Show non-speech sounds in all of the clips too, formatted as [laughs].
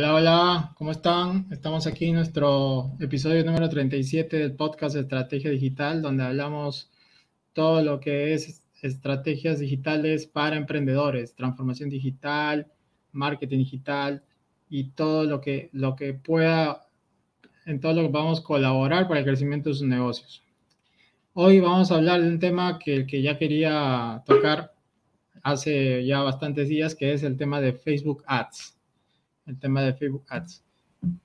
Hola, hola, ¿cómo están? Estamos aquí en nuestro episodio número 37 del podcast Estrategia Digital, donde hablamos todo lo que es estrategias digitales para emprendedores, transformación digital, marketing digital y todo lo que, lo que pueda, en todo lo que vamos a colaborar para el crecimiento de sus negocios. Hoy vamos a hablar de un tema que, que ya quería tocar hace ya bastantes días, que es el tema de Facebook Ads. El tema de Facebook Ads.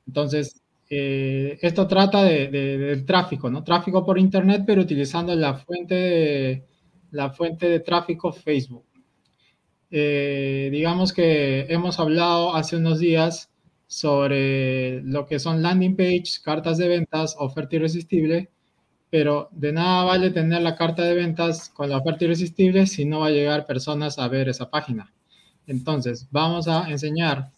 Entonces, eh, esto trata de, del tráfico, ¿no? Tráfico por Internet, pero utilizando la fuente de, la fuente de tráfico Facebook. Eh, digamos que hemos hablado hace unos días sobre lo que son landing page, cartas de ventas, oferta irresistible, pero de nada vale tener la carta de ventas con la oferta irresistible si no va a llegar personas a ver esa página. Entonces, vamos a enseñar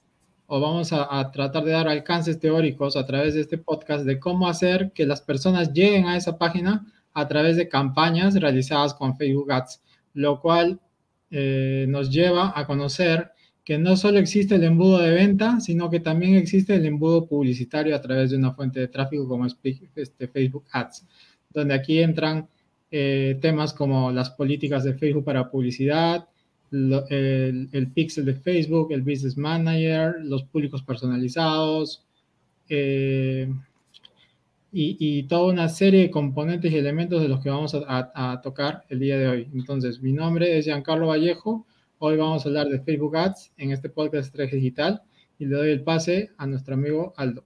o vamos a, tratar de dar alcances teóricos a través de este podcast de cómo hacer que las personas lleguen a esa página a través de campañas realizadas con Facebook Ads, lo cual eh, nos lleva a conocer que no solo existe el embudo de venta, sino que también existe el embudo publicitario a través de una fuente de tráfico como este Facebook Ads donde aquí entran eh, temas como las políticas de Facebook para publicidad, el, pixel de Facebook, el Business Manager, los públicos personalizados eh, y, toda una serie de componentes y elementos de los que vamos a, tocar el día de hoy. Entonces, mi nombre es Giancarlo Vallejo. Hoy vamos a hablar de Facebook Ads en este podcast 3 Digital y le doy el pase a nuestro amigo Aldo.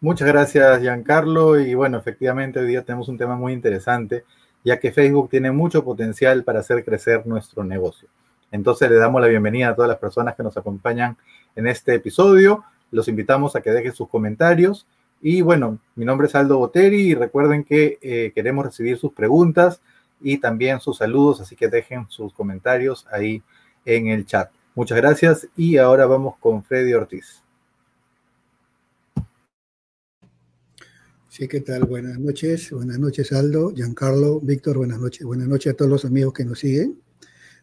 Muchas gracias, Giancarlo. Y bueno, efectivamente, hoy día tenemos un tema muy interesante, ya que Facebook tiene mucho potencial para hacer crecer nuestro negocio. Entonces, le damos la bienvenida a todas las personas que nos acompañan en este episodio. Los invitamos a que dejen sus comentarios. Y bueno, mi nombre es Aldo Boteri y recuerden que eh, queremos recibir sus preguntas y también sus saludos, así que dejen sus comentarios ahí en el chat. Muchas gracias y ahora vamos con Freddy Ortiz. Sí, ¿qué tal? Buenas noches. Buenas noches, Aldo, Giancarlo, Víctor, buenas noches. Buenas noches a todos los amigos que nos siguen.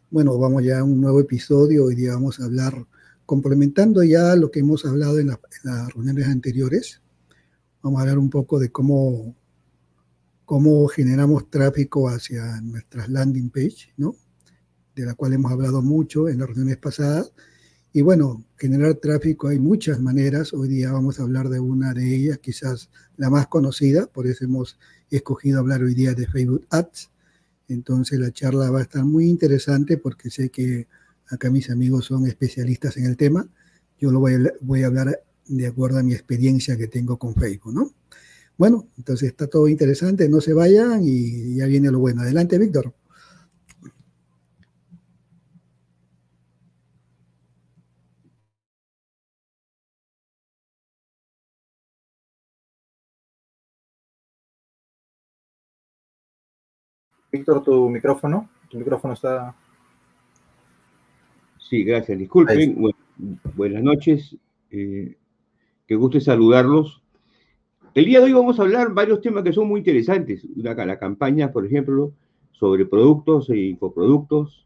Bueno, vamos ya a un nuevo episodio. Hoy día vamos a hablar, complementando ya lo que hemos hablado en, las reuniones anteriores. Vamos a hablar un poco de cómo, cómo generamos tráfico hacia nuestras landing page, ¿no? De la cual hemos hablado mucho en las reuniones pasadas y bueno, generar tráfico hay muchas maneras. Hoy día vamos a hablar de una de ellas, quizás la más conocida, por eso hemos escogido hablar hoy día de Facebook Ads. Entonces la charla va a estar muy interesante porque sé que acá mis amigos son especialistas en el tema. Yo lo voy a, hablar de acuerdo a mi experiencia que tengo con Facebook, ¿no? Bueno, entonces está todo interesante, no se vayan y ya viene lo bueno. Adelante, Víctor. Víctor, tu micrófono. Tu micrófono está. Sí, gracias. Disculpen. buenas noches. Eh, qué gusto saludarlos. El día de hoy vamos a hablar varios temas que son muy interesantes. La, campaña, por ejemplo, sobre productos e infoproductos,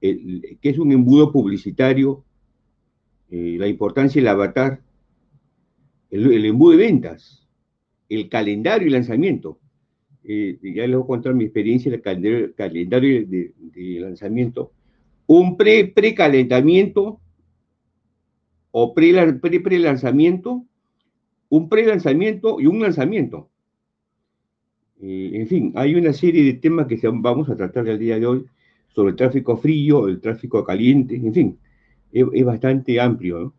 el, que es un embudo publicitario, eh, la importancia del avatar, el, el embudo de ventas, el calendario y lanzamiento eh, ya les voy a contar mi experiencia en el calendario, de, lanzamiento, un pre, pre-calentamiento o pre-pre-lanzamiento, un pre-lanzamiento y un lanzamiento. Eh, en fin, hay una serie de temas que vamos a tratar el día de hoy sobre el tráfico frío, el tráfico caliente, en fin, es, bastante amplio.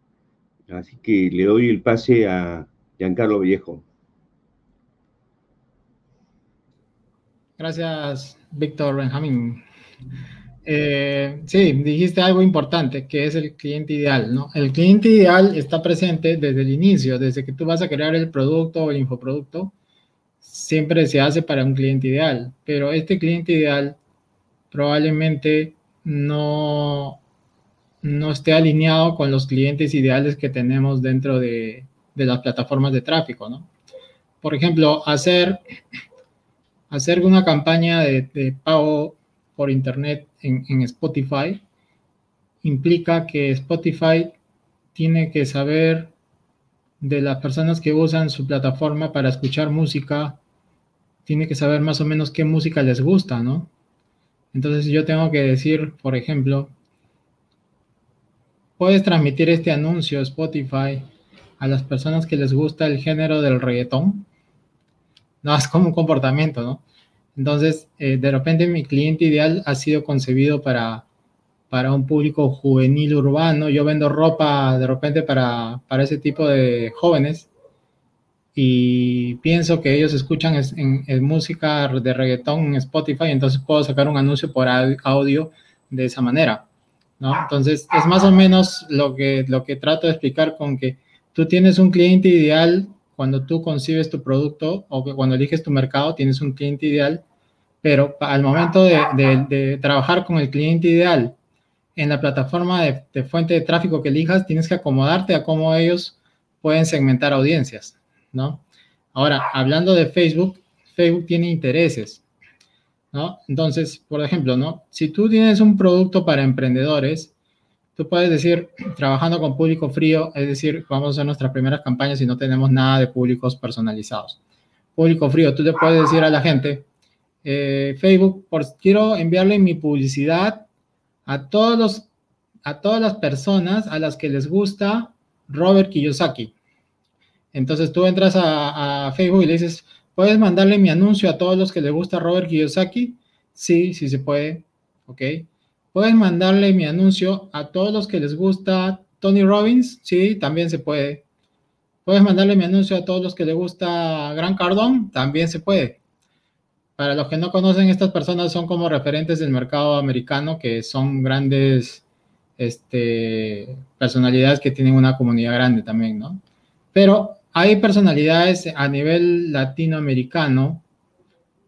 Así que le doy el pase a Giancarlo Viejo. Gracias, Víctor Benjamín. Eh, sí, dijiste algo importante, que es el cliente ideal, ¿no? El cliente ideal está presente desde el inicio, desde que tú vas a crear el producto o el infoproducto, siempre se hace para un cliente ideal, pero este cliente ideal probablemente no, no esté alineado con los clientes ideales que tenemos dentro de, de las plataformas de tráfico, ¿no? Por ejemplo, hacer hacer una campaña de, pago por internet en, Spotify implica que Spotify tiene que saber de las personas que usan su plataforma para escuchar música, tiene que saber más o menos qué música les gusta, ¿no? Entonces yo tengo que decir, por ejemplo, puedes transmitir este anuncio Spotify a las personas que les gusta el género del reggaetón. No, es como un comportamiento, ¿no? Entonces, eh, de repente mi cliente ideal ha sido concebido para, para un público juvenil urbano. Yo vendo ropa de repente para, para ese tipo de jóvenes y pienso que ellos escuchan en, música de reggaetón en Spotify, entonces puedo sacar un anuncio por audio de esa manera. ¿no? Entonces, es más o menos lo que, lo que trato de explicar con que tú tienes un cliente ideal cuando tú concibes tu producto o cuando eliges tu mercado, tienes un cliente ideal, pero al momento de, trabajar con el cliente ideal en la plataforma de, de, fuente de tráfico que elijas, tienes que acomodarte a cómo ellos pueden segmentar audiencias, ¿no? Ahora, hablando de Facebook, Facebook tiene intereses, ¿no? Entonces, por ejemplo, ¿no? Si tú tienes un producto para emprendedores, tú puedes decir, trabajando con público frío, es decir, vamos a hacer nuestras primeras campañas y no tenemos nada de públicos personalizados. Público frío, tú te puedes decir a la gente, eh, Facebook, por, quiero enviarle mi publicidad a todos los, a todas las personas a las que les gusta Robert Kiyosaki. Entonces tú entras a, Facebook y le dices, ¿puedes mandarle mi anuncio a todos los que les gusta Robert Kiyosaki? Sí, sí se puede. Ok. ¿Puedes mandarle mi anuncio a todos los que les gusta Tony Robbins? Sí, también se puede. ¿Puedes mandarle mi anuncio a todos los que les gusta Gran Cardón? También se puede. Para los que no conocen, estas personas son como referentes del mercado americano, que son grandes este, personalidades que tienen una comunidad grande también, ¿no? Pero hay personalidades a nivel latinoamericano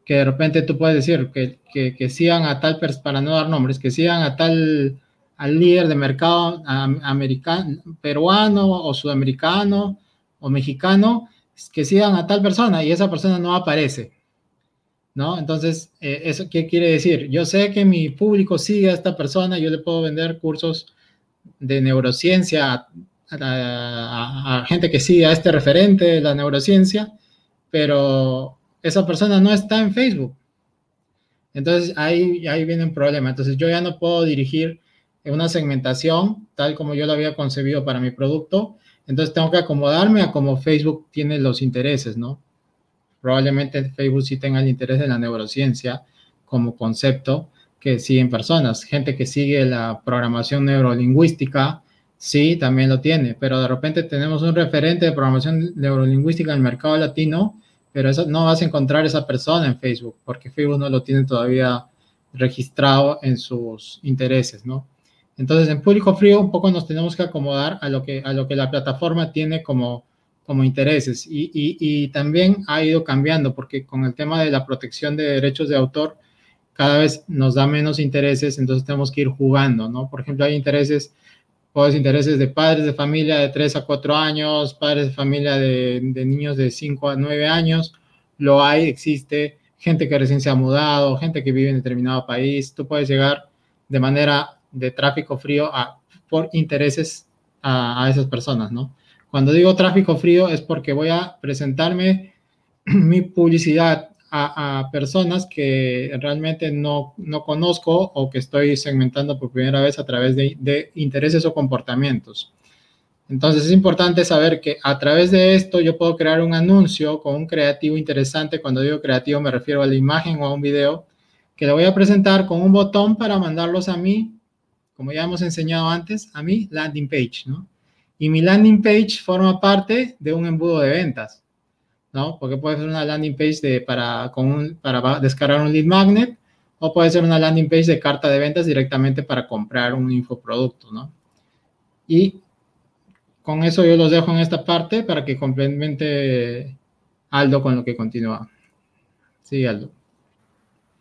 que de repente tú puedes decir que, que, sigan a tal, para no dar nombres, que sigan a tal, al líder de mercado americano, peruano o sudamericano o mexicano, que sigan a tal persona y esa persona no aparece. ¿No? Entonces, eh, ¿eso qué quiere decir? Yo sé que mi público sigue a esta persona, yo le puedo vender cursos de neurociencia a, gente que sigue a este referente de la neurociencia, pero esa persona no está en Facebook. Entonces ahí, ahí viene un problema. Entonces yo ya no puedo dirigir una segmentación tal como yo lo había concebido para mi producto. Entonces tengo que acomodarme a como Facebook tiene los intereses, ¿no? Probablemente Facebook sí tenga el interés de la neurociencia como concepto que siguen personas, gente que sigue la programación neurolingüística, Sí, también lo tiene, pero de repente tenemos un referente de programación neurolingüística en el mercado latino, pero eso no vas a encontrar esa persona en Facebook, porque Facebook no lo tiene todavía registrado en sus intereses, ¿no? Entonces, en público frío un poco nos tenemos que acomodar a lo que, a lo que la plataforma tiene como, como intereses y, y, y también ha ido cambiando, porque con el tema de la protección de derechos de autor, cada vez nos da menos intereses, entonces tenemos que ir jugando, ¿no? Por ejemplo, hay intereses los intereses de padres de familia de 3 a 4 años, padres de familia de, niños de 5 a 9 años, lo hay, existe, gente que recién se ha mudado, gente que vive en determinado país, tú puedes llegar de manera de tráfico frío a, por intereses a, a esas personas, ¿no? Cuando digo tráfico frío es porque voy a presentarme [clears throat] mi publicidad a, personas que realmente no, no, conozco o que estoy segmentando por primera vez a través de, de, intereses o comportamientos. Entonces es importante saber que a través de esto yo puedo crear un anuncio con un creativo interesante. Cuando digo creativo me refiero a la imagen o a un video que le voy a presentar con un botón para mandarlos a mí, como ya hemos enseñado antes, a mi landing page, ¿no? Y mi landing page forma parte de un embudo de ventas. ¿No? Porque puede ser una landing page de, para, con para descargar un lead magnet o puede ser una landing page de carta de ventas directamente para comprar un infoproducto, ¿no? Y con eso yo los dejo en esta parte para que complemente Aldo con lo que continúa. Sí, Aldo.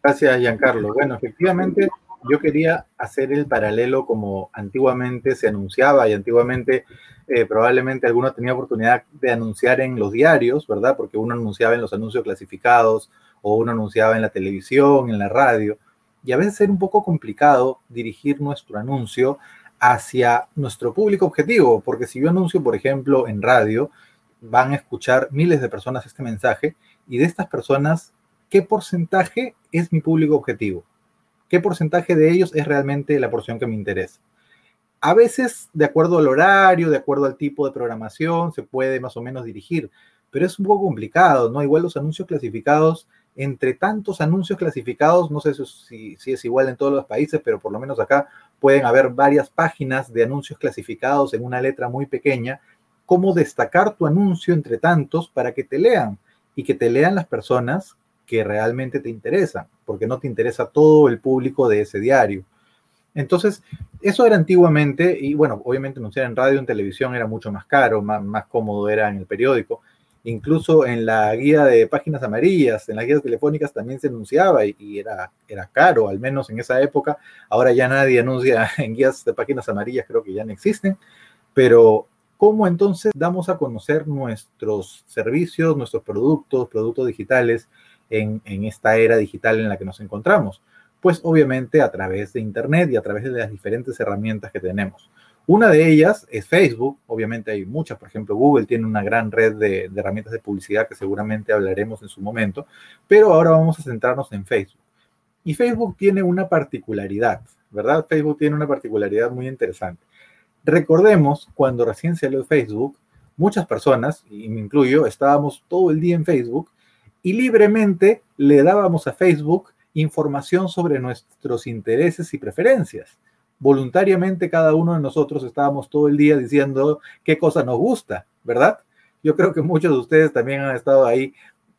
Gracias, Giancarlo. Bueno, efectivamente, yo quería hacer el paralelo como antiguamente se anunciaba y antiguamente eh, probablemente alguno tenía oportunidad de anunciar en los diarios, ¿verdad? Porque uno anunciaba en los anuncios clasificados o uno anunciaba en la televisión, en la radio. Y a veces era un poco complicado dirigir nuestro anuncio hacia nuestro público objetivo, porque si yo anuncio, por ejemplo, en radio, van a escuchar miles de personas este mensaje y de estas personas, ¿qué porcentaje es mi público objetivo? ¿Qué porcentaje de ellos es realmente la porción que me interesa? A veces, de acuerdo al horario, de acuerdo al tipo de programación, se puede más o menos dirigir, pero es un poco complicado, ¿no? Igual los anuncios clasificados, entre tantos anuncios clasificados, no sé si, si, es igual en todos los países, pero por lo menos acá pueden haber varias páginas de anuncios clasificados en una letra muy pequeña, cómo destacar tu anuncio entre tantos para que te lean y que te lean las personas que realmente te interesan, porque no te interesa todo el público de ese diario. Entonces, eso era antiguamente, y bueno, obviamente anunciar en radio, en televisión era mucho más caro, más, cómodo era en el periódico. Incluso en la guía de páginas amarillas, en las guías telefónicas también se anunciaba y, era, era caro, al menos en esa época. Ahora ya nadie anuncia [laughs] en guías de páginas amarillas, creo que ya no existen. Pero, ¿cómo entonces damos a conocer nuestros servicios, nuestros productos, productos digitales en esta era digital en la que nos encontramos? Pues obviamente a través de Internet y a través de las diferentes herramientas que tenemos. Una de ellas es Facebook, obviamente hay muchas, por ejemplo Google tiene una gran red de, herramientas de publicidad que seguramente hablaremos en su momento, pero ahora vamos a centrarnos en Facebook. Y Facebook tiene una particularidad, ¿verdad? Facebook tiene una particularidad muy interesante. Recordemos cuando recién salió Facebook, muchas personas, y me incluyo, estábamos todo el día en Facebook y libremente le dábamos a Facebook información sobre nuestros intereses y preferencias. Voluntariamente cada uno de nosotros estábamos todo el día diciendo qué cosa nos gusta, ¿verdad? Yo creo que muchos de ustedes también han estado ahí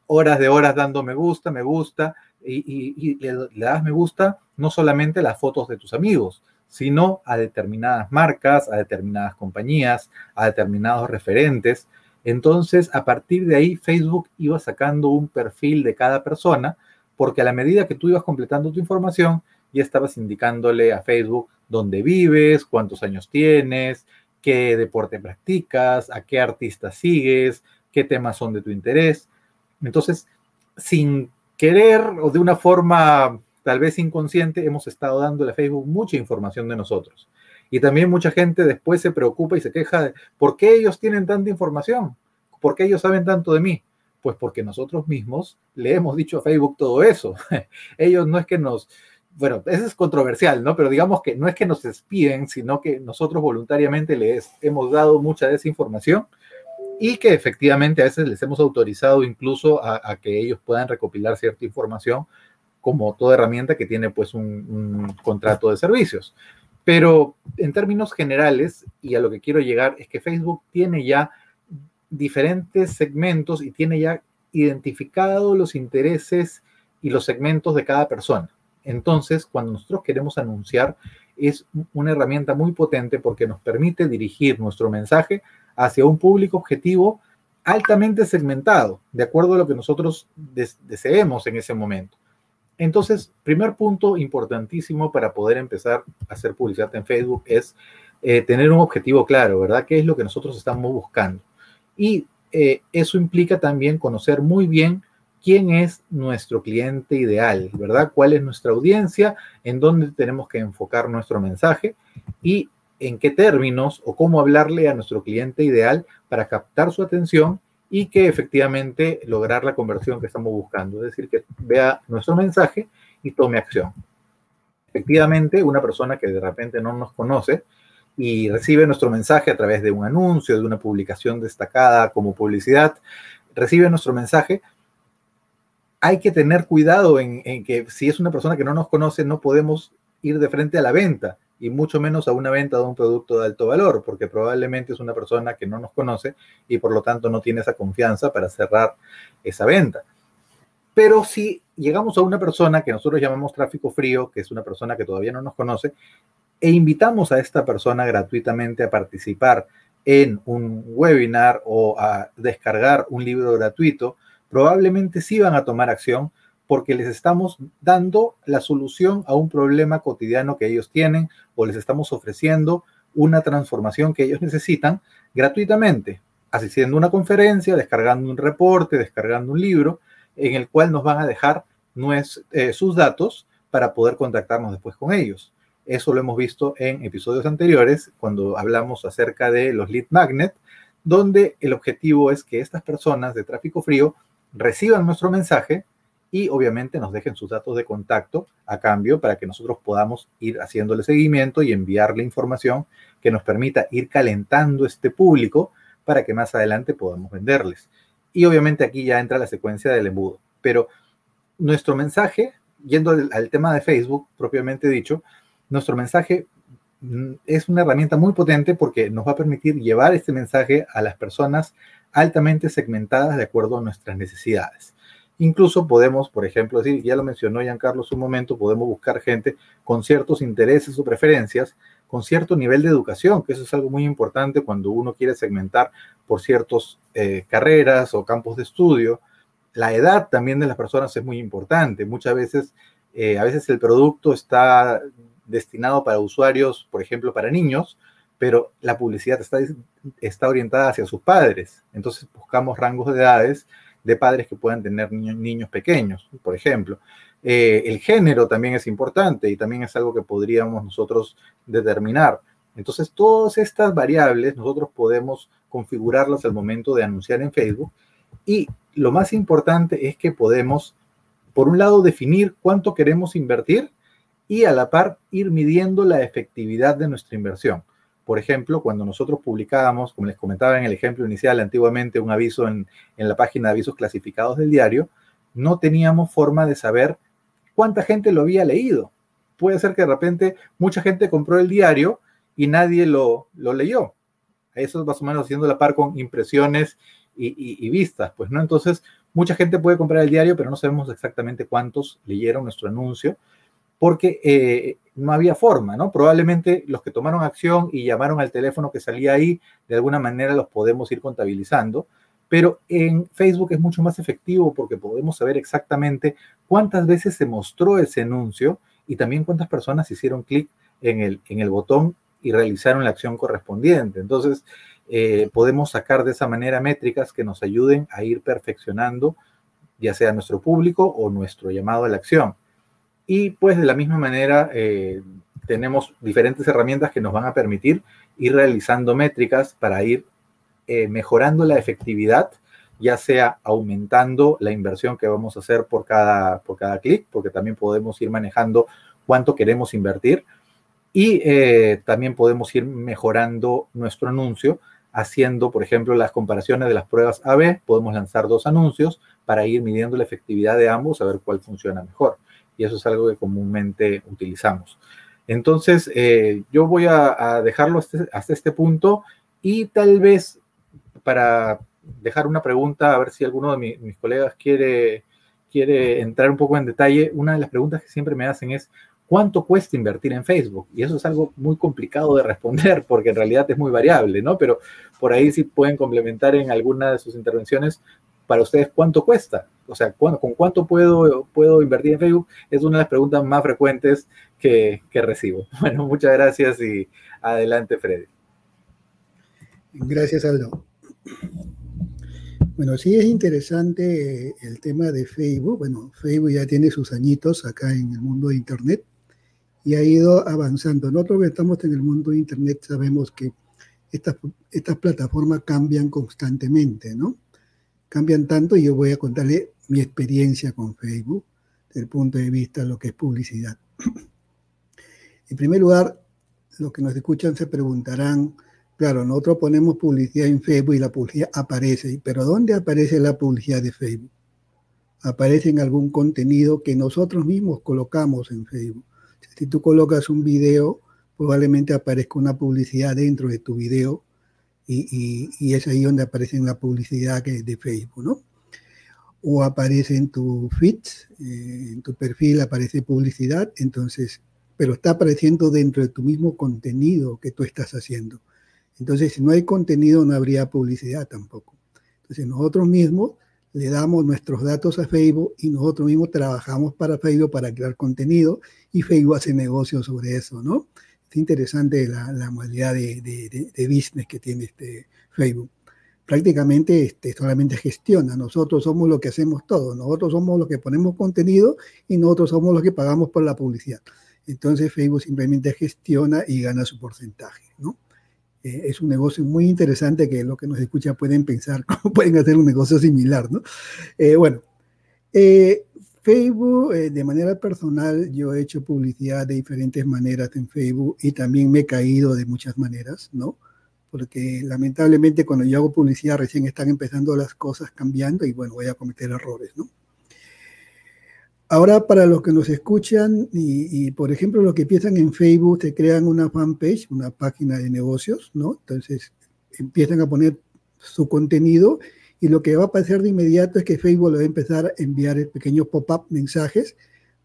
horas de horas dando me gusta, me gusta, y, le, das me gusta no solamente las fotos de tus amigos, sino a determinadas marcas, a determinadas compañías, a determinados referentes. Entonces, a partir de ahí, Facebook iba sacando un perfil de cada persona porque a la medida que tú ibas completando tu información, ya estabas indicándole a Facebook dónde vives, cuántos años tienes, qué deporte practicas, a qué artista sigues, qué temas son de tu interés. Entonces, sin querer o de una forma tal vez inconsciente, hemos estado dándole a Facebook mucha información de nosotros. Y también mucha gente después se preocupa y se queja de por qué ellos tienen tanta información, por qué ellos saben tanto de mí. Pues porque nosotros mismos le hemos dicho a Facebook todo eso. [laughs] Ellos no es que nos, bueno, eso es controversial, ¿no? Pero digamos que no es que nos espíen, sino que nosotros voluntariamente les hemos dado mucha desinformación y que efectivamente a veces les hemos autorizado incluso a, que ellos puedan recopilar cierta información como toda herramienta que tiene pues un, un contrato de servicios. Pero en términos generales, y a lo que quiero llegar, es que Facebook tiene ya diferentes segmentos y tiene ya identificado los intereses y los segmentos de cada persona. Entonces, cuando nosotros queremos anunciar, es una herramienta muy potente porque nos permite dirigir nuestro mensaje hacia un público objetivo altamente segmentado, de acuerdo a lo que nosotros deseemos en ese momento. Entonces, primer punto importantísimo para poder empezar a hacer publicidad en Facebook es eh, tener un objetivo claro, ¿verdad? ¿Qué es lo que nosotros estamos buscando? Y eh, eso implica también conocer muy bien quién es nuestro cliente ideal, ¿verdad? ¿Cuál es nuestra audiencia? ¿En dónde tenemos que enfocar nuestro mensaje? Y en qué términos o cómo hablarle a nuestro cliente ideal para captar su atención y que efectivamente lograr la conversión que estamos buscando, es decir, que vea nuestro mensaje y tome acción. Efectivamente, una persona que de repente no nos conoce y recibe nuestro mensaje a través de un anuncio, de una publicación destacada como publicidad, recibe nuestro mensaje, hay que tener cuidado en, que si es una persona que no nos conoce, no podemos ir de frente a la venta y mucho menos a una venta de un producto de alto valor, porque probablemente es una persona que no nos conoce y por lo tanto no tiene esa confianza para cerrar esa venta. Pero si llegamos a una persona que nosotros llamamos tráfico frío, que es una persona que todavía no nos conoce, e invitamos a esta persona gratuitamente a participar en un webinar o a descargar un libro gratuito, probablemente sí van a tomar acción porque les estamos dando la solución a un problema cotidiano que ellos tienen o les estamos ofreciendo una transformación que ellos necesitan gratuitamente, asistiendo a una conferencia, descargando un reporte, descargando un libro, en el cual nos van a dejar eh, sus datos para poder contactarnos después con ellos. Eso lo hemos visto en episodios anteriores cuando hablamos acerca de los lead magnet, donde el objetivo es que estas personas de tráfico frío reciban nuestro mensaje y obviamente nos dejen sus datos de contacto a cambio para que nosotros podamos ir haciéndole seguimiento y enviarle información que nos permita ir calentando este público para que más adelante podamos venderles. Y obviamente aquí ya entra la secuencia del embudo. Pero nuestro mensaje, yendo al, tema de Facebook propiamente dicho, nuestro mensaje mm, es una herramienta muy potente porque nos va a permitir llevar este mensaje a las personas altamente segmentadas de acuerdo a nuestras necesidades. Incluso podemos, por ejemplo, decir, ya lo mencionó Giancarlo un momento, podemos buscar gente con ciertos intereses o preferencias, con cierto nivel de educación, que eso es algo muy importante cuando uno quiere segmentar por ciertas eh, carreras o campos de estudio. La edad también de las personas es muy importante. Muchas veces, eh, a veces el producto está destinado para usuarios, por ejemplo, para niños, pero la publicidad está, está orientada hacia sus padres. Entonces buscamos rangos de edades de padres que puedan tener niños, pequeños, por ejemplo. Eh, el género también es importante y también es algo que podríamos nosotros determinar. Entonces, todas estas variables nosotros podemos configurarlas al momento de anunciar en Facebook y lo más importante es que podemos, por un lado, definir cuánto queremos invertir y a la par ir midiendo la efectividad de nuestra inversión. Por ejemplo, cuando nosotros publicábamos, como les comentaba en el ejemplo inicial, antiguamente un aviso en, la página de avisos clasificados del diario, no teníamos forma de saber cuánta gente lo había leído. Puede ser que de repente mucha gente compró el diario y nadie lo, leyó. Eso es más o menos haciendo la par con impresiones y, y, vistas, pues, ¿no? Entonces, mucha gente puede comprar el diario, pero no sabemos exactamente cuántos leyeron nuestro anuncio porque eh, no había forma, ¿no? Probablemente los que tomaron acción y llamaron al teléfono que salía ahí, de alguna manera los podemos ir contabilizando, pero en Facebook es mucho más efectivo porque podemos saber exactamente cuántas veces se mostró ese anuncio y también cuántas personas hicieron clic en el, en el botón y realizaron la acción correspondiente. Entonces, eh, podemos sacar de esa manera métricas que nos ayuden a ir perfeccionando ya sea nuestro público o nuestro llamado a la acción. Y pues de la misma manera eh, tenemos diferentes herramientas que nos van a permitir ir realizando métricas para ir eh, mejorando la efectividad, ya sea aumentando la inversión que vamos a hacer por cada, por cada clic, porque también podemos ir manejando cuánto queremos invertir y eh, también podemos ir mejorando nuestro anuncio haciendo, por ejemplo, las comparaciones de las pruebas AB. Podemos lanzar dos anuncios para ir midiendo la efectividad de ambos, a ver cuál funciona mejor y eso es algo que comúnmente utilizamos. Entonces, eh, yo voy a, dejarlo hasta, este punto y tal vez para dejar una pregunta, a ver si alguno de mis colegas quiere, quiere entrar un poco en detalle, una de las preguntas que siempre me hacen es, ¿cuánto cuesta invertir en Facebook? Y eso es algo muy complicado de responder porque en realidad es muy variable, ¿no? Pero por ahí sí pueden complementar en alguna de sus intervenciones para ustedes cuánto cuesta. O sea, ¿con cuánto puedo, puedo invertir en Facebook? Es una de las preguntas más frecuentes que, que recibo. [laughs] Bueno, muchas gracias y adelante, Freddy. Gracias, Aldo. Bueno, sí es interesante el tema de Facebook. Bueno, Facebook ya tiene sus añitos acá en el mundo de Internet y ha ido avanzando. Nosotros que estamos en el mundo de Internet sabemos que estas, estas plataformas cambian constantemente, ¿no? Cambian tanto y yo voy a contarle mi experiencia con Facebook desde el punto de vista de lo que es publicidad. [clears throat] En primer lugar, los que nos escuchan se preguntarán, claro, nosotros ponemos publicidad en Facebook y la publicidad aparece, pero ¿dónde aparece la publicidad de Facebook? Aparece en algún contenido que nosotros mismos colocamos en Facebook. Si tú colocas un video, probablemente aparezca una publicidad dentro de tu video y, es ahí donde aparece la publicidad de Facebook, ¿no? O aparece en tu feed, eh, en tu perfil aparece publicidad, entonces, pero está apareciendo dentro de tu mismo contenido que tú estás haciendo. Entonces, si no hay contenido, no habría publicidad tampoco. Entonces, nosotros mismos le damos nuestros datos a Facebook y nosotros mismos trabajamos para Facebook para crear contenido y Facebook hace negocios sobre eso, ¿no? Es interesante la, la modalidad de, de, business que tiene este Facebook. Prácticamente este, solamente gestiona. Nosotros somos los que hacemos todo. Nosotros somos los que ponemos contenido y nosotros somos los que pagamos por la publicidad. Entonces Facebook simplemente gestiona y gana su porcentaje, ¿no? Eh, es un negocio muy interesante que los que nos escuchan pueden pensar [laughs] cómo pueden hacer un negocio similar, ¿no? Eh, bueno, eh, Facebook, de manera personal, yo he hecho publicidad de diferentes maneras en Facebook y también me he caído de muchas maneras, ¿no? Porque lamentablemente cuando yo hago publicidad recién están empezando las cosas cambiando y bueno, voy a cometer errores, ¿no? Ahora, para los que nos escuchan y, por ejemplo, los que empiezan en Facebook, se crean una fanpage, una página de negocios, ¿no? Entonces, empiezan a poner su contenido y lo que va a pasar de inmediato es que Facebook le va a empezar a enviar pequeños pop-up mensajes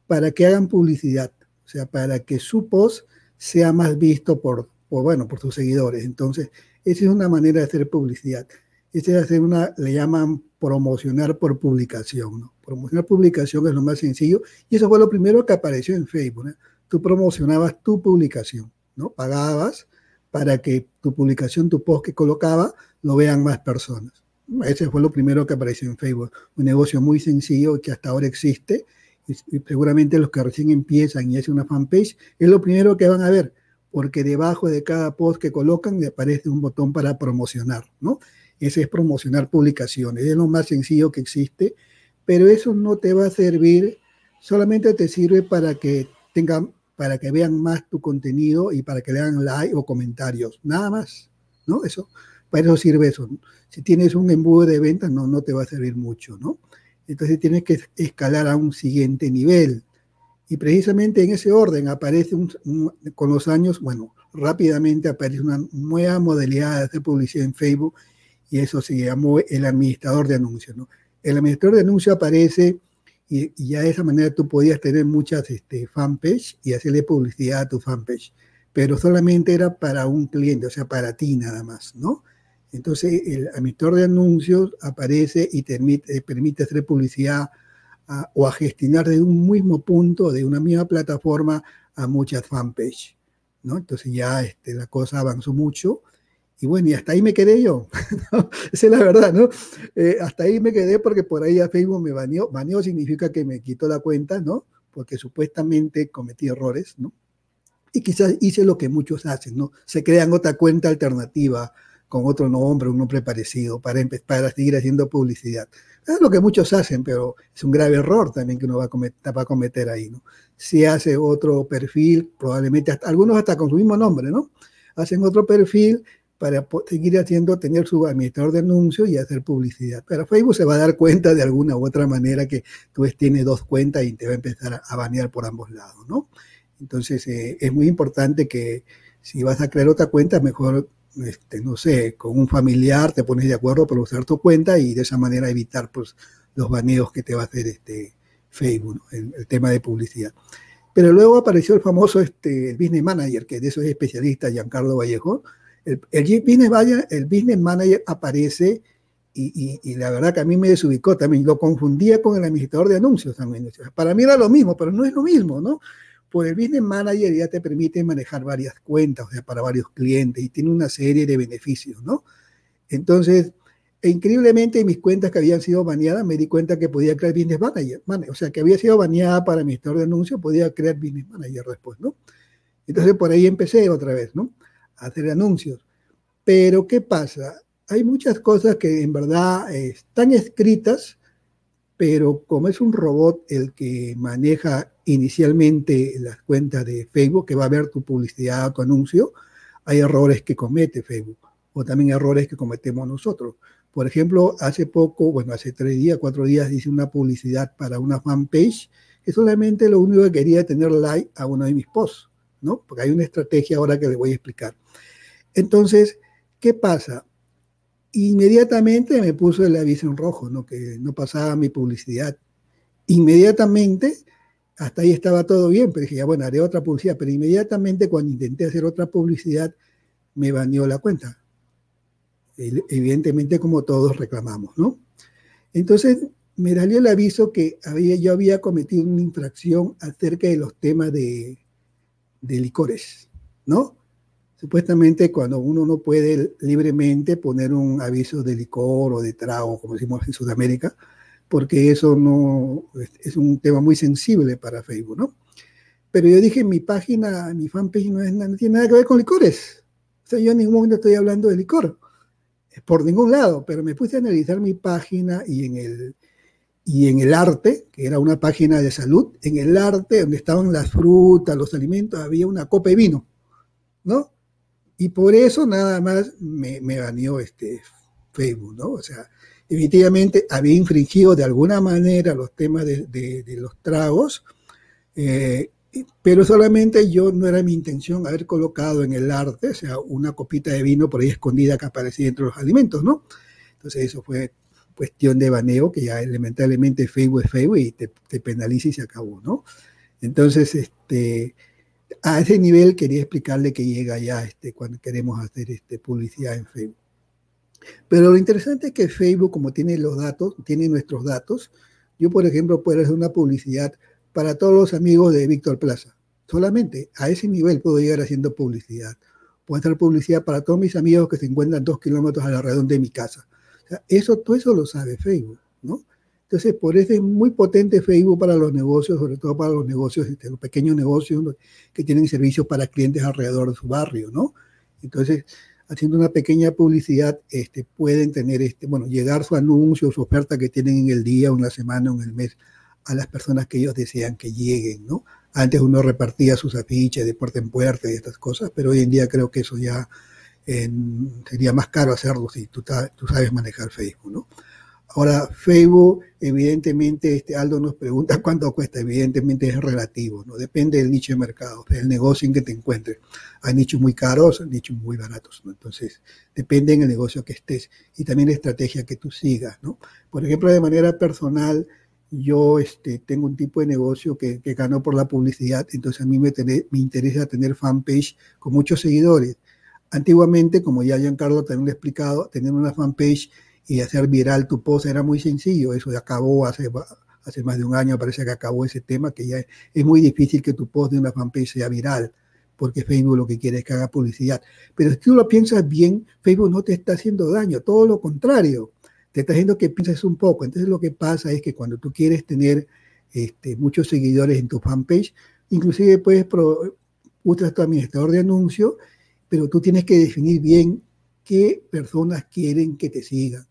para que hagan publicidad, o sea, para que su post sea más visto por, bueno, por sus seguidores. Entonces, esa es una manera de hacer publicidad. Esa es hacer una, le llaman promocionar por publicación. ¿no? Promocionar publicación es lo más sencillo y eso fue lo primero que apareció en Facebook. Tú promocionabas tu publicación, ¿no? Pagabas para que tu publicación, tu post que colocaba, lo vean más personas. Ese fue lo primero que apareció en Facebook. Un negocio muy sencillo que hasta ahora existe y seguramente los que recién empiezan y hacen una fanpage es lo primero que van a ver porque debajo de cada post que colocan le aparece un botón para promocionar, ¿no? Ese es promocionar publicaciones, es lo más sencillo que existe, pero eso no te va a servir, solamente te sirve para que tengan, para que vean más tu contenido y para que le hagan like o comentarios, nada más, ¿no? Eso, para eso sirve eso. Si tienes un embudo de ventas, no, no te va a servir mucho, ¿no? Entonces tienes que escalar a un siguiente nivel. Y precisamente en ese orden aparece con los años, bueno, rápidamente aparece una nueva modalidad de hacer publicidad en Facebook y eso se llamó el administrador de anuncios. ¿no? El administrador de anuncios aparece y, ya de esa manera tú podías tener muchas este, fanpage y hacerle publicidad a tu fanpage, pero solamente era para un cliente, o sea, para ti nada más, ¿no? Entonces el administrador de anuncios aparece y te permite, permite hacer publicidad o a gestionar de un mismo punto, de una misma plataforma, a muchas fanpage, ¿no? Entonces ya este, la cosa avanzó mucho y bueno, y hasta ahí me quedé yo. [laughs] Esa es la verdad, ¿no? Eh, hasta ahí me quedé porque por ahí a Facebook me baneó. Baneó significa que me quitó la cuenta, ¿no? Porque supuestamente cometí errores, ¿no? Y quizás hice lo que muchos hacen, ¿no? Se crean otra cuenta alternativa con otro nombre, un nombre parecido, para, para seguir haciendo publicidad. Es lo que muchos hacen, pero es un grave error también que uno va a cometer, va a cometer ahí, ¿no? Si hace otro perfil, probablemente algunos hasta con su mismo nombre, ¿no? Hacen otro perfil para seguir haciendo, tener su administrador de anuncios y hacer publicidad. Pero Facebook se va a dar cuenta de alguna u otra manera que tú tienes dos cuentas y te va a empezar a banear por ambos lados, ¿no? Entonces eh, es muy importante que si vas a crear otra cuenta, mejor, este, no sé, con un familiar te pones de acuerdo para usar tu cuenta y de esa manera evitar pues, los baneos que te va a hacer este Facebook, el, el, tema de publicidad. Pero luego apareció el famoso este, Business Manager, que de eso es especialista Giancarlo Vallejo, el, el, business, manager aparece y, la verdad que a mí me desubicó también. Lo confundía con el administrador de anuncios también. Para mí era lo mismo, pero no es lo mismo, ¿no? Pues el business manager ya te permite manejar varias cuentas, o sea, para varios clientes y tiene una serie de beneficios, ¿no? Entonces, e increíblemente mis cuentas que habían sido baneadas, me di cuenta que podía crear business manager, o sea, que había sido baneada para administrador de anuncios, podía crear business manager después, ¿no? Entonces por ahí empecé otra vez, ¿no? hacer anuncios. Pero ¿qué pasa? Hay muchas cosas que en verdad están escritas, pero como es un robot el que maneja inicialmente las cuentas de Facebook, que va a ver tu publicidad, tu anuncio, hay errores que comete Facebook o también errores que cometemos nosotros. Por ejemplo, hace poco, bueno, hace tres días, cuatro días hice una publicidad para una fanpage que solamente lo único que quería tener like a uno de mis posts. ¿no? Porque hay una estrategia ahora que le voy a explicar. Entonces, ¿qué pasa? Inmediatamente me puso el aviso en rojo, ¿no? Que no pasaba mi publicidad. Inmediatamente, hasta ahí estaba todo bien, pero dije, ya bueno, haré otra publicidad, pero inmediatamente cuando intenté hacer otra publicidad, me baneó la cuenta. Evidentemente, como todos reclamamos, ¿no? Entonces, me salió el aviso que había, yo había cometido una infracción acerca de los temas de de licores, ¿no? Supuestamente cuando uno no puede libremente poner un aviso de licor o de trago, como decimos en Sudamérica, porque eso no es un tema muy sensible para Facebook, ¿no? Pero yo dije, mi página, mi fanpage no, es, no tiene nada que ver con licores. O sea, yo en ningún momento estoy hablando de licor, por ningún lado, pero me puse a analizar mi página y en el, y en el arte, que era una página de salud, en el arte, donde estaban las frutas, los alimentos, había una copa de vino, ¿no? Y por eso nada más me, me baneó este Facebook, ¿no? O sea, definitivamente había infringido de alguna manera los temas de, los tragos, eh, pero solamente yo no era mi intención haber colocado en el arte, o sea, una copita de vino por ahí escondida que aparecía entre los alimentos, ¿no? Entonces eso fue cuestión de baneo, que ya lamentablemente Facebook es Facebook y te, penaliza y se acabó, ¿no? Entonces, este, a ese nivel quería explicarle que llega ya este, cuando queremos hacer este, publicidad en Facebook. Pero lo interesante es que Facebook, como tiene los datos, tiene nuestros datos, yo, por ejemplo, puedo hacer una publicidad para todos los amigos de Víctor Plaza. Solamente a ese nivel puedo llegar haciendo publicidad. Puedo hacer publicidad para todos mis amigos que se encuentran dos kilómetros a la redonda de mi casa eso, todo eso lo sabe Facebook, ¿no? Entonces, por eso es muy potente Facebook para los negocios, sobre todo para los negocios, este, los pequeños negocios que tienen servicios para clientes alrededor de su barrio, ¿no? Entonces, haciendo una pequeña publicidad, este, pueden tener, este, bueno, llegar su anuncio, su oferta que tienen en el día, en la semana, o en el mes, a las personas que ellos desean que lleguen, ¿no? Antes uno repartía sus afiches de puerta en puerta y estas cosas, pero hoy en día creo que eso ya sería más caro hacerlo si tú, tú, sabes manejar Facebook, ¿no? Ahora, Facebook, evidentemente, este Aldo nos pregunta [laughs] cuánto cuesta, evidentemente es relativo, ¿no? Depende del nicho de mercado, del negocio en que te encuentres. Hay nichos muy caros, hay nichos muy baratos, ¿no? Entonces, depende en el negocio que estés y también la estrategia que tú sigas, ¿no? Por ejemplo, de manera personal, yo este, tengo un tipo de negocio que, gano por la publicidad, entonces a mí me, me interesa tener fanpage con muchos seguidores Antiguamente, como ya Giancarlo también lo ha explicado, tener una fanpage y hacer viral tu post era muy sencillo. Eso acabó hace, hace más de un año, parece que acabó ese tema, que ya es muy difícil que tu post de una fanpage sea viral, porque Facebook lo que quiere es que haga publicidad. Pero si tú lo piensas bien, Facebook no te está haciendo daño, todo lo contrario, te está haciendo que pienses un poco. Entonces lo que pasa es que cuando tú quieres tener este, muchos seguidores en tu fanpage, inclusive puedes usar tu administrador de anuncios pero tú tienes que definir bien qué personas quieren que te sigan.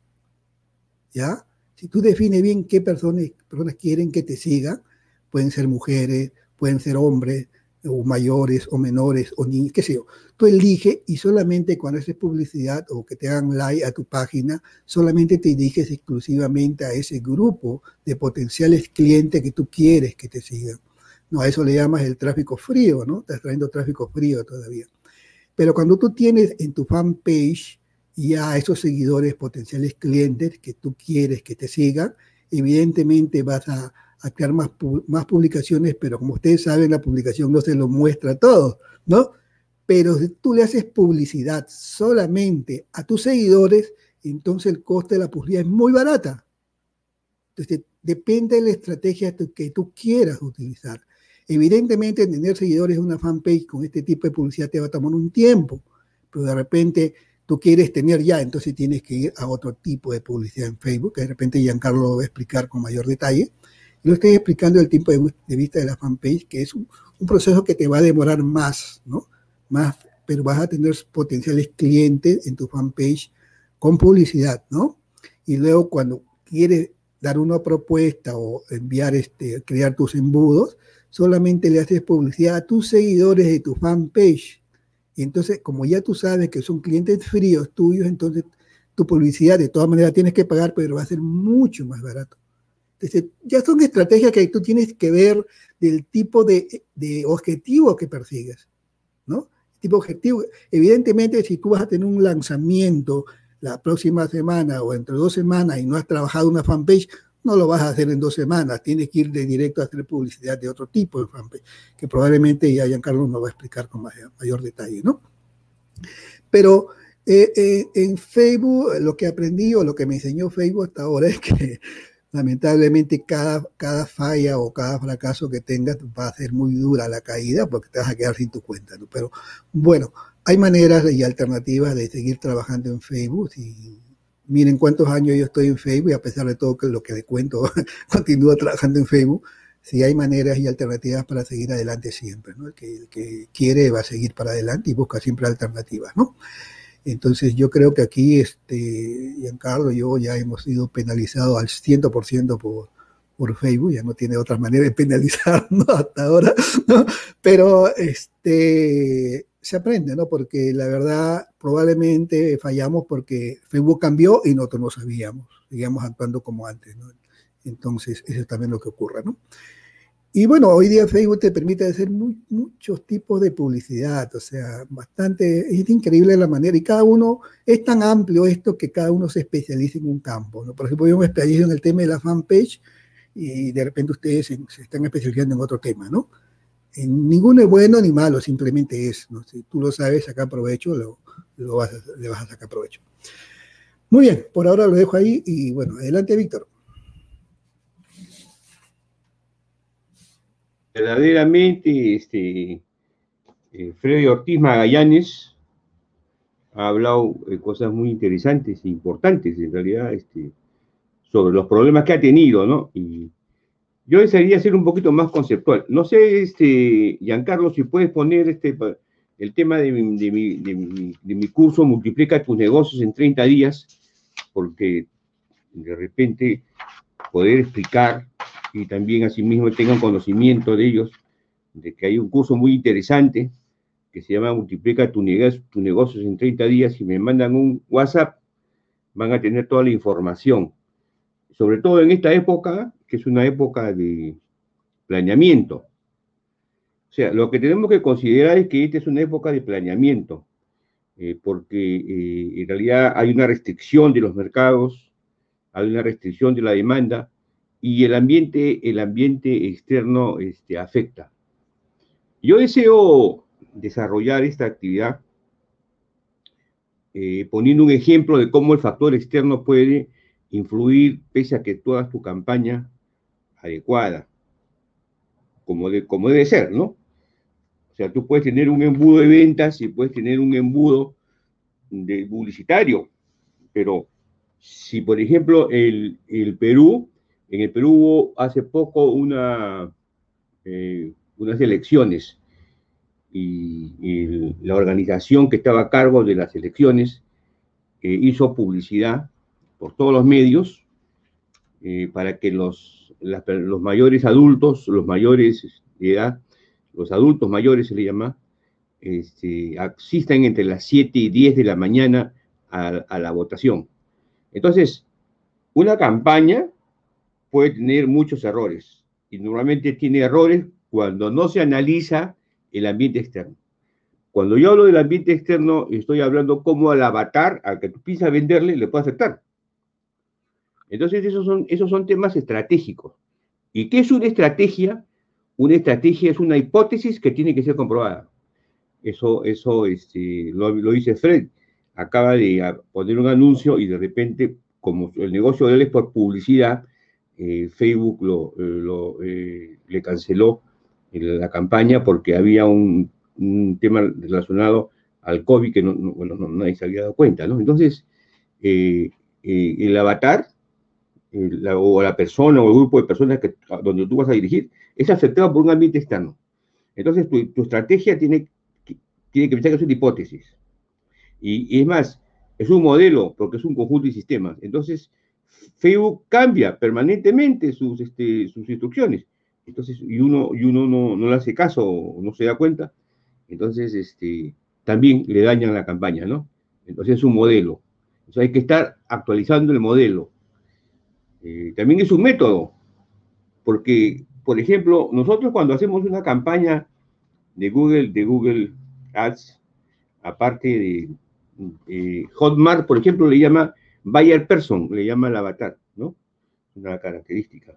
¿Ya? Si tú defines bien qué personas, personas quieren que te sigan, pueden ser mujeres, pueden ser hombres, o mayores, o menores, o niños, qué sé yo. Tú eliges y solamente cuando haces publicidad o que te hagan like a tu página, solamente te diriges exclusivamente a ese grupo de potenciales clientes que tú quieres que te sigan. No, a eso le llamas el tráfico frío, ¿no? Estás trayendo tráfico frío todavía. Pero cuando tú tienes en tu fanpage ya esos seguidores potenciales clientes que tú quieres que te sigan, evidentemente vas a, crear más, más publicaciones, pero como ustedes saben, la publicación no se lo muestra todo, ¿no? Pero si tú le haces publicidad solamente a tus seguidores, entonces el coste de la publicidad es muy barata. Entonces, depende de la estrategia que tú quieras utilizar. Evidentemente, tener seguidores en una fanpage con este tipo de publicidad te va a tomar un tiempo, pero de repente tú quieres tener ya, entonces tienes que ir a otro tipo de publicidad en Facebook, que de repente Giancarlo lo va a explicar con mayor detalle. Yo estoy explicando el tiempo de, vista de la fanpage, que es un, proceso que te va a demorar más, ¿no? Más, pero vas a tener potenciales clientes en tu fanpage con publicidad, ¿no? Y luego cuando quieres dar una propuesta o enviar, este, crear tus embudos, solamente le haces publicidad a tus seguidores de tu fanpage. Y entonces, como ya tú sabes que son clientes fríos tuyos, entonces tu publicidad de todas maneras tienes que pagar, pero va a ser mucho más barato. Entonces, ya son estrategias que tú tienes que ver del tipo de, de objetivo que persigues, ¿no? Tipo objetivo. Evidentemente, si tú vas a tener un lanzamiento la próxima semana o entre dos semanas y no has trabajado una fanpage, no lo vas a hacer en dos semanas, tienes que ir de directo a hacer publicidad de otro tipo de fanpage, que probablemente ya Giancarlo nos va a explicar con mayor, detalle, ¿no? Pero eh, eh, en Facebook lo que aprendí o lo que me enseñó Facebook hasta ahora es que [laughs] lamentablemente cada, cada falla o cada fracaso que tengas va a ser muy dura la caída porque te vas a quedar sin tu cuenta, ¿no? Pero bueno, hay maneras y alternativas de seguir trabajando en Facebook miren cuántos años yo estoy en Facebook y a pesar de todo que lo que le cuento, [laughs] continúo trabajando en Facebook. si hay maneras y alternativas para seguir adelante siempre, ¿no? El que, el que quiere va a seguir para adelante y busca siempre alternativas, ¿no? Entonces yo creo que aquí, este, Giancarlo y yo ya hemos sido penalizados al 100% por, por Facebook, ya no tiene otra manera de [laughs] penalizar hasta ahora, ¿no? pero este, se aprende, ¿no? porque la verdad probablemente fallamos porque Facebook cambió y nosotros no sabíamos, seguíamos actuando como antes. ¿no? Entonces, eso es también lo que ocurre. ¿no? Y bueno, hoy día Facebook te permite hacer muchos tipos de publicidad, o sea, bastante, es increíble la manera, y cada uno, es tan amplio esto que cada uno se especializa en un campo, ¿no? Por ejemplo, yo me especializo en el tema de la fanpage y de repente ustedes se, están especializando en otro tema, ¿no? En, ninguno es bueno ni malo, simplemente es, ¿no? Si tú lo sabes, sacar provecho, lo, lo vas le vas a sacar provecho. Muy bien, por ahora lo dejo ahí y bueno, adelante Víctor. verdaderamente este, eh, Freddy Ortiz Magallanes ha hablado de cosas muy interesantes e importantes, en realidad, este, sobre los problemas que ha tenido, ¿no? Yo desearía ser un poquito más conceptual. No sé, este, Giancarlo, si puedes poner este, el tema de mi, de de mi curso Multiplica tus negocios en 30 días, porque de repente poder explicar y también asimismo tengan conocimiento de ellos, de que hay un curso muy interesante que se llama Multiplica tu, negocio, tu negocios en 30 días. Si me mandan un WhatsApp, van a tener toda la información. Sobre todo en esta época, que es una época de planeamiento. O sea, lo que tenemos que considerar es que esta es una época de planeamiento, eh, porque eh, en realidad hay una restricción de los mercados, hay una restricción de la demanda, y el ambiente, el ambiente externo este, afecta. Yo deseo desarrollar esta actividad eh, poniendo un ejemplo de cómo el factor externo puede influir pese a que toda tu campaña adecuada, como, de, como debe ser, ¿no? O sea, tú puedes tener un embudo de ventas y puedes tener un embudo de publicitario, pero si, por ejemplo, el, el Perú en el Perú hubo hace poco una, eh, unas elecciones y, la organización que estaba a cargo de las elecciones eh, hizo publicidad por todos los medios eh, para que los, los mayores adultos, los mayores de edad, los adultos mayores se le llama, este, entre las 7 y 10 de la mañana a, a la votación. Entonces, una campaña puede tener muchos errores y normalmente tiene errores cuando no se analiza el ambiente externo. Cuando yo hablo del ambiente externo, estoy hablando cómo al avatar, al que tú piensas venderle, le puede afectar. Entonces, esos son, esos son temas estratégicos. ¿Y qué es una estrategia? Una estrategia es una hipótesis que tiene que ser comprobada. Eso, eso este, lo, lo dice Fred. Acaba de poner un anuncio y de repente, como el negocio de él es por publicidad, eh, Facebook lo, eh, eh, le canceló la campaña porque había un, tema relacionado al COVID que no, bueno, nadie se había dado cuenta. Entonces, el avatar o la persona o el grupo de personas que, donde tú vas a dirigir es afectado por un ambiente externo. Entonces, tu, estrategia tiene, tiene que pensar que es una hipótesis. Y, y, es más, es un modelo porque es un conjunto de sistemas. Entonces, Facebook cambia permanentemente sus, este, sus instrucciones. Entonces, y uno, y uno no, no, le hace caso no se da cuenta, entonces este, también le dañan la campaña, ¿no? Entonces es un modelo. Entonces hay que estar actualizando el modelo. Eh, también es un método, porque, por ejemplo, nosotros cuando hacemos una campaña de Google, de Google Ads, aparte de eh, Hotmart, por ejemplo, le llama Buyer Person, le llama el avatar, ¿no? Una característica.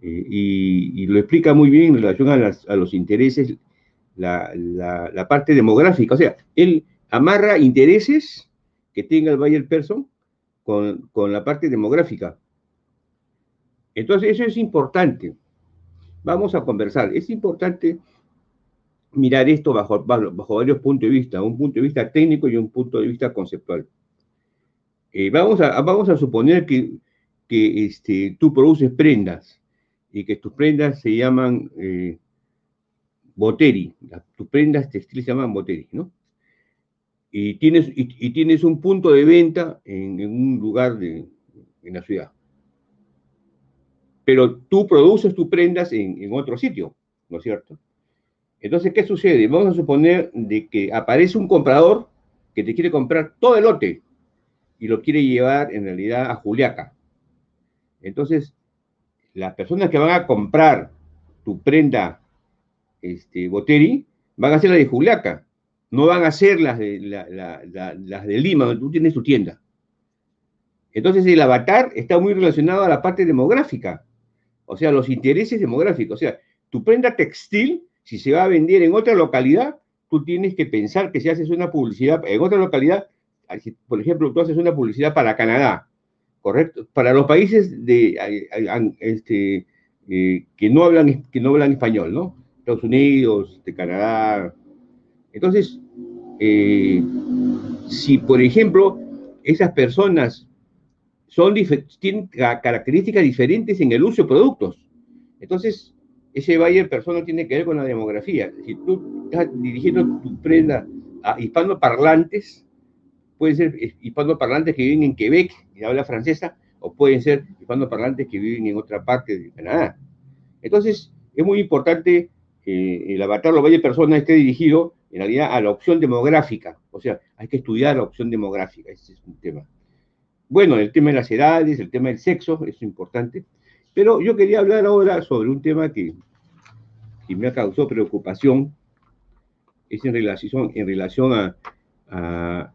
Eh, y, lo explica muy bien en relación a, los intereses, la, parte demográfica. O sea, él amarra intereses que tenga el Buyer Person con, la parte demográfica. Entonces, eso es importante. Vamos a conversar. Es importante mirar esto bajo, varios puntos de vista, un punto de vista técnico y un punto de vista conceptual. Eh, vamos, a, suponer que, este, tú produces prendas y que tus prendas se llaman eh, boteri, tus prendas textiles se llaman boteri, ¿no? Y tienes, y, tienes un punto de venta en, un lugar de, en la ciudad. Pero tú produces tus prendas en, otro sitio, ¿no es cierto? Entonces, ¿qué sucede? Vamos a suponer de que aparece un comprador que te quiere comprar todo el lote y lo quiere llevar en realidad a Juliaca. Entonces, las personas que van a comprar tu prenda este, Boteri van a ser las de Juliaca, no van a ser las de, las de Lima, donde tú tienes tu tienda. Entonces el avatar está muy relacionado a la parte demográfica, o sea, los intereses demográficos. O sea, tu prenda textil, si se va a vender en otra localidad, tú tienes que pensar que si haces una publicidad en otra localidad, por ejemplo, tú haces una publicidad para Canadá, ¿correcto? Para los países de, este, eh, que, no hablan, que no hablan español, ¿no? Estados Unidos, de Canadá. Entonces, eh, si por ejemplo esas personas son, tienen características diferentes en el uso de productos, entonces ese buyer persona tiene que ver con la demografía. Si tú estás dirigiendo tu prenda a hispanoparlantes, pueden ser hispanoparlantes que viven en Quebec y habla francesa, o pueden ser hispanoparlantes que viven en otra parte de Canadá. Entonces, es muy importante que el avatar lo vaya persona esté dirigido en realidad a la opción demográfica. O sea, hay que estudiar la opción demográfica, ese es un tema. Bueno, el tema de las edades, el tema del sexo, es importante. Pero yo quería hablar ahora sobre un tema que, que me ha causado preocupación, es en relación, en relación a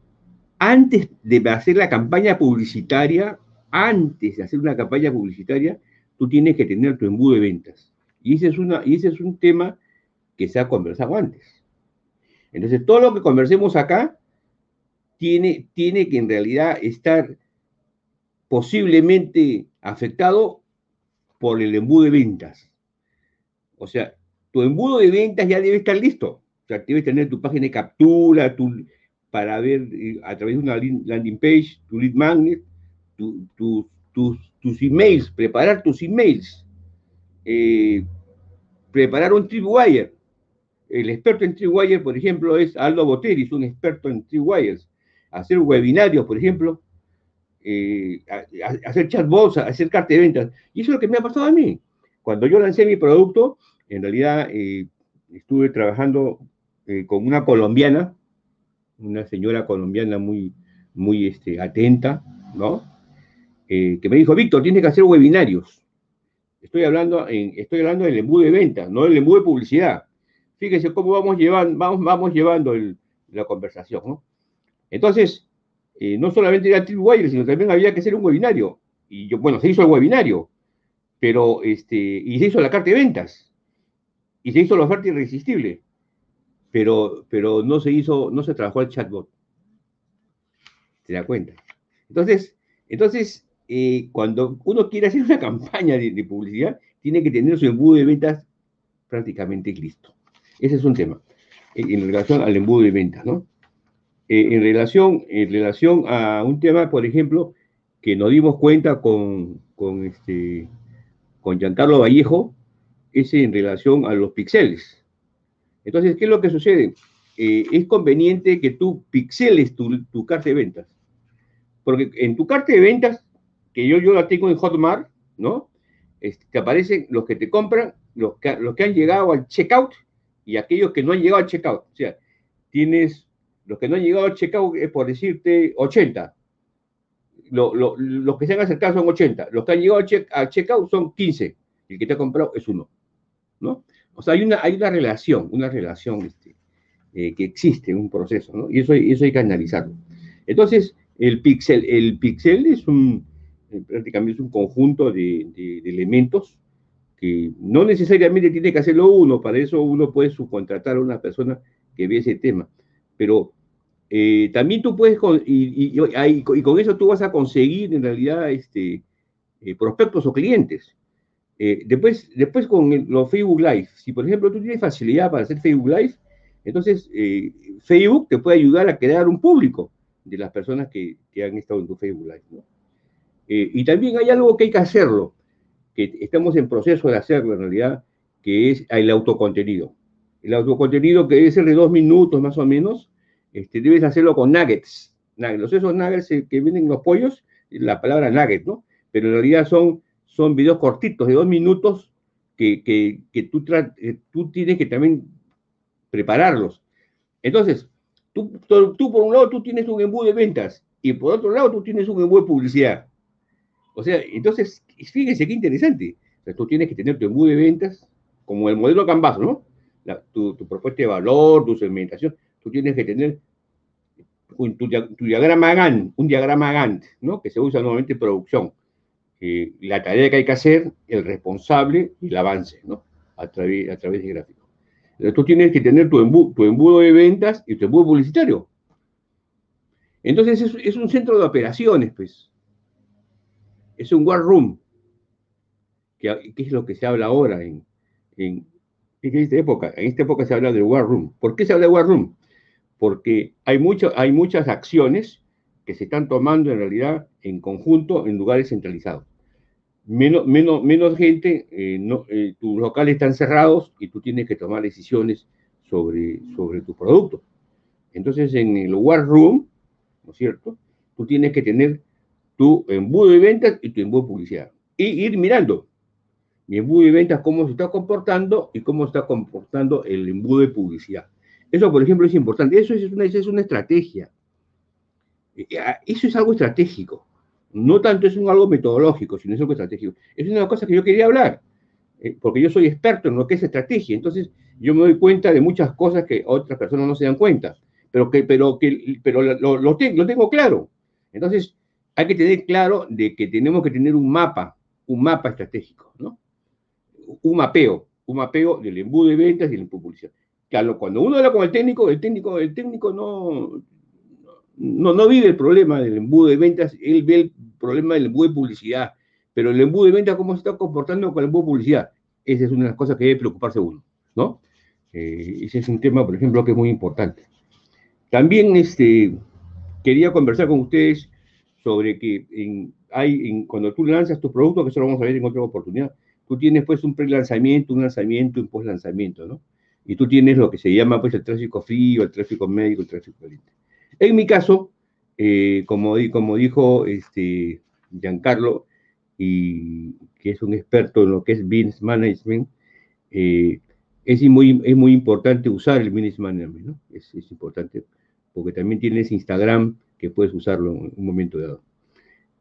antes de hacer la campaña publicitaria, antes de hacer una campaña publicitaria, tú tienes que tener tu embudo de ventas. Y ese es, una, y ese es un tema que se ha conversado antes. Entonces, todo lo que conversemos acá tiene, tiene que en realidad estar posiblemente afectado por el embudo de ventas. O sea, tu embudo de ventas ya debe estar listo. O sea, debes tener tu página de captura, tu, para ver eh, a través de una landing page, tu lead magnet, tus, tus emails, preparar tus emails, eh, preparar un tripwire. El experto en tripwire, por ejemplo, es Aldo Boteris, un experto en tripwires. Hacer webinarios, por ejemplo, eh, hacer chatbots, hacer carta de ventas. Y eso es lo que me ha pasado a mí. Cuando yo lancé mi producto, en realidad estuve trabajando con una colombiana una señora colombiana muy, muy este, atenta, ¿no? Eh, que me dijo, Víctor, tienes que hacer webinarios. Estoy hablando, en, estoy hablando del embudo de venta, no del embudo de publicidad. Fíjese cómo vamos llevando, vamos, vamos llevando la conversación, ¿no? Entonces, eh, no solamente era Tripwire, sino también había que hacer un webinario. Y yo, bueno, se hizo el webinario, pero, este, y se hizo la carta de ventas, y se hizo la oferta irresistible pero, pero no se hizo, no se trabajó el chatbot. ¿Se da cuenta? Entonces, entonces eh, cuando uno quiere hacer una [laughs] campaña de, publicidad, tiene que tener su embudo de ventas prácticamente listo. Ese es un tema en, relación al embudo de ventas, ¿no? Eh, en, relación, en relación a un tema, por ejemplo, que nos dimos cuenta con, con, este, con Giancarlo Vallejo, es en relación a los píxeles. Entonces, ¿qué es lo que sucede? Eh, es conveniente que tú pixeles tu, carta de ventas. Porque en tu carta de ventas, que yo, yo la tengo en Hotmart, ¿no? te aparecen los que te compran, los que, los que han llegado al checkout y aquellos que no han llegado al checkout. O sea, tienes los que no han llegado al checkout, es por decirte 80. los que se han acercado son 80. Los que han llegado al, checkout son 15. El que te ha comprado es uno. ¿no? O sea, hay una, hay una relación, una relación este, eh, que existe, un proceso, ¿no? Y eso, eso hay que analizarlo. Entonces, el pixel, el pixel es un, eh, prácticamente es un conjunto de, elementos que no necesariamente tiene que hacerlo uno, para eso uno puede subcontratar a una persona que ve ese tema, pero eh, también tú puedes, y, y, con eso tú vas a conseguir en realidad este, prospectos o clientes. Eh, después, después con los Facebook Live, si por ejemplo tú tienes facilidad para hacer Facebook Live, entonces eh, Facebook te puede ayudar a crear un público de las personas que, han estado en tu Facebook Live. Eh, y también hay algo que hay que hacerlo. que estamos en proceso de hacerlo en realidad, que es el autocontenido. El autocontenido que debe ser de dos minutos más o menos, este, debes hacerlo con nuggets. nuggets. Esos nuggets que vienen los pollos, la palabra nugget, ¿no? Pero en realidad son, son videos cortitos de dos minutos que, que, que tú, eh, tú tienes que también prepararlos. Entonces, tú, tú, por un lado tú tienes un embudo de ventas y por otro lado tú tienes un embudo de publicidad. O sea, entonces, fíjense qué interesante. Tú tienes que tener tu embudo de ventas como el modelo Canvas, ¿no? tu, tu, propuesta de valor, tu segmentación, tú tienes que tener tu, diagrama Gantt, un diagrama Gantt, ¿no? Que se usa normalmente en producción. La tarea que hay que hacer, el responsable y el avance, ¿no? A través, a través de gráficos. Entonces, tú tienes que tener tu, tu embudo de ventas y tu embudo publicitario. Entonces, es, es, un centro de operaciones, pues. Es un war room, que, que es lo que se habla ahora en, en, en, esta época. En esta época se habla del war room. ¿Por qué se habla de war room? Porque hay, mucho, hay muchas acciones que se están tomando en realidad en conjunto en lugares centralizados. Menos, menos, menos gente, eh, no, eh, tus locales están cerrados y tú tienes que tomar decisiones sobre, sobre tu producto. Entonces, en el War Room, ¿no es cierto? Tú tienes que tener tu embudo de ventas y tu embudo de publicidad. Y ir mirando mi embudo de ventas, cómo se está comportando y cómo está comportando el embudo de publicidad. Eso, por ejemplo, es importante. Eso es una, es una estrategia. Eh, ah, eso es algo estratégico. No tanto es un algo metodológico, sino es algo estratégico. Es una cosa que yo quería hablar, eh, porque yo soy experto en lo que es estrategia. Entonces, yo me doy cuenta de muchas cosas que otras personas no se dan cuenta, pero que, pero que, pero lo, tengo, lo tengo claro. Entonces, hay que tener claro de que tenemos que tener un mapa, un mapa estratégico, ¿no? Un mapeo, un mapeo del embudo de ventas y de publicidad. Claro, cuando uno habla con el técnico, el técnico, el técnico no, no, vive el problema del embudo de ventas, él ve el problema del embudo de publicidad, pero el embudo de ventas, ¿cómo se está comportando con el embudo de publicidad? Esa es una de las cosas que debe preocuparse uno, ¿no? Eh, ese es un tema, por ejemplo, que es muy importante. También este, quería conversar con ustedes sobre que hay, cuando tú lanzas tus productos, que eso lo vamos a ver en otra oportunidad, tú tienes pues un pre-lanzamiento, un lanzamiento, un post-lanzamiento, ¿no? Y tú tienes lo que se llama pues el tráfico frío, el tráfico médico, el tráfico caliente. En mi caso, eh, como, dijo este, Giancarlo, y que es un experto en lo que es business management, eh, es, muy, importante usar el business management, ¿no? Es, importante, porque también tienes Instagram que puedes usarlo en un momento dado.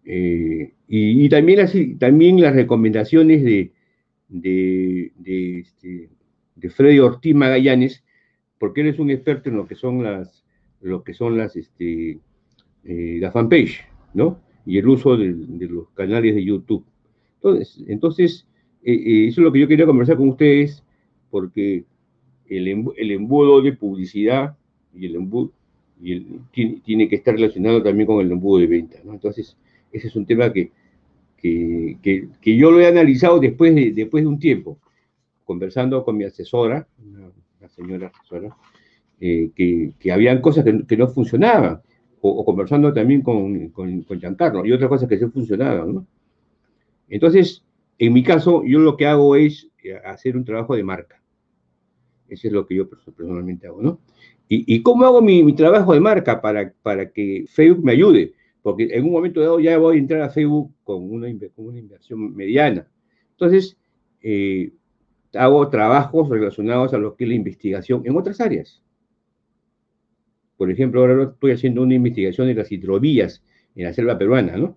Eh, y, también, las recomendaciones de, este, de Freddy Ortiz Magallanes, porque él es un experto en lo que son las, lo que son las, este, eh, la fanpage, ¿no? Y el uso de, los canales de YouTube. Entonces, entonces eh, eh, eso es lo que yo quería conversar con ustedes, porque el, el embudo de publicidad y el embudo y el, tiene, que estar relacionado también con el embudo de venta, ¿no? Entonces, ese es un tema que, que, que, yo lo he analizado después de, después de un tiempo, conversando con mi asesora, una señora asesora, eh, que, que, habían cosas que, que no funcionaban, o, conversando también con, con, con, Giancarlo, y otras cosas que sí funcionaban, ¿no? Entonces, en mi caso, yo lo que hago es eh, hacer un trabajo de marca. Eso es lo que yo personalmente hago, ¿no? ¿Y, y cómo hago mi, mi, trabajo de marca para, para que Facebook me ayude? Porque en un momento dado ya voy a entrar a Facebook con una, con una inversión mediana. Entonces, eh, hago trabajos relacionados a lo que es la investigación en otras áreas. Por ejemplo, ahora estoy haciendo una investigación de las hidrovías en la selva peruana, ¿no?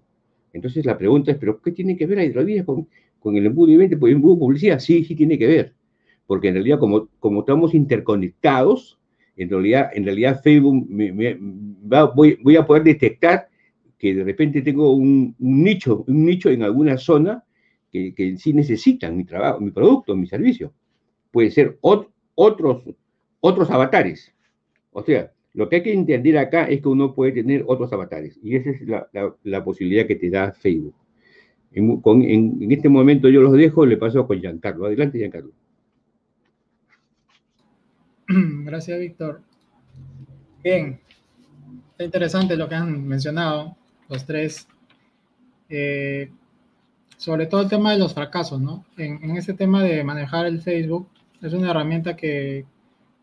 Entonces la pregunta es, ¿pero qué tiene que ver las hidrovías con, con el embudo de venta, el embudo publicidad? Sí, sí tiene que ver. Porque en realidad, como, como estamos interconectados, en realidad, en realidad Facebook me, me, va, voy, voy, a poder detectar que de repente tengo un, un nicho, un nicho en alguna zona que, sí necesitan mi trabajo, mi producto, mi servicio. Puede ser ot, otros, otros avatares. O sea, lo que hay que entender acá es que uno puede tener otros avatares y esa es la, la, posibilidad que te da Facebook. En, en, este momento yo los dejo, le paso con Giancarlo. Adelante, Giancarlo. [clears throat] Gracias, Víctor. Bien, está interesante lo que han mencionado los tres. Eh, sobre todo el tema de los fracasos, ¿no? En, en este tema de manejar el Facebook, es una herramienta que,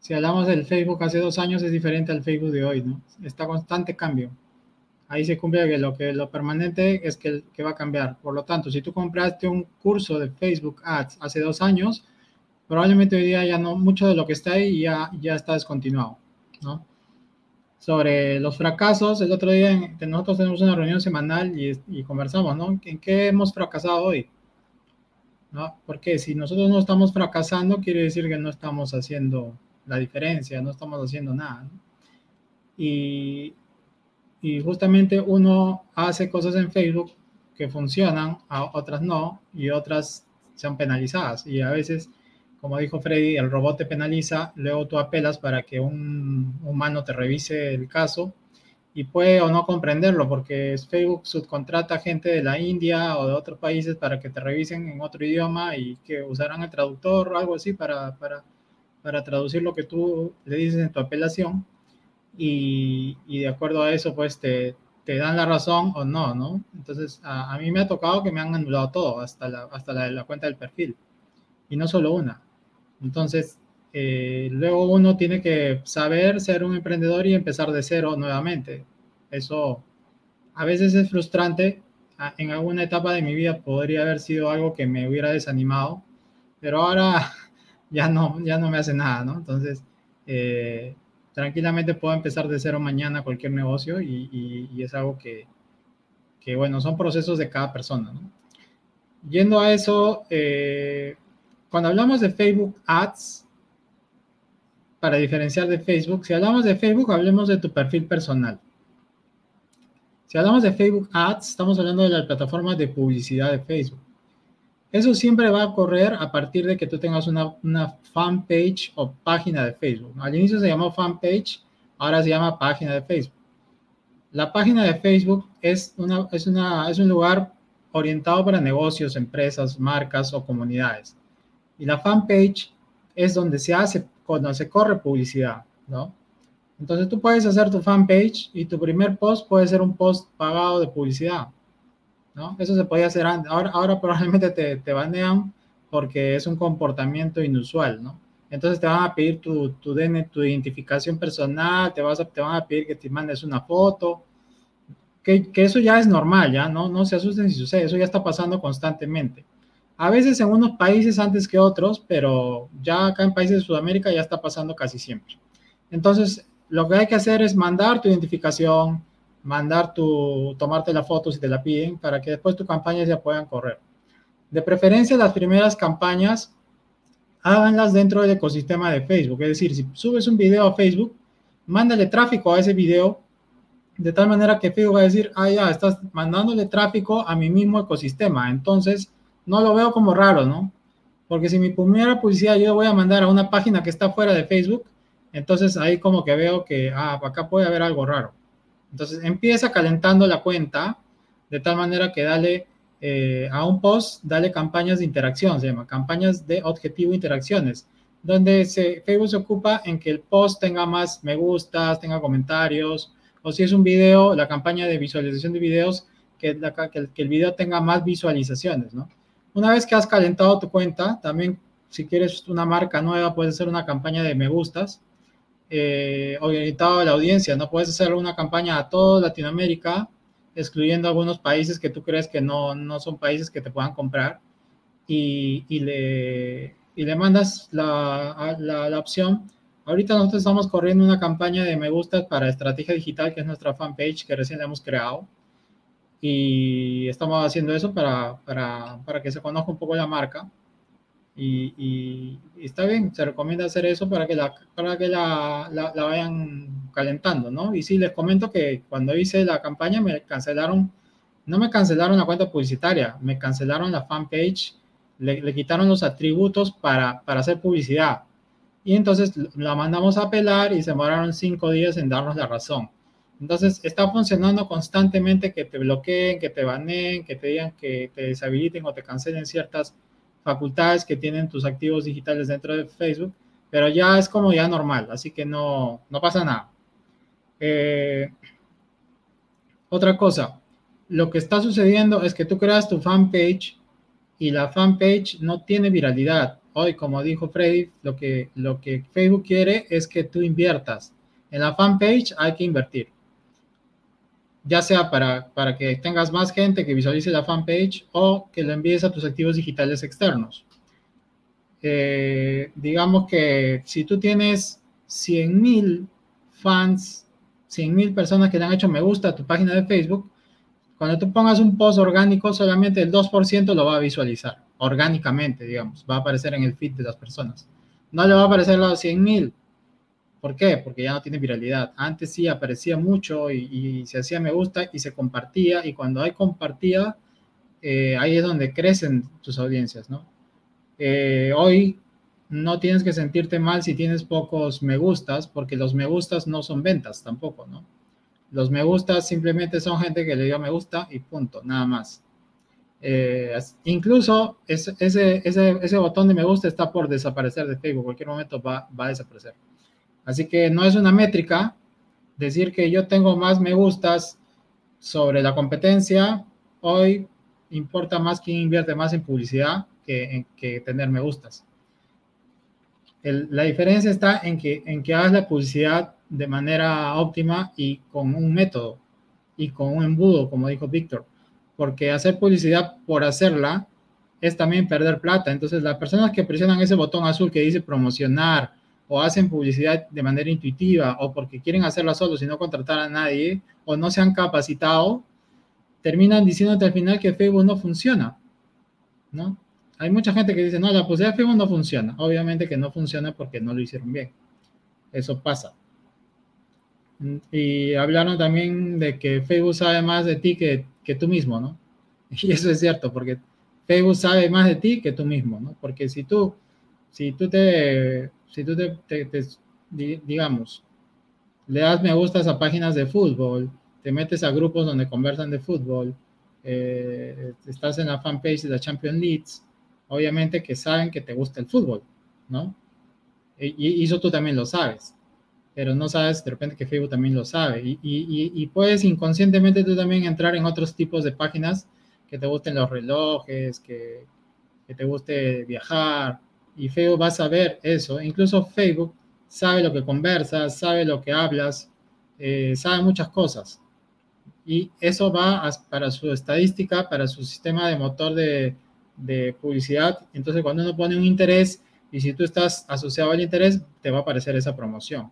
si hablamos del Facebook hace dos años, es diferente al Facebook de hoy, ¿no? Está constante cambio. Ahí se cumple que lo, que lo permanente es que, que va a cambiar. Por lo tanto, si tú compraste un curso de Facebook Ads hace dos años, probablemente hoy día ya no, mucho de lo que está ahí ya, ya está descontinuado, ¿no? Sobre los fracasos, el otro día nosotros tenemos una reunión semanal y, y conversamos, ¿no? ¿En qué hemos fracasado hoy? ¿no? Porque si nosotros no estamos fracasando, quiere decir que no estamos haciendo la diferencia, no estamos haciendo nada. Y, y, justamente uno hace cosas en Facebook que funcionan, a otras no, y otras sean penalizadas. Y a veces, como dijo Freddy, el robot te penaliza, luego tú apelas para que un humano te revise el caso y puede o no comprenderlo, porque Facebook subcontrata gente de la India o de otros países para que te revisen en otro idioma y que usarán el traductor o algo así para, para, para traducir lo que tú le dices en tu apelación. Y, y de acuerdo a eso, pues te, te, dan la razón o no, ¿no? Entonces, a, a, mí me ha tocado que me han anulado todo, hasta la, hasta la, la cuenta del perfil, y no solo una. Entonces, eh, luego uno tiene que saber ser un emprendedor y empezar de cero nuevamente. Eso a veces es frustrante. En alguna etapa de mi vida podría haber sido algo que me hubiera desanimado, pero ahora [laughs] ya no, ya no me hace nada, ¿no? Entonces, eh, tranquilamente puedo empezar de cero mañana cualquier negocio y es algo que, que, bueno, son procesos de cada persona, ¿no? Yendo a eso, eh, cuando hablamos de Facebook Ads, para diferenciar de Facebook. Si hablamos de Facebook, hablemos de tu perfil personal. Si hablamos de Facebook Ads, estamos hablando de la plataforma de publicidad de Facebook. Eso siempre va a correr a partir de que tú tengas una, una fanpage o página de Facebook. Al inicio se llamó fanpage, ahora se llama página de Facebook. La página de Facebook es, una, es, una, es un lugar orientado para negocios, empresas, marcas o comunidades. Y la fanpage es donde se hace cuando se corre publicidad, ¿no? Entonces tú puedes hacer tu fanpage y tu primer post puede ser un post pagado de publicidad, ¿no? Eso se podía hacer antes. Ahora, ahora probablemente te, te banean porque es un comportamiento inusual, ¿no? Entonces te van a pedir tu, tu, DN, tu identificación personal, te, vas a, te van a pedir que te mandes una foto, que, que eso ya es normal, ya, ¿no? No se asusten si sucede, eso ya está pasando constantemente. A veces en unos países antes que otros, pero ya acá en países de Sudamérica ya está pasando casi siempre. Entonces, lo que hay que hacer es mandar tu identificación, mandar tu, tomarte la foto si te la piden, para que después tus campañas ya puedan correr. De preferencia, las primeras campañas, háganlas dentro del ecosistema de Facebook. Es decir, si subes un video a Facebook, mándale tráfico a ese video, de tal manera que Facebook va a decir, ah, ya, estás mandándole tráfico a mi mismo ecosistema. Entonces, no lo veo como raro, ¿no? Porque si mi primera publicidad yo voy a mandar a una página que está fuera de Facebook, entonces ahí como que veo que, ah, acá puede haber algo raro. Entonces empieza calentando la cuenta de tal manera que dale eh, a un post, dale campañas de interacción, se llama campañas de objetivo interacciones, donde se, Facebook se ocupa en que el post tenga más me gustas, tenga comentarios, o si es un video, la campaña de visualización de videos, que, que el video tenga más visualizaciones, ¿no? Una vez que has calentado tu cuenta, también si quieres una marca nueva, puedes hacer una campaña de me gustas, eh, orientado a la audiencia, ¿no? Puedes hacer una campaña a toda Latinoamérica, excluyendo algunos países que tú crees que no, no son países que te puedan comprar, y, y le, y le mandas la, la, la, opción. Ahorita nosotros estamos corriendo una campaña de me gustas para Estrategia Digital, que es nuestra fanpage que recién la hemos creado y estamos haciendo eso para, para, para, que se conozca un poco la marca. Y, y, y, está bien, se recomienda hacer eso para que la, para que la, la, la, vayan calentando, ¿no? Y sí, les comento que cuando hice la campaña me cancelaron, no me cancelaron la cuenta publicitaria, me cancelaron la fanpage, le, le quitaron los atributos para, para hacer publicidad. Y entonces la mandamos a apelar y se demoraron cinco días en darnos la razón. Entonces, está funcionando constantemente que te bloqueen, que te baneen, que te digan que te deshabiliten o te cancelen ciertas facultades que tienen tus activos digitales dentro de Facebook, pero ya es como ya normal, así que no, no pasa nada. Eh, otra cosa, lo que está sucediendo es que tú creas tu fanpage y la fanpage no tiene viralidad. Hoy, como dijo Freddy, lo que, lo que Facebook quiere es que tú inviertas. En la fanpage hay que invertir. Ya sea para, para que tengas más gente que visualice la fanpage o que lo envíes a tus activos digitales externos. Eh, digamos que si tú tienes 100 mil fans, 100 mil personas que le han hecho me gusta a tu página de Facebook, cuando tú pongas un post orgánico, solamente el 2% lo va a visualizar, orgánicamente, digamos, va a aparecer en el feed de las personas. No le va a aparecer a los 100 mil. ¿Por qué? Porque ya no tiene viralidad. Antes sí aparecía mucho y, se hacía me gusta y se compartía, y cuando hay compartida, eh, ahí es donde crecen tus audiencias, ¿no? Eh, hoy no tienes que sentirte mal si tienes pocos me gustas, porque los me gustas no son ventas tampoco, ¿no? Los me gustas simplemente son gente que le dio me gusta y punto, nada más. Eh, incluso ese, ese, botón de me gusta está por desaparecer de Facebook, cualquier momento va a desaparecer. Así que no es una métrica decir que yo tengo más me gustas sobre la competencia. Hoy importa más quién invierte más en publicidad que, que tener me gustas. la diferencia está en que, en que hagas la publicidad de manera óptima y con un método y con un embudo, como dijo Víctor, porque hacer publicidad por hacerla es también perder plata. Entonces, las personas que presionan ese botón azul que dice promocionar o hacen publicidad de manera intuitiva o porque quieren hacerla solo y no contratar a nadie o no se han capacitado, terminan diciéndote al final que Facebook no funciona, ¿no? Hay mucha gente que dice, no, la publicidad de Facebook no funciona. Obviamente que no funciona porque no lo hicieron bien. Eso pasa. Y hablaron también de que Facebook sabe más de ti que, que tú mismo, ¿no? [laughs] Y eso es cierto, porque Facebook sabe más de ti que tú mismo, ¿no? Porque si tú, si tú te, si tú te, digamos, le das me gustas a páginas de fútbol, te metes a grupos donde conversan de fútbol, eh, estás en la fanpage de la Champions League, obviamente que saben que te gusta el fútbol, ¿no? Y, eso tú también lo sabes pero no sabes de repente que Facebook también lo sabe. Y, y, puedes inconscientemente tú también entrar en otros tipos de páginas que te gusten los relojes, que te guste viajar, y Facebook va a saber eso. Incluso Facebook sabe lo que conversas, sabe lo que hablas, eh, sabe muchas cosas. Y eso va para su estadística, para su sistema de motor de, de publicidad. Entonces, cuando uno pone un interés y si tú estás asociado al interés, te va a aparecer esa promoción.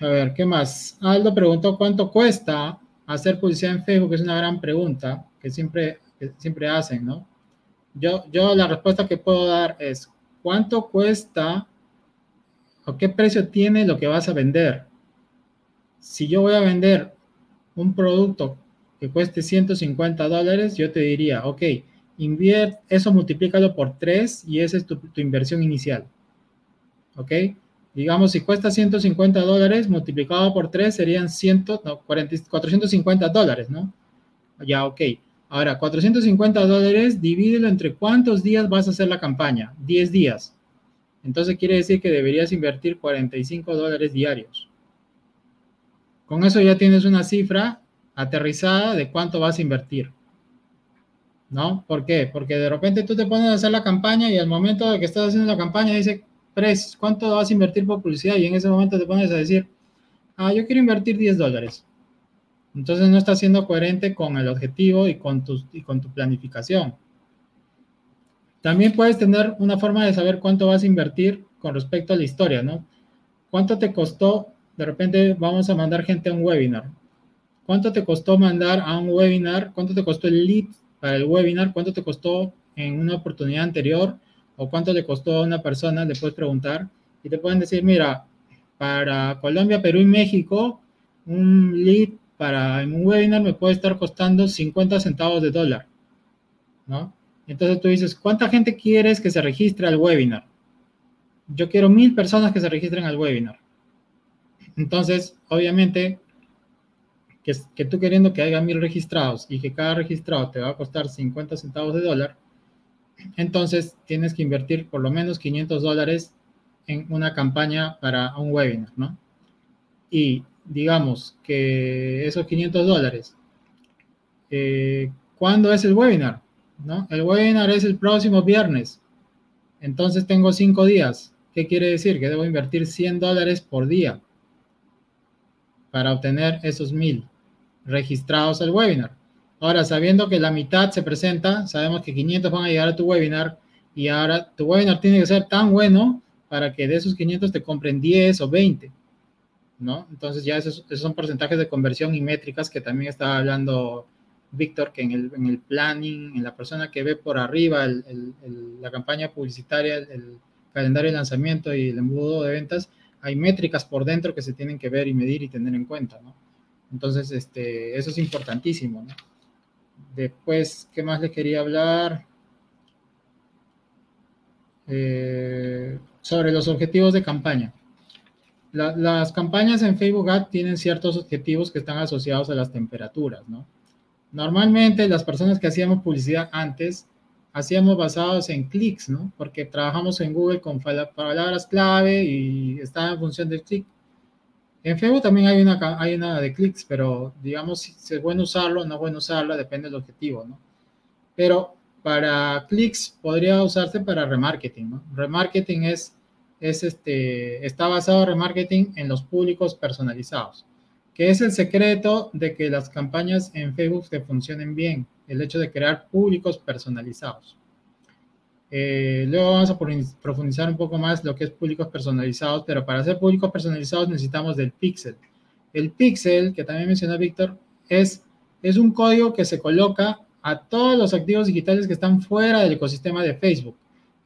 A ver, ¿qué más? Aldo preguntó cuánto cuesta hacer publicidad en Facebook, es una gran pregunta que siempre, siempre hacen, ¿no? Yo, yo la respuesta que puedo dar es, ¿cuánto cuesta o qué precio tiene lo que vas a vender? Si yo voy a vender un producto que cueste 150 dólares, yo te diría, ok, invierte, eso multiplícalo por 3 y esa es tu, inversión inicial. ¿Ok? Digamos, si cuesta 150 dólares, multiplicado por 3 serían 100, no, 450 dólares, ¿no? Ya, ok. Ahora, 450 dólares, divídelo entre cuántos días vas a hacer la campaña. 10 días. Entonces quiere decir que deberías invertir 45 dólares diarios. Con eso ya tienes una cifra aterrizada de cuánto vas a invertir. ¿No? ¿Por qué? Porque de repente tú te pones a hacer la campaña y al momento de que estás haciendo la campaña dice, ¿cuánto vas a invertir por publicidad? Y en ese momento te pones a decir, ah, yo quiero invertir 10 dólares. Entonces no estás siendo coherente con el objetivo y con, tu, y con tu planificación. También puedes tener una forma de saber cuánto vas a invertir con respecto a la historia, ¿no? ¿Cuánto te costó? De repente vamos a mandar gente a un webinar. ¿Cuánto te costó mandar a un webinar? ¿Cuánto te costó el lead para el webinar? ¿Cuánto te costó en una oportunidad anterior? o cuánto le costó a una persona, le puedes preguntar y te pueden decir, mira, para Colombia, Perú y México, un lead para un webinar me puede estar costando 50 centavos de dólar, ¿no? Entonces tú dices, ¿cuánta gente quieres que se registre al webinar? Yo quiero mil personas que se registren al webinar. Entonces, obviamente, que, que tú queriendo que haya mil registrados y que cada registrado te va a costar 50 centavos de dólar, entonces tienes que invertir por lo menos 500 dólares en una campaña para un webinar, ¿no? Y digamos que esos 500 dólares, eh, ¿cuándo es el webinar? ¿no? El webinar es el próximo viernes. Entonces tengo cinco días. ¿Qué quiere decir? Que debo invertir 100 dólares por día para obtener esos mil registrados al webinar. Ahora, sabiendo que la mitad se presenta, sabemos que 500 van a llegar a tu webinar y ahora tu webinar tiene que ser tan bueno para que de esos 500 te compren 10 o 20, ¿no? Entonces ya esos, son porcentajes de conversión y métricas que también estaba hablando Víctor, que en el, en el, planning, en la persona que ve por arriba la campaña publicitaria, el calendario de lanzamiento y el embudo de ventas, hay métricas por dentro que se tienen que ver y medir y tener en cuenta. Entonces, este, eso es importantísimo. Después, ¿qué más le quería hablar? Eh, sobre los objetivos de campaña. Las campañas en Facebook Ad tienen ciertos objetivos que están asociados a las temperaturas, ¿no? Normalmente las personas que hacíamos publicidad antes, hacíamos basados en clics, ¿no? Porque trabajamos en Google con palabras clave y está en función del clic. En Facebook también hay una, hay una de clics, pero digamos si es bueno usarlo o no es bueno usarlo, depende del objetivo, ¿no? Pero para clics podría usarse para remarketing, ¿no? Remarketing es, es este, está basado en remarketing en los públicos personalizados, que es el secreto de que las campañas en Facebook te funcionen bien, el hecho de crear públicos personalizados. Eh, luego vamos a profundizar un poco más lo que es públicos personalizados, pero para hacer públicos personalizados necesitamos del pixel. El pixel, que también mencionó Víctor, es, es un código que se coloca a todos los activos digitales que están fuera del ecosistema de Facebook.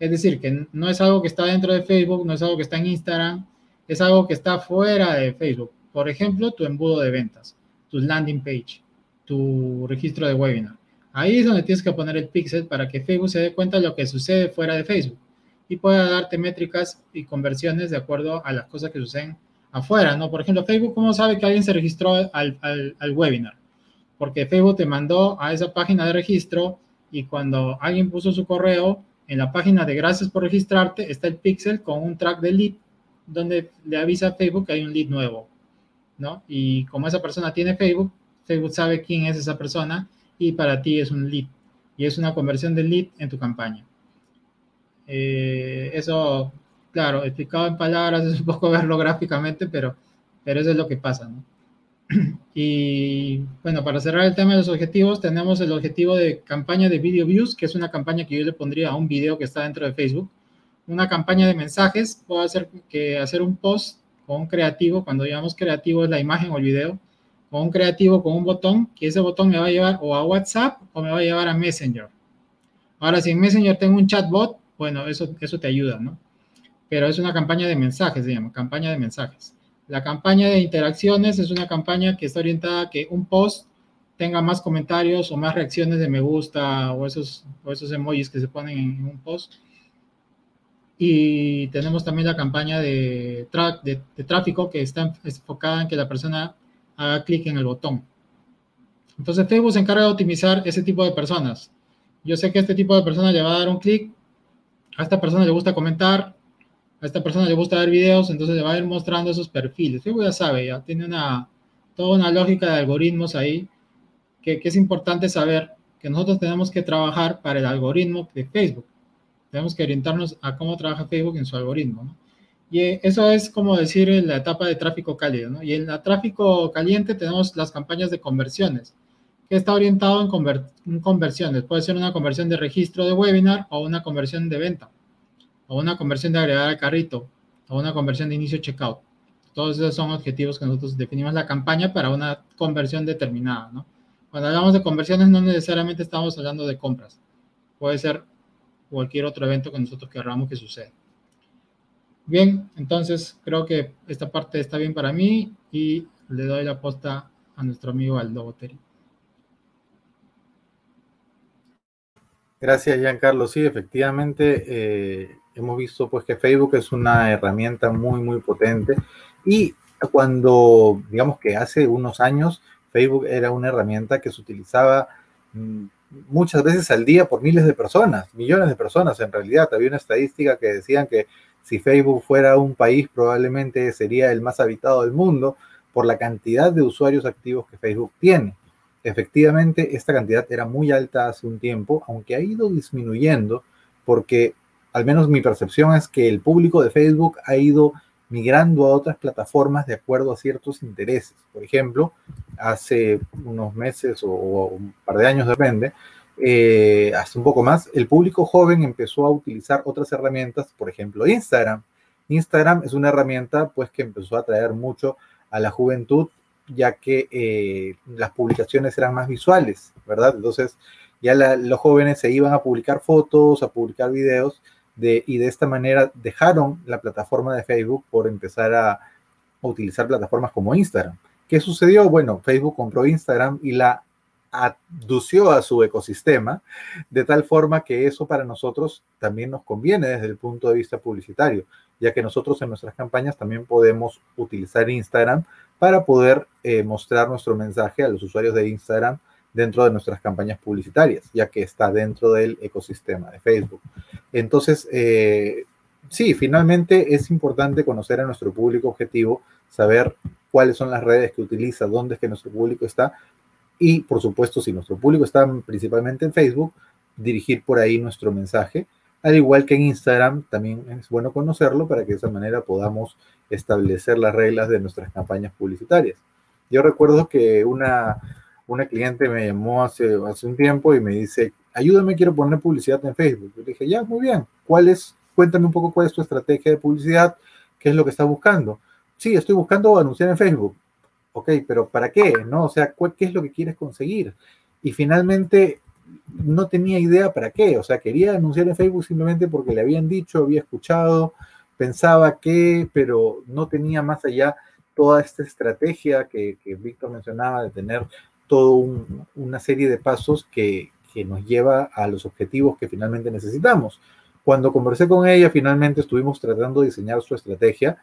Es decir, que no es algo que está dentro de Facebook, no es algo que está en Instagram, es algo que está fuera de Facebook. Por ejemplo, tu embudo de ventas, tu landing page, tu registro de webinar. Ahí es donde tienes que poner el pixel para que Facebook se dé cuenta de lo que sucede fuera de Facebook y pueda darte métricas y conversiones de acuerdo a las cosas que suceden afuera, ¿no? Por ejemplo, Facebook, ¿cómo sabe que alguien se registró al, al, webinar? Porque Facebook te mandó a esa página de registro y cuando alguien puso su correo, en la página de gracias por registrarte está el pixel con un track de lead donde le avisa a Facebook que hay un lead nuevo, ¿no? Y como esa persona tiene Facebook, Facebook sabe quién es esa persona y para ti es un lead y es una conversión de lead en tu campaña. Eh, eso, claro, explicado en palabras [laughs] es un poco [laughs] verlo gráficamente, pero, pero eso es lo que pasa, ¿no? [clears throat] Y bueno, para cerrar el tema de los objetivos, tenemos el objetivo de campaña de video views, que es una campaña que yo le pondría a un video que está dentro de Facebook. Una campaña de mensajes, puedo hacer que hacer un post con un creativo, cuando llamamos creativo es la imagen o el video, con un creativo con un botón, que ese botón me va a llevar o a WhatsApp o me va a llevar a Messenger. Ahora, si en Messenger tengo un chatbot, bueno, eso, eso te ayuda, ¿no? Pero es una campaña de mensajes, llama, campaña de mensajes. La campaña de interacciones es una campaña que está orientada a que un post tenga más comentarios o más reacciones de me gusta o esos, o esos emojis que se ponen en, un post. Y tenemos también la campaña de, de, de, tráfico que está enfocada en que la persona haga clic en el botón. Entonces Facebook se encarga de optimizar ese tipo de personas. Yo sé que este tipo de personas le va a dar un clic, a esta persona le gusta comentar, a esta persona le gusta ver videos, entonces le va a ir mostrando esos perfiles. Facebook ya sabe, ya tiene una, toda una lógica de algoritmos ahí que, que es importante saber que nosotros tenemos que trabajar para el algoritmo de Facebook. Tenemos que orientarnos a cómo trabaja Facebook en su algoritmo. ¿no? Y eso es como decir en la etapa de tráfico cálido, ¿no? Y en el tráfico caliente tenemos las campañas de conversiones, que está orientado en, conversiones. Puede ser una conversión de registro de webinar o una conversión de venta, o una conversión de agregar al carrito, o una conversión de inicio checkout. Todos esos son objetivos que nosotros definimos la campaña para una conversión determinada, ¿no? Cuando hablamos de conversiones no necesariamente estamos hablando de compras. Puede ser cualquier otro evento que nosotros queramos que suceda. Bien, entonces creo que esta parte está bien para mí y le doy la posta a nuestro amigo Aldo Boteri. Gracias, Giancarlo. Sí, efectivamente, eh, hemos visto pues que Facebook es una herramienta muy, muy potente y cuando, digamos que hace unos años, Facebook era una herramienta que se utilizaba mm, muchas veces al día por miles de personas, millones de personas en realidad. Había una estadística que decían que si Facebook fuera un país, probablemente sería el más habitado del mundo por la cantidad de usuarios activos que Facebook tiene. Efectivamente, esta cantidad era muy alta hace un tiempo, aunque ha ido disminuyendo porque al menos mi percepción es que el público de Facebook ha ido migrando a otras plataformas de acuerdo a ciertos intereses. Por ejemplo, hace unos meses o, un par de años, depende, eh, un poco más, el público joven empezó a utilizar otras herramientas, por ejemplo, Instagram. Instagram es una herramienta pues que empezó a atraer mucho a la juventud, ya que eh, las publicaciones eran más visuales, ¿verdad? Entonces ya los jóvenes se iban a publicar fotos, a publicar videos, y de esta manera dejaron la plataforma de Facebook por empezar a, utilizar plataformas como Instagram. ¿Qué sucedió? Bueno, Facebook compró Instagram y la adució a su ecosistema, de tal forma que eso para nosotros también nos conviene desde el punto de vista publicitario, ya que nosotros en nuestras campañas también podemos utilizar Instagram para poder eh, mostrar nuestro mensaje a los usuarios de Instagram dentro de nuestras campañas publicitarias, ya que está dentro del ecosistema de Facebook. Entonces, eh, sí, finalmente es importante conocer a nuestro público objetivo, saber cuáles son las redes que utiliza, dónde es que nuestro público está y, por supuesto, si nuestro público está principalmente en Facebook, dirigir por ahí nuestro mensaje. Al igual que en Instagram, también es bueno conocerlo para que de esa manera podamos establecer las reglas de nuestras campañas publicitarias. Yo recuerdo que una, una cliente me llamó hace, hace un tiempo y me dice, ayúdame, quiero poner publicidad en Facebook. Yo le dije, ya, muy bien, ¿cuál es? Cuéntame un poco cuál es tu estrategia de publicidad, qué es lo que estás buscando. Sí, estoy buscando anunciar en Facebook. Ok, pero ¿para qué? ¿No? O sea, ¿qué es lo que quieres conseguir? Y finalmente no tenía idea para qué. O sea, quería anunciar en Facebook simplemente porque le habían dicho, había escuchado, pensaba que, pero no tenía más allá toda esta estrategia que, que Víctor mencionaba de tener toda una serie de pasos que, que nos lleva a los objetivos que finalmente necesitamos. Cuando conversé con ella, finalmente estuvimos tratando de diseñar su estrategia.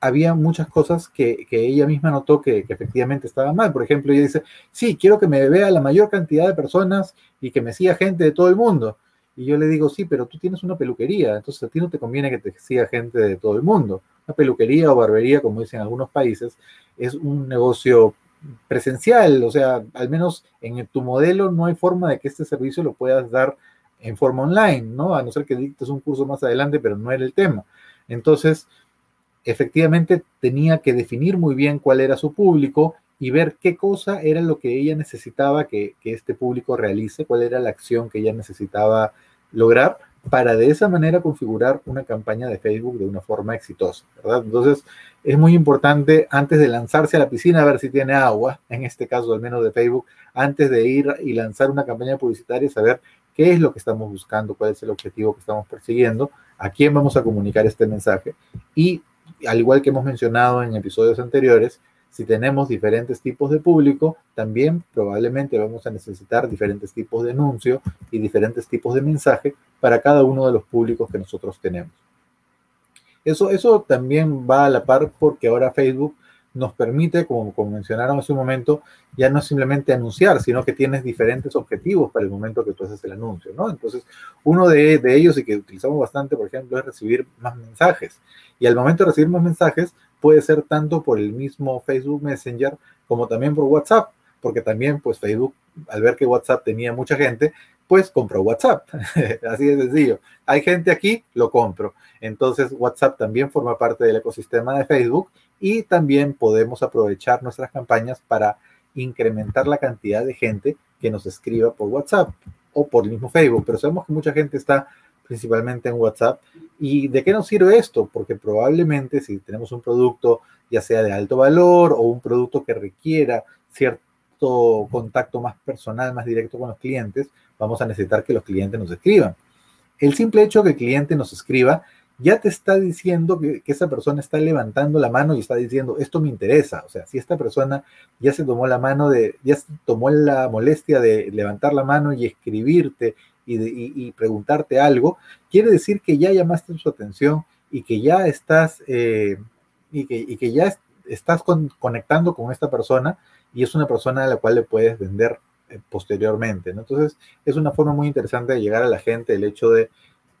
Había muchas cosas que, que ella misma notó que, que, efectivamente estaban mal. Por ejemplo, ella dice, sí, quiero que me vea la mayor cantidad de personas y que me siga gente de todo el mundo. Y yo le digo, sí, pero tú tienes una peluquería, entonces a ti no te conviene que te siga gente de todo el mundo. Una peluquería o barbería, como dicen algunos países, es un negocio presencial, o sea, al menos en tu modelo no hay forma de que este servicio lo puedas dar en forma online, ¿no? A no ser que dictes un curso más adelante, pero no era el tema. Entonces, efectivamente tenía que definir muy bien cuál era su público y ver qué cosa era lo que ella necesitaba que, que este público realice, cuál era la acción que ella necesitaba lograr para de esa manera configurar una campaña de Facebook de una forma exitosa, ¿verdad? Entonces, es muy importante antes de lanzarse a la piscina a ver si tiene agua, en este caso al menos de Facebook, antes de ir y lanzar una campaña publicitaria, saber qué es lo que estamos buscando, cuál es el objetivo que estamos persiguiendo, a quién vamos a comunicar este mensaje y, al igual que hemos mencionado en episodios anteriores, si tenemos diferentes tipos de público, también probablemente vamos a necesitar diferentes tipos de anuncio y diferentes tipos de mensaje para cada uno de los públicos que nosotros tenemos. Eso, eso también va a la par porque ahora Facebook nos permite, como, como, mencionaron hace un momento, ya no simplemente anunciar, sino que tienes diferentes objetivos para el momento que tú haces el anuncio, ¿no? Entonces, uno de, de, ellos y que utilizamos bastante, por ejemplo, es recibir más mensajes. Y al momento de recibir más mensajes, puede ser tanto por el mismo Facebook Messenger como también por WhatsApp, porque también pues Facebook, al ver que WhatsApp tenía mucha gente, pues compró WhatsApp. [laughs] Así de sencillo. Hay gente aquí, lo compro. Entonces WhatsApp también forma parte del ecosistema de Facebook y también podemos aprovechar nuestras campañas para incrementar la cantidad de gente que nos escriba por WhatsApp o por el mismo Facebook. Pero sabemos que mucha gente está principalmente en WhatsApp. ¿Y de qué nos sirve esto? Porque probablemente si tenemos un producto ya sea de alto valor o un producto que requiera cierto contacto más personal, más directo con los clientes, vamos a necesitar que los clientes nos escriban. El simple hecho que el cliente nos escriba ya te está diciendo que, esa persona está levantando la mano y está diciendo, esto me interesa. O sea, si esta persona ya se tomó la mano de, ya se tomó la molestia de levantar la mano y escribirte y, preguntarte algo, quiere decir que ya llamaste su atención y que ya estás, eh, y, que, ya estás conectando con esta persona y es una persona a la cual le puedes vender eh, posteriormente. Entonces, es una forma muy interesante de llegar a la gente el hecho de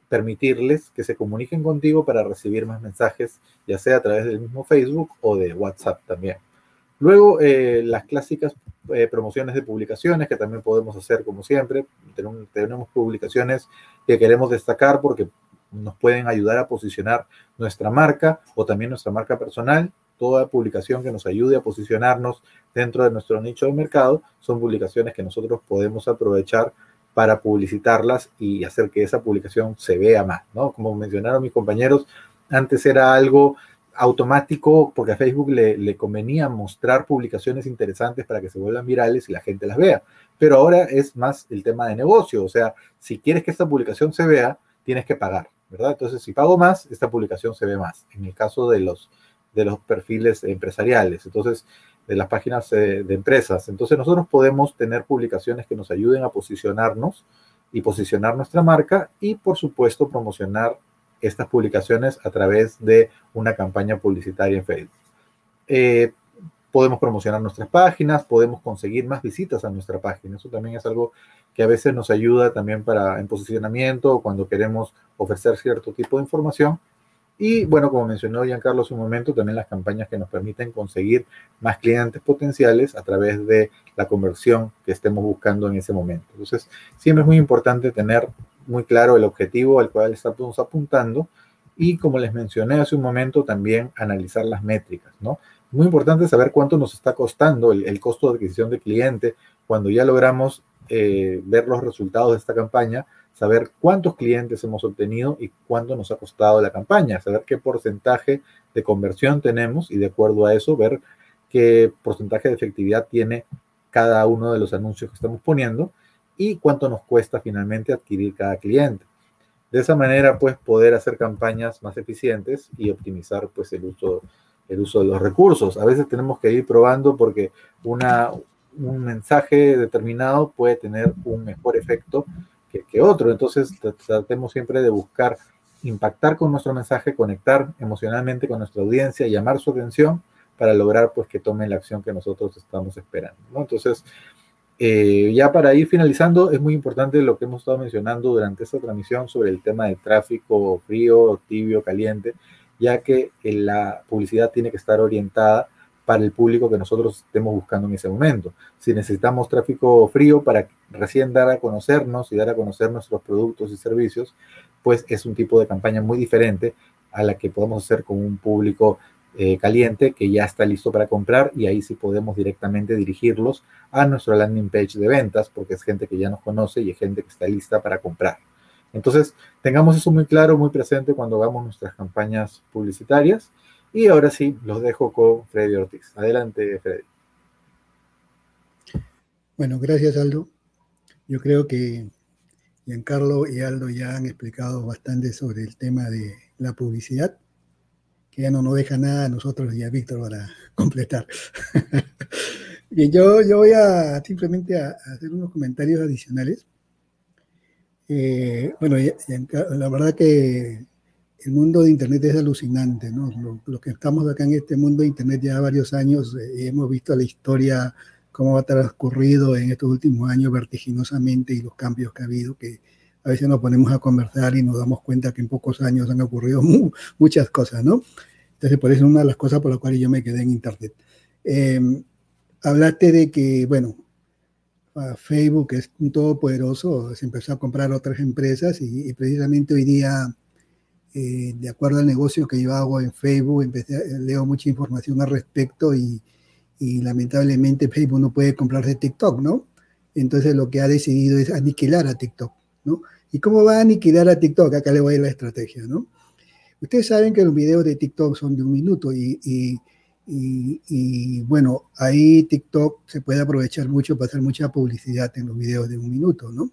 permitirles que se comuniquen contigo para recibir más mensajes, ya sea a través del mismo Facebook o de WhatsApp también. Luego, eh, las clásicas eh, promociones de publicaciones que también podemos hacer como siempre. Tenemos, tenemos publicaciones que queremos destacar porque nos pueden ayudar a posicionar nuestra marca o también nuestra marca personal. Toda publicación que nos ayude a posicionarnos dentro de nuestro nicho de mercado son publicaciones que nosotros podemos aprovechar para publicitarlas y hacer que esa publicación se vea más, ¿no? Como mencionaron mis compañeros, antes era algo automático porque a Facebook le, convenía mostrar publicaciones interesantes para que se vuelvan virales y la gente las vea. Pero ahora es más el tema de negocio, o sea, si quieres que esta publicación se vea, tienes que pagar, ¿verdad? Entonces, si pago más, esta publicación se ve más. En el caso de los, de los perfiles empresariales. Entonces, de las páginas eh, de empresas. Entonces nosotros podemos tener publicaciones que nos ayuden a posicionarnos y posicionar nuestra marca y por supuesto promocionar estas publicaciones a través de una campaña publicitaria en Facebook. Eh, podemos promocionar nuestras páginas, podemos conseguir más visitas a nuestra página. Eso también es algo que a veces nos ayuda también para en posicionamiento cuando queremos ofrecer cierto tipo de información y bueno, como mencionó Giancarlo hace un momento, también las campañas que nos permiten conseguir más clientes potenciales a través de la conversión que estemos buscando en ese momento. Entonces, siempre es muy importante tener muy claro el objetivo al cual estamos apuntando y como les mencioné hace un momento, también analizar las métricas, ¿no? Muy importante saber cuánto nos está costando el, costo de adquisición de cliente. Cuando ya logramos eh, ver los resultados de esta campaña saber cuántos clientes hemos obtenido y cuánto nos ha costado la campaña, saber qué porcentaje de conversión tenemos y de acuerdo a eso ver qué porcentaje de efectividad tiene cada uno de los anuncios que estamos poniendo y cuánto nos cuesta finalmente adquirir cada cliente. De esa manera, pues, poder hacer campañas más eficientes y optimizar, pues, el uso, el uso de los recursos. A veces tenemos que ir probando porque una, un mensaje determinado puede tener un mejor efecto que, otro. Entonces tratemos siempre de buscar impactar con nuestro mensaje, conectar emocionalmente con nuestra audiencia, llamar su atención para lograr pues que tomen la acción que nosotros estamos esperando. Entonces, eh, ya para ir finalizando, es muy importante lo que hemos estado mencionando durante esta transmisión sobre el tema del tráfico frío, tibio, caliente, ya que la publicidad tiene que estar orientada para el público que nosotros estemos buscando en ese momento. Si necesitamos tráfico frío para recién dar a conocernos y dar a conocer nuestros productos y servicios, pues es un tipo de campaña muy diferente a la que podemos hacer con un público eh, caliente que ya está listo para comprar y ahí sí podemos directamente dirigirlos a nuestro landing page de ventas porque es gente que ya nos conoce y es gente que está lista para comprar. Entonces, tengamos eso muy claro, muy presente cuando hagamos nuestras campañas publicitarias y ahora sí, los dejo con Freddy Ortiz. Adelante, Freddy. Bueno, gracias, Aldo. Yo creo que Giancarlo y Aldo ya han explicado bastante sobre el tema de la publicidad, que ya no nos deja nada a nosotros y a Víctor para [laughs] completar. [laughs] Bien, yo, yo voy a simplemente a, hacer unos comentarios adicionales. Eh, bueno, la verdad que el mundo de Internet es alucinante, ¿no? Los que estamos acá en este mundo de Internet ya varios años eh, hemos visto la historia, cómo ha transcurrido en estos últimos años vertiginosamente y los cambios que ha habido, que a veces nos ponemos a conversar y nos damos cuenta que en pocos años han ocurrido [laughs] muchas cosas, ¿no? Entonces, por eso es una de las cosas por las cuales yo me quedé en Internet. Em, hablaste de que, bueno, Facebook es un todopoderoso, se empezó a comprar otras empresas y precisamente hoy día eh, de acuerdo al negocio que yo hago en Facebook, empecé, leo mucha información al respecto y, lamentablemente Facebook no puede comprarse TikTok, ¿no? Entonces lo que ha decidido es aniquilar a TikTok, ¿no? ¿Y cómo va a aniquilar a TikTok? Acá le voy a la estrategia, ¿no? Ustedes saben que los videos de TikTok son de un minuto y, y, bueno, ahí TikTok se puede aprovechar mucho para hacer mucha publicidad en los videos de un minuto, ¿no?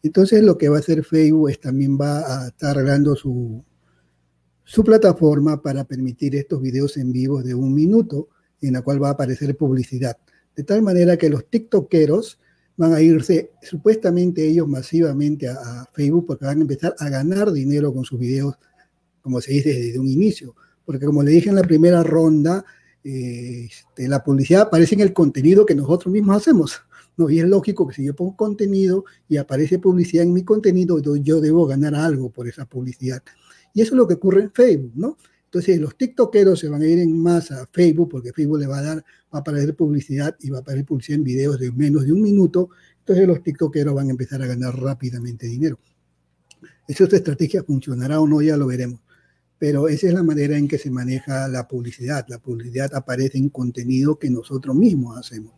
Entonces lo que va a hacer Facebook es también va a estar arreglando su, su plataforma para permitir estos videos en vivo de un minuto en la cual va a aparecer publicidad. De tal manera que los TikTokeros van a irse supuestamente ellos masivamente a, Facebook porque van a empezar a ganar dinero con sus videos, como se dice desde un inicio. Porque como le dije en la primera ronda, eh, este, la publicidad aparece en el contenido que nosotros mismos hacemos. No, y es lógico que si yo pongo contenido y aparece publicidad en mi contenido, yo debo ganar algo por esa publicidad. Y eso es lo que ocurre en Facebook, ¿no? Entonces los tiktokeros se van a ir en masa a Facebook porque Facebook le va a dar, va a aparecer publicidad y va a aparecer publicidad en videos de menos de un minuto. Entonces los tiktokeros van a empezar a ganar rápidamente dinero. Esa estrategia funcionará o no, ya lo veremos. Pero esa es la manera en que se maneja la publicidad. La publicidad aparece en contenido que nosotros mismos hacemos.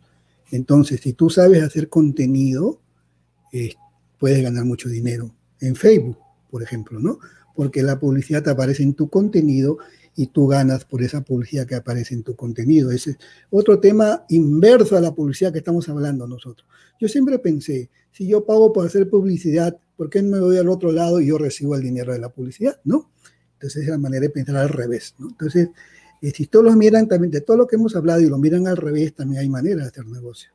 Entonces, si tú sabes hacer contenido, puedes ganar mucho dinero. En Facebook, por ejemplo, ¿no? porque la publicidad aparece en tu contenido y tú ganas por esa publicidad que aparece en tu contenido. Ese es otro tema inverso a la publicidad que estamos hablando nosotros. Yo siempre pensé, si yo pago por hacer publicidad, ¿por qué no me voy al otro lado y yo recibo el dinero de la publicidad? ¿No? Entonces es la manera de pensar al revés. Entonces, eh, si todos lo miran también, de todo lo que hemos hablado y lo miran al revés, también hay manera de hacer negocio.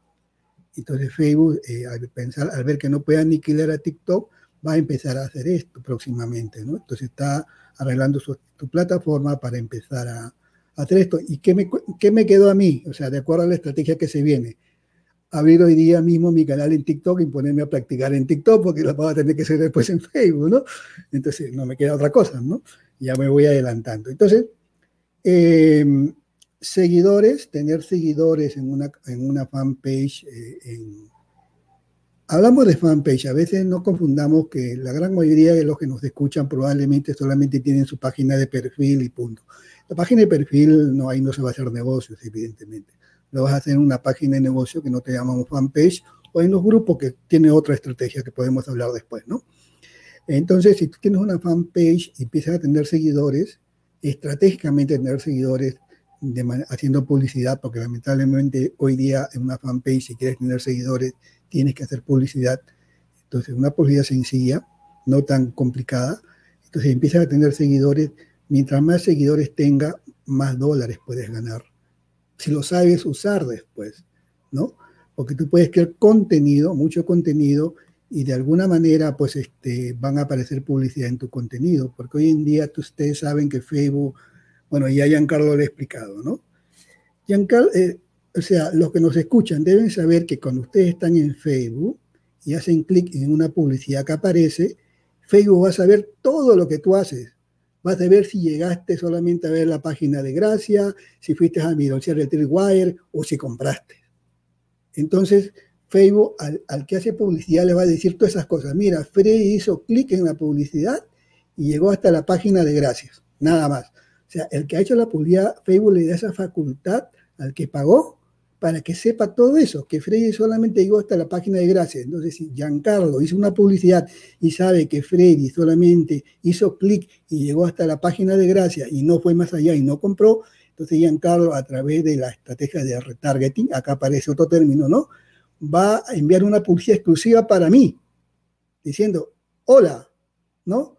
Entonces Facebook, eh, al pensar, al ver que no puede aniquilar a TikTok, va a empezar a hacer esto próximamente, ¿no? Entonces está arreglando su, plataforma para empezar a, hacer esto. ¿Y qué me, qué me quedó a mí? O sea, de acuerdo a la estrategia que se viene, abrir hoy día mismo mi canal en TikTok y ponerme a practicar en TikTok porque lo voy a tener que hacer después en [laughs] Facebook, ¿no? Entonces no me queda otra cosa, ¿no? Ya me voy adelantando. Entonces, em, seguidores, tener seguidores en una, en una fanpage eh, Hablamos de fanpage, a veces no confundamos que la gran mayoría de los que nos escuchan probablemente solamente tienen su página de perfil y punto. La página de perfil, no, ahí no se va a hacer negocios, evidentemente. Lo vas a hacer en una página de negocio que no te llamamos fanpage o en los grupos que tiene otra estrategia que podemos hablar después, ¿no? Entonces, si tú tienes una fanpage y empiezas a tener seguidores, estratégicamente tener seguidores haciendo publicidad, porque lamentablemente hoy día en una fanpage, si quieres tener seguidores, tienes que hacer publicidad. Entonces, una publicidad sencilla, no tan complicada. Entonces, empiezas a tener seguidores. Mientras más seguidores tenga, más dólares puedes ganar. Si lo sabes usar después, ¿no? Porque tú puedes crear contenido, mucho contenido, y de alguna manera, pues, este, van a aparecer publicidad en tu contenido. Porque hoy en día ustedes saben que Facebook, bueno, ya Giancarlo lo ha explicado, ¿no? Giancarlo, eh, o sea, los que nos escuchan deben saber que cuando ustedes están en Facebook y hacen clic en una publicidad que aparece, Facebook va a saber todo lo que tú haces. Vas a ver si llegaste solamente a ver la página de Gracia, si fuiste a mirar el Tripwire o si compraste. Entonces, Facebook al, al, que hace publicidad le va a decir todas esas cosas. Mira, Freddy hizo clic en la publicidad y llegó hasta la página de Gracias. Nada más. O sea, el que ha hecho la publicidad, Facebook le da esa facultad al que pagó para que sepa todo eso, que Freddy solamente llegó hasta la página de gracias. Entonces, si Giancarlo hizo una publicidad y sabe que Freddy solamente hizo clic y llegó hasta la página de gracias y no fue más allá y no compró, entonces Giancarlo a través de la estrategia de retargeting, acá aparece otro término, ¿no? Va a enviar una publicidad exclusiva para mí, diciendo, hola, ¿no?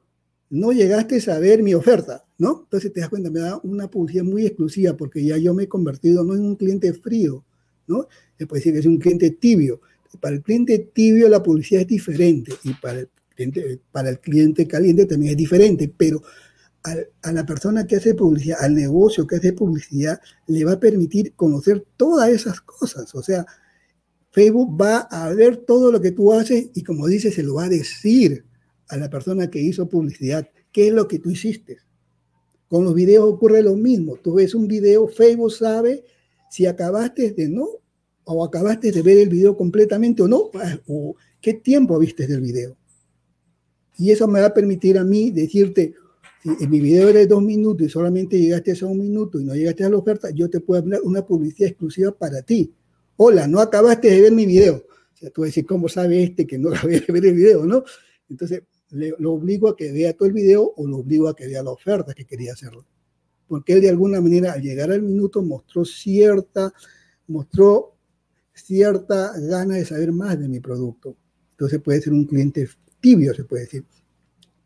No llegaste a saber mi oferta, ¿no? Entonces te das cuenta, me da una publicidad muy exclusiva porque ya yo me he convertido no en un cliente frío, ¿no? Se puede decir que es un cliente tibio. Para el cliente tibio la publicidad es diferente y para el cliente, para el cliente caliente también es diferente, pero a la persona que hace publicidad, al negocio que hace publicidad, le va a permitir conocer todas esas cosas. O sea, Facebook va a ver todo lo que tú haces y como dice, se lo va a decir a la persona que hizo publicidad, qué es lo que tú hiciste. Con los videos ocurre lo mismo. Tú ves un video, Facebook sabe si acabaste de no, o acabaste de ver el video completamente o no, o qué tiempo viste del video. Y eso me va a permitir a mí decirte, si mi video era de dos minutos y solamente llegaste a un minuto y no llegaste a la oferta, yo te puedo hablar una publicidad exclusiva para ti. Hola, no acabaste de ver mi video. O sea, tú vas a decir, ¿cómo sabe este que no [laughs] acabé de ver el video, no? Entonces, lo obligo a que vea todo el video o lo obligo a que vea la oferta que quería hacerlo porque él de alguna manera al llegar al minuto mostró cierta, mostró cierta gana de saber más de mi producto. Entonces puede ser un cliente tibio, se puede decir.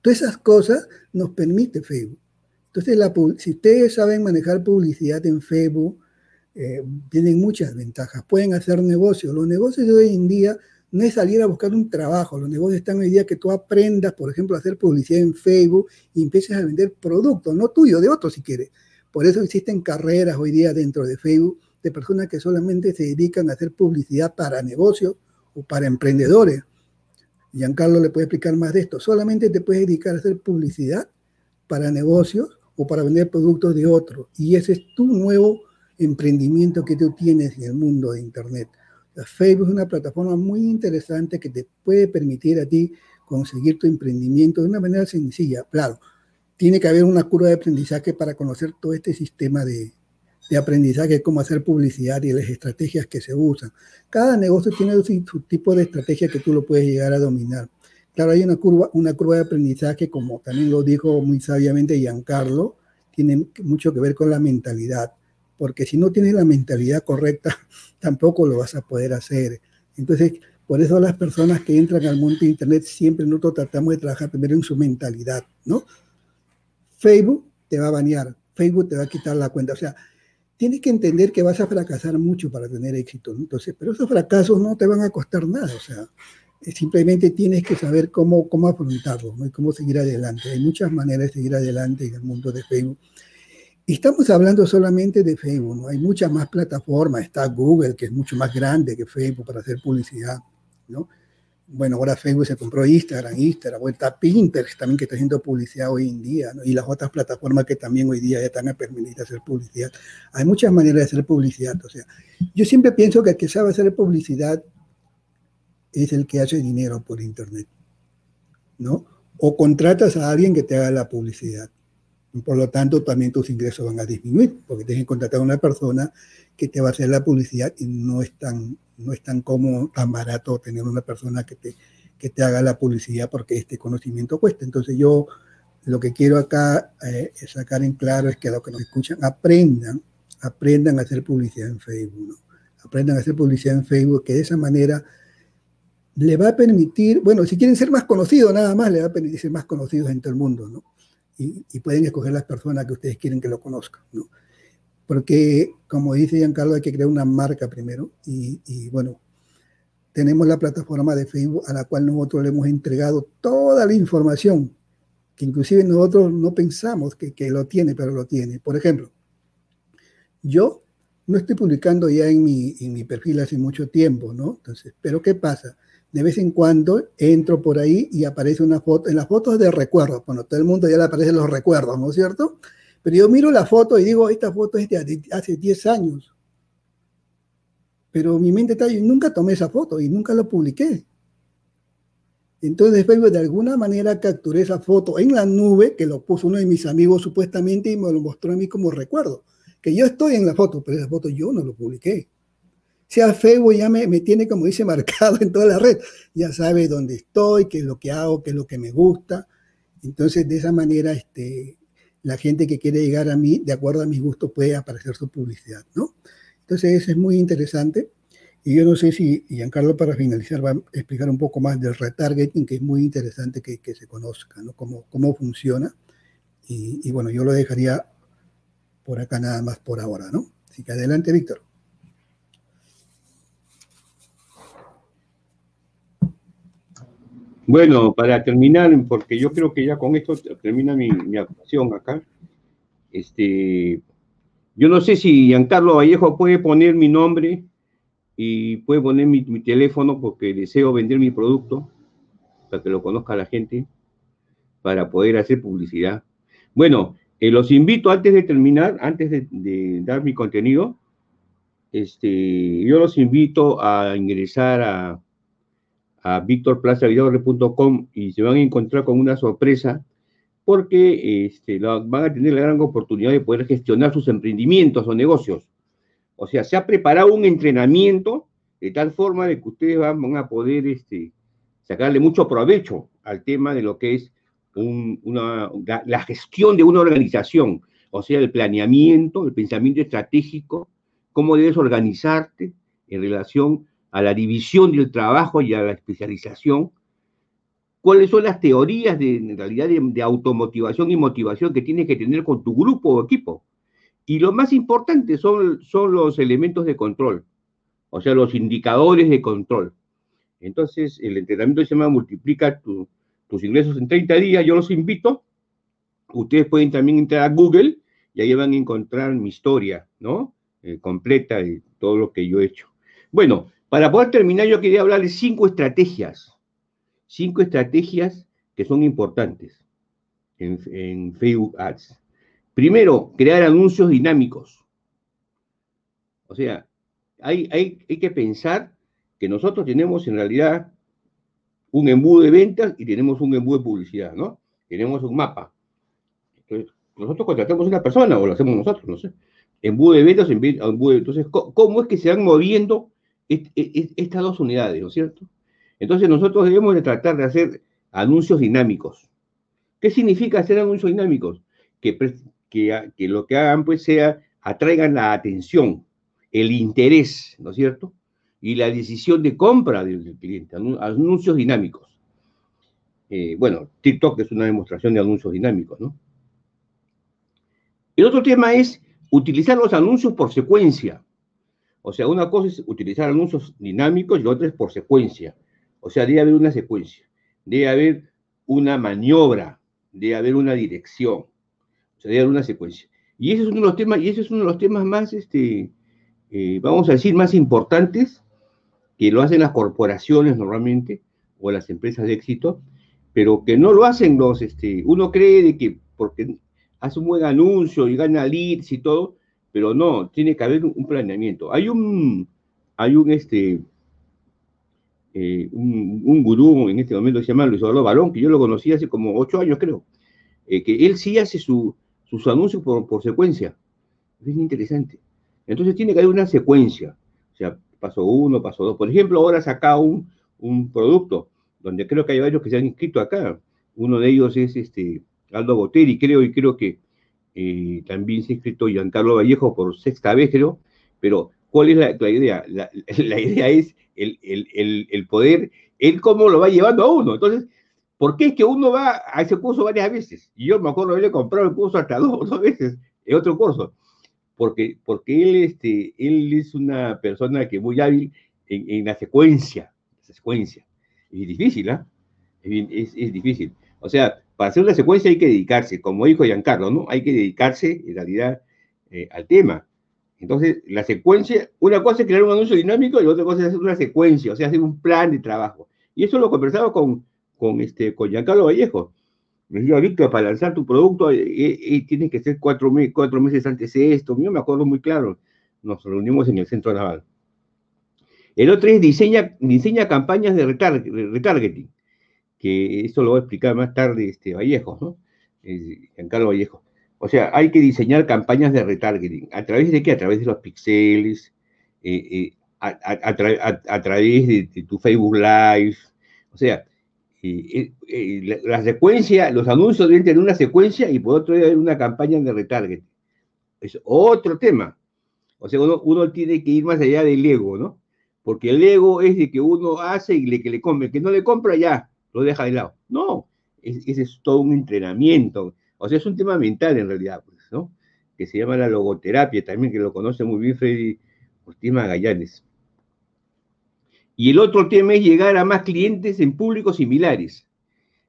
Todas esas cosas nos permite Facebook. Entonces, la, si ustedes saben manejar publicidad en Facebook, eh, tienen muchas ventajas. Pueden hacer negocios. Los negocios de hoy en día no es salir a buscar un trabajo. Los negocios están hoy día que tú aprendas, por ejemplo, a hacer publicidad en Facebook y empieces a vender productos, no tuyo, de otros si quieres. Por eso existen carreras hoy día dentro de Facebook de personas que solamente se dedican a hacer publicidad para negocios o para emprendedores. Giancarlo le puede explicar más de esto. Solamente te puedes dedicar a hacer publicidad para negocios o para vender productos de otro. Y ese es tu nuevo emprendimiento que tú tienes en el mundo de Internet. Facebook es una plataforma muy interesante que te puede permitir a ti conseguir tu emprendimiento de una manera sencilla. Claro, tiene que haber una curva de aprendizaje para conocer todo este sistema de, de aprendizaje, cómo hacer publicidad y las estrategias que se usan. Cada negocio tiene su, tipo de estrategia que tú lo puedes llegar a dominar. Claro, hay una curva, una curva de aprendizaje, como también lo dijo muy sabiamente Giancarlo, tiene mucho que ver con la mentalidad, porque si no tienes la mentalidad correcta, [laughs] tampoco lo vas a poder hacer. Entonces, por eso las personas que entran al mundo de Internet siempre nosotros tratamos de trabajar primero en su mentalidad, ¿no? Facebook te va a banear, Facebook te va a quitar la cuenta, o sea, tienes que entender que vas a fracasar mucho para tener éxito. Entonces, pero esos fracasos no te van a costar nada. O sea, eh, simplemente tienes que saber cómo, cómo afrontarlo y cómo seguir adelante. Hay muchas maneras de seguir adelante en el mundo de Facebook. Estamos hablando solamente de Facebook, ¿no? Hay muchas más plataformas. Está Google, que es mucho más grande que Facebook para hacer publicidad, ¿no? bueno, ahora Facebook se compró Instagram, Instagram, vuelta Pinterest también que está haciendo publicidad hoy en día, y las otras plataformas que también hoy día ya están a permitir hacer publicidad. Hay muchas maneras de hacer publicidad, o sea, yo siempre pienso que el que sabe hacer publicidad es el que hace dinero por Internet, ¿no? O contratas a alguien que te haga la publicidad. Por lo tanto, también tus ingresos van a disminuir, porque tienes que contratar a una persona que te va a hacer la publicidad y no es tan, no es tan cómodo, tan barato tener una persona que te, que te haga la publicidad porque este conocimiento cuesta. Entonces yo lo que quiero acá eh, sacar en claro es que los que nos escuchan aprendan, aprendan a hacer publicidad en Facebook, aprendan a hacer publicidad en Facebook, que de esa manera le va a permitir, bueno, si quieren ser más conocidos, nada más le va a permitir ser más conocidos en todo el mundo, ¿no? Y, pueden escoger las personas que ustedes quieren que lo conozcan, ¿no? porque como dice Giancarlo, hay que crear una marca primero y, bueno, tenemos la plataforma de Facebook a la cual nosotros le hemos entregado toda la información, que inclusive nosotros no pensamos que, lo tiene, pero lo tiene. Por ejemplo, yo no estoy publicando ya en mi, en mi perfil hace mucho tiempo, ¿no? Entonces, pero ¿qué pasa? De vez en cuando entro por ahí y aparece una foto, en las fotos de recuerdos, bueno, todo el mundo ya le aparecen los recuerdos, ¿no es cierto? Pero yo miro la foto y digo, esta foto es de hace 10 años. Pero mi mente está, yo nunca tomé esa foto y nunca lo publiqué. Entonces Facebook de alguna manera capturé esa foto en la nube, que lo puso uno de mis amigos supuestamente y me lo mostró a mí como recuerdo. Que yo estoy en la foto, pero esa foto yo no lo publiqué. Sea, Facebook ya me, me tiene, como dice, [laughs] marcado en toda la red. Ya sabe dónde estoy, qué es lo que hago, qué es lo que me gusta. Entonces, de esa manera, este, la gente que quiere llegar a mí, de acuerdo a mis gustos, puede aparecer su publicidad, ¿no? Entonces, eso es muy interesante. Y yo no sé si Giancarlo, para finalizar, va a explicar un poco más del retargeting, que es muy interesante que, que se conozca, ¿no? Cómo, cómo funciona. Y, y, bueno, yo lo dejaría por acá nada más por ahora, ¿no? Así que adelante, Víctor. Bueno, para terminar, porque yo creo que ya con esto termina mi, actuación acá. Este, yo no sé si Giancarlo Vallejo puede poner mi nombre y puede poner mi, mi, teléfono porque deseo vender mi producto para que lo conozca la gente, para poder hacer publicidad. Bueno, eh, los invito antes de terminar, antes de, de, dar mi contenido, este, yo los invito a ingresar a a victorplazavideo.com y se van a encontrar con una sorpresa porque este, van a tener la gran oportunidad de poder gestionar sus emprendimientos o negocios. O sea, se ha preparado un entrenamiento de tal forma de que ustedes van a poder este, sacarle mucho provecho al tema de lo que es una, la gestión de una organización, o sea, el planeamiento, el pensamiento estratégico, cómo debes organizarte en relación a la división del trabajo y a la especialización, cuáles son las teorías de, en realidad de, automotivación y motivación que tienes que tener con tu grupo o equipo. Y lo más importante son, son los elementos de control, o sea, los indicadores de control. Entonces, el entrenamiento se llama Multiplica tus ingresos en 30 días. Yo los invito. Ustedes pueden también entrar a Google y ahí van a encontrar mi historia, ¿no? Eh, completa de todo lo que yo he hecho. Bueno, para poder terminar, yo quería hablar de cinco estrategias, cinco estrategias que son importantes en, Facebook Ads. Primero, crear anuncios dinámicos. O sea, hay, hay, hay que pensar que nosotros tenemos en realidad un embudo de ventas y tenemos un embudo de publicidad, ¿no? Tenemos un mapa. Entonces, nosotros contratamos a una persona o lo hacemos nosotros, no sé. Embudo de ventas, embudo de... Entonces, ¿cómo es que se van moviendo estas dos unidades, ¿no es cierto? Entonces, nosotros debemos de tratar de hacer anuncios dinámicos. ¿Qué significa hacer anuncios dinámicos? Que lo que hagan, pues, sea, atraigan la atención, el interés, ¿no es cierto? y la decisión de compra del cliente, anuncios dinámicos. Eh, bueno, TikTok es una demostración de anuncios dinámicos, ¿no? El otro tema es utilizar los anuncios por secuencia. O sea, una cosa es utilizar anuncios dinámicos y la otra es por secuencia. O sea, debe haber una secuencia, debe haber una maniobra, debe haber una dirección, o sea, debe haber una secuencia. Y ese es uno de los temas, y ese es uno de los temas más, este, eh, vamos a decir, más importantes que lo hacen las corporaciones normalmente o las empresas de éxito, pero que no lo hacen los, este, uno cree de que porque hace un buen anuncio y gana leads y todo, pero no, tiene que haber un planeamiento. Hay un, hay un, este, eh, un, gurú en este momento se llama Luis Eduardo Balón, que yo lo conocí hace como ocho años creo, eh, que él sí hace su, sus anuncios por, por secuencia. Es interesante. Entonces tiene que haber una secuencia. O sea, paso uno, paso dos. Por ejemplo, ahora saca un, un producto donde creo que hay varios que se han inscrito acá. Uno de ellos es este Aldo Boteri, creo, y creo que eh, también se ha inscrito Giancarlo Vallejo por sexta vez, creo. Pero, ¿cuál es la, idea? [laughs] La, idea es el, el, el, poder, él cómo lo va llevando a uno. Entonces, ¿por qué es que uno va a ese curso varias veces? Y yo me acuerdo de haberle comprado el curso hasta [laughs] dos, dos veces, en otro curso porque, porque él, este, él es una persona que muy hábil en, la secuencia, secuencia. Es difícil, ¿ah? Es, es, difícil. O sea, para hacer una secuencia hay que dedicarse, como dijo Giancarlo, ¿no? Hay que dedicarse, en realidad, eh, al tema. Entonces, la secuencia, una cosa es crear un anuncio dinámico y otra cosa es hacer una secuencia, o sea, hacer un plan de trabajo. Y eso lo conversaba con, con, este, con Giancarlo Vallejo. Me decía, Víctor, para lanzar tu producto eh, eh, eh tienes que ser cuatro, cuatro, meses antes de esto. Yo me acuerdo muy claro. Nos reunimos en el centro naval. El otro es diseña, diseña campañas de retargeting, que esto lo voy a explicar más tarde este, Vallejo, ¿no? Eh, Giancarlo Vallejo. O sea, hay que diseñar campañas de retargeting. ¿A través de qué? A través de los pixeles, a, través de, tu Facebook Live. O sea, la, secuencia, los anuncios deben tener una secuencia y por otro debe una campaña de retarget. Es otro tema. O sea, uno, tiene que ir más allá del ego, ¿no? Porque el ego es de que uno hace y le, que le compre, que no le compra ya, lo deja de lado. No, ese es todo un entrenamiento. O sea, es un tema mental en realidad, pues, ¿no? Que se llama la logoterapia también, que lo conoce muy bien Freddy Ortiz Magallanes. Y el otro tema es llegar a más clientes en públicos similares.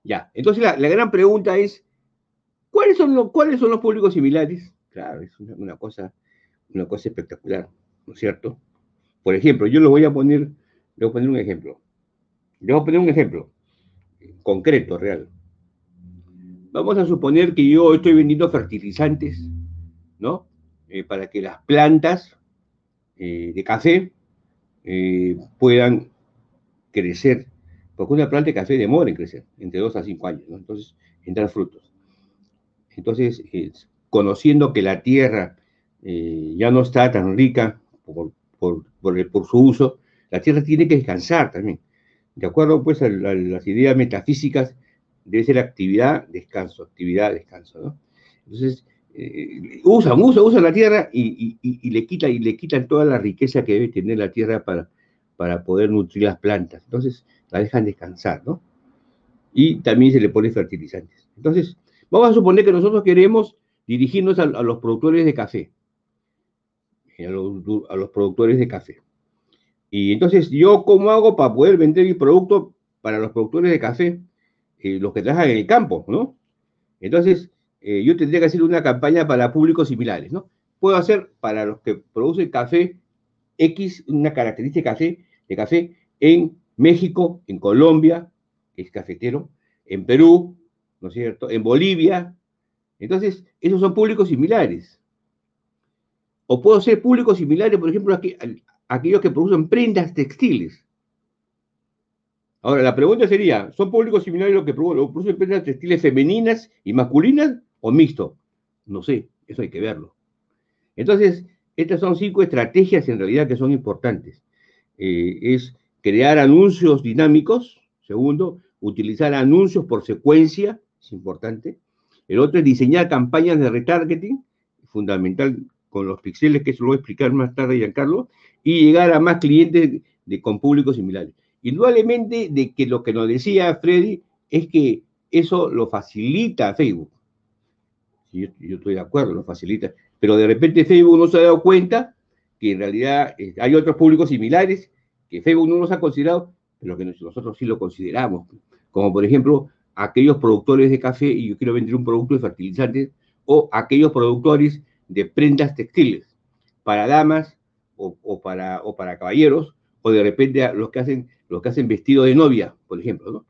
Ya, entonces la, gran pregunta es, ¿cuáles son, los, ¿cuáles son los públicos similares? Claro, es una, cosa, una cosa espectacular, ¿no es cierto? Por ejemplo, yo le voy a poner, le voy a poner un ejemplo. Le voy a poner un ejemplo concreto, real. Vamos a suponer que yo estoy vendiendo fertilizantes, ¿no? Eh, para que las plantas eh, de café eh, puedan crecer, porque una planta de café demora en crecer, entre 2 a 5 años, ¿no? entonces, entrar frutos. Entonces, conociendo que la tierra ya no está tan rica por, por, por, su uso, la tierra tiene que descansar también. De acuerdo pues a, las ideas metafísicas, debe ser actividad, descanso, actividad, descanso, ¿no? Entonces, eh, usan, usan, usan la tierra y, le quitan, y le quitan toda la riqueza que debe tener la tierra para, para poder nutrir las plantas. Entonces, la dejan descansar, ¿no? Y también se le pone fertilizantes. Entonces, vamos a suponer que nosotros queremos dirigirnos a, los productores de café. A los, productores de café. Y entonces, ¿yo cómo hago para poder vender mi producto para los productores de café? Eh, los que trabajan en el campo, ¿no? Entonces, eh, yo tendría que hacer una campaña para públicos similares, ¿no? Puedo hacer para los que producen café X, una característica café, de café en México, en Colombia, que es cafetero, en Perú, ¿no es cierto? En Bolivia, Entonces, esos son públicos similares. O puedo ser públicos similares, por ejemplo, aquellos que producen prendas textiles. Ahora, la pregunta sería, ¿son públicos similares los que producen prendas textiles femeninas y masculinas o mixto? No sé, eso hay que verlo. Entonces, estas son cinco estrategias en realidad que son importantes. Eh, es crear anuncios dinámicos, segundo, utilizar anuncios por secuencia, es importante. El otro es diseñar campañas de retargeting, fundamental con los pixeles, que eso lo voy a explicar más tarde, Giancarlo, y llegar a más clientes de, con públicos similares. Indudablemente de que lo que nos decía Freddy es que eso lo facilita Facebook. Yo, estoy de acuerdo, lo facilita. Pero de repente Facebook no se ha dado cuenta que en realidad eh, hay otros públicos similares que Facebook no nos ha considerado, pero que nosotros sí lo consideramos. Como por ejemplo aquellos productores de café y yo quiero vender un producto de fertilizantes o aquellos productores de prendas textiles para damas o, para, o para caballeros o de repente los que hacen los que hacen vestido de novia, por ejemplo, ¿no?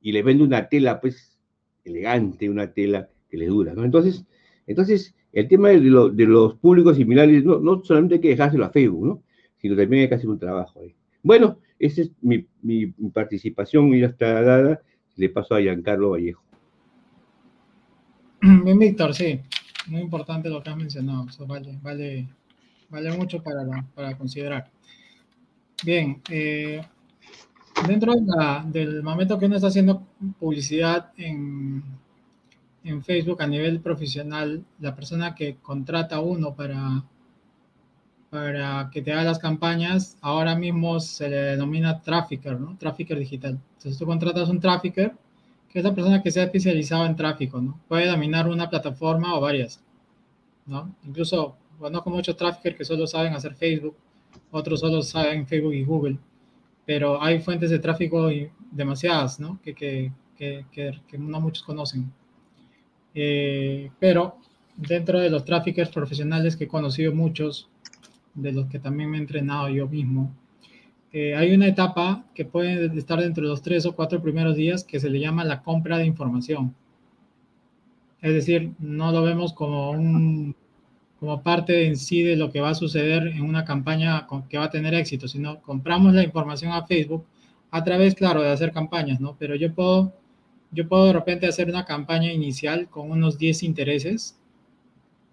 Y les vende una tela pues elegante, una tela que les dura, ¿no? Entonces, entonces el tema de, los públicos similares no, no, solamente hay que dejárselo a Facebook, ¿no? Sino también hay que hacer un trabajo ahí. Bueno, esa es mi, mi, participación, ya está dada. Le paso a Giancarlo Vallejo. [clears throat] Bien, Víctor, sí. Muy importante lo que has mencionado. Eso vale, vale, vale mucho para, para considerar. Bien, eh, dentro del momento que uno está haciendo publicidad en, en Facebook a nivel profesional, la persona que contrata a uno para, para que te haga las campañas, ahora mismo se le denomina trafficker, ¿no? Trafficker digital. Entonces tú contratas un trafficker, que es la persona que se ha especializado en tráfico, ¿no? Puede dominar una plataforma o varias, ¿no? Incluso conozco muchos traffickers que solo saben hacer Facebook, otros solo saben Facebook y Google, pero hay fuentes de tráfico demasiadas, ¿no? Que, que, que, que no muchos conocen. Eh, pero dentro de los traffickers profesionales que he conocido muchos, de los que también me he entrenado yo mismo, eh, hay una etapa que puede estar dentro de los tres o cuatro primeros días que se le llama la compra de información. Es decir, no lo vemos como, como parte en sí de lo que va a suceder en una campaña que va a tener éxito, sino compramos la información a Facebook a través, claro, de hacer campañas, ¿no? Pero yo puedo yo puedo de repente hacer una campaña inicial con unos 10 intereses,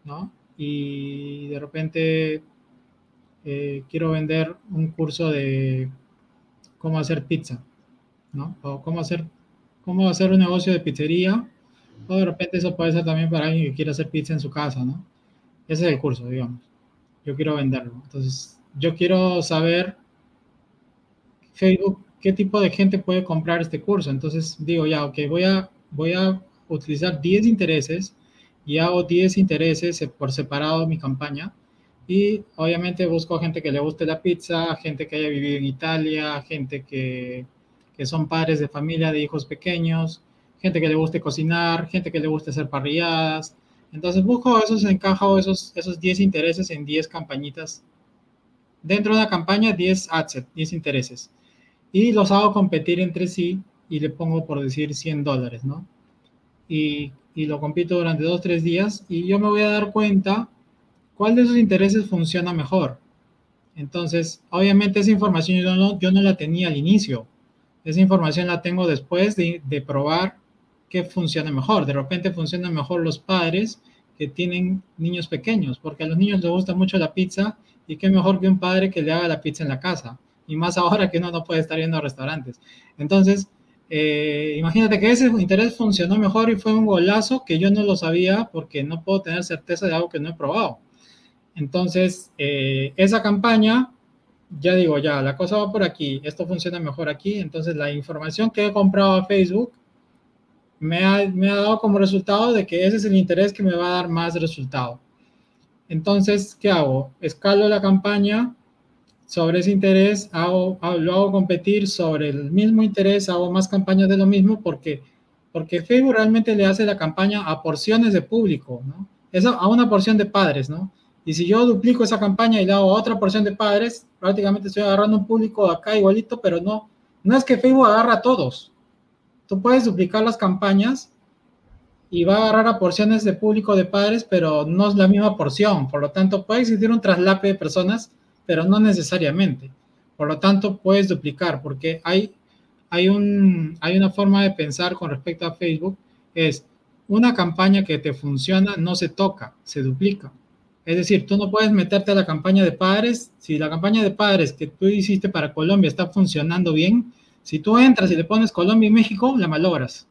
¿no? Y de repente eh, quiero vender un curso de cómo hacer pizza, ¿no? O cómo hacer, cómo hacer un negocio de pizzería, o de repente eso puede ser también para alguien que quiere hacer pizza en su casa, ¿no? Ese es el curso, digamos. Yo quiero venderlo. Entonces, yo quiero saber Facebook qué tipo de gente puede comprar este curso. Entonces digo, ya, ok, voy a, voy a utilizar 10 intereses y hago 10 intereses por separado mi campaña. Y obviamente busco gente que le guste la pizza, gente que haya vivido en Italia, gente que, que son padres de familia de hijos pequeños, gente que le guste cocinar, gente que le guste hacer parrilladas. Entonces busco esos, encajo esos, esos 10 intereses en 10 campañitas. Dentro de la campaña, 10 adsets, 10 intereses y los hago competir entre sí y le pongo por decir 100 dólares, ¿no? Y, y lo compito durante dos, tres días y yo me voy a dar cuenta cuál de esos intereses funciona mejor. Entonces, obviamente esa información yo no, la tenía al inicio. Esa información la tengo después de, de probar qué funciona mejor. De repente funcionan mejor los padres que tienen niños pequeños, porque a los niños les gusta mucho la pizza y qué mejor que un padre que le haga la pizza en la casa y más ahora que uno no puede estar yendo a restaurantes. Entonces, eh, imagínate que ese interés funcionó mejor y fue un golazo que yo no lo sabía porque no puedo tener certeza de algo que no he probado. Entonces, eh, esa campaña, ya digo, ya, la cosa va por aquí, esto funciona mejor aquí, entonces la información que he comprado a Facebook me ha, me ha dado como resultado de que ese es el interés que me va a dar más resultado. Entonces, ¿qué hago? Escalo la campaña sobre ese interés, hago, lo hago competir sobre el mismo interés, hago más campañas de lo mismo porque, porque Facebook realmente le hace la campaña a porciones de público, ¿no? Es a una porción de padres, ¿no? Y si yo duplico esa campaña y le hago otra porción de padres, prácticamente estoy agarrando un público acá igualito, pero no, no es que Facebook agarra a todos. Tú puedes duplicar las campañas y va a agarrar a porciones de público de padres, pero no es la misma porción. Por lo tanto, puede existir un traslape de personas, pero no necesariamente. Por lo tanto, puedes duplicar, porque hay, hay, un, hay una forma de pensar con respecto a Facebook, es una campaña que te funciona no se toca, se duplica. Es decir, tú no puedes meterte a la campaña de padres. Si la campaña de padres que tú hiciste para Colombia está funcionando bien, si tú entras y le pones Colombia y México, la malogras.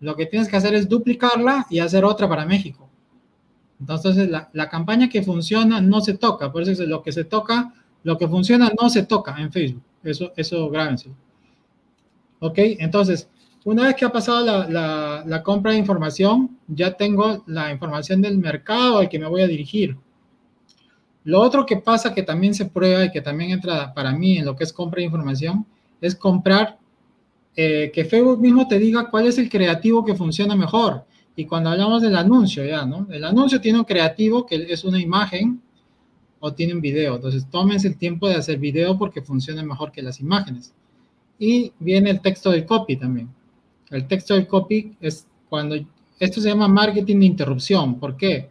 Lo que tienes que hacer es duplicarla y hacer otra para México. Entonces, la, campaña que funciona no se toca. Por eso es lo que se toca, lo que funciona no se toca en Facebook. Eso, eso grábense. Ok, entonces, una vez que ha pasado la, compra de información, ya tengo la información del mercado al que me voy a dirigir. Lo otro que pasa que también se prueba y que también entra para mí en lo que es compra de información es comprar, eh, que Facebook mismo te diga cuál es el creativo que funciona mejor. Y cuando hablamos del anuncio, ya, ¿no? El anuncio tiene un creativo que es una imagen o tiene un video. Entonces, tómense el tiempo de hacer video porque funciona mejor que las imágenes. Y viene el texto del copy también. El texto del copy es cuando, esto se llama marketing de interrupción. ¿Por qué?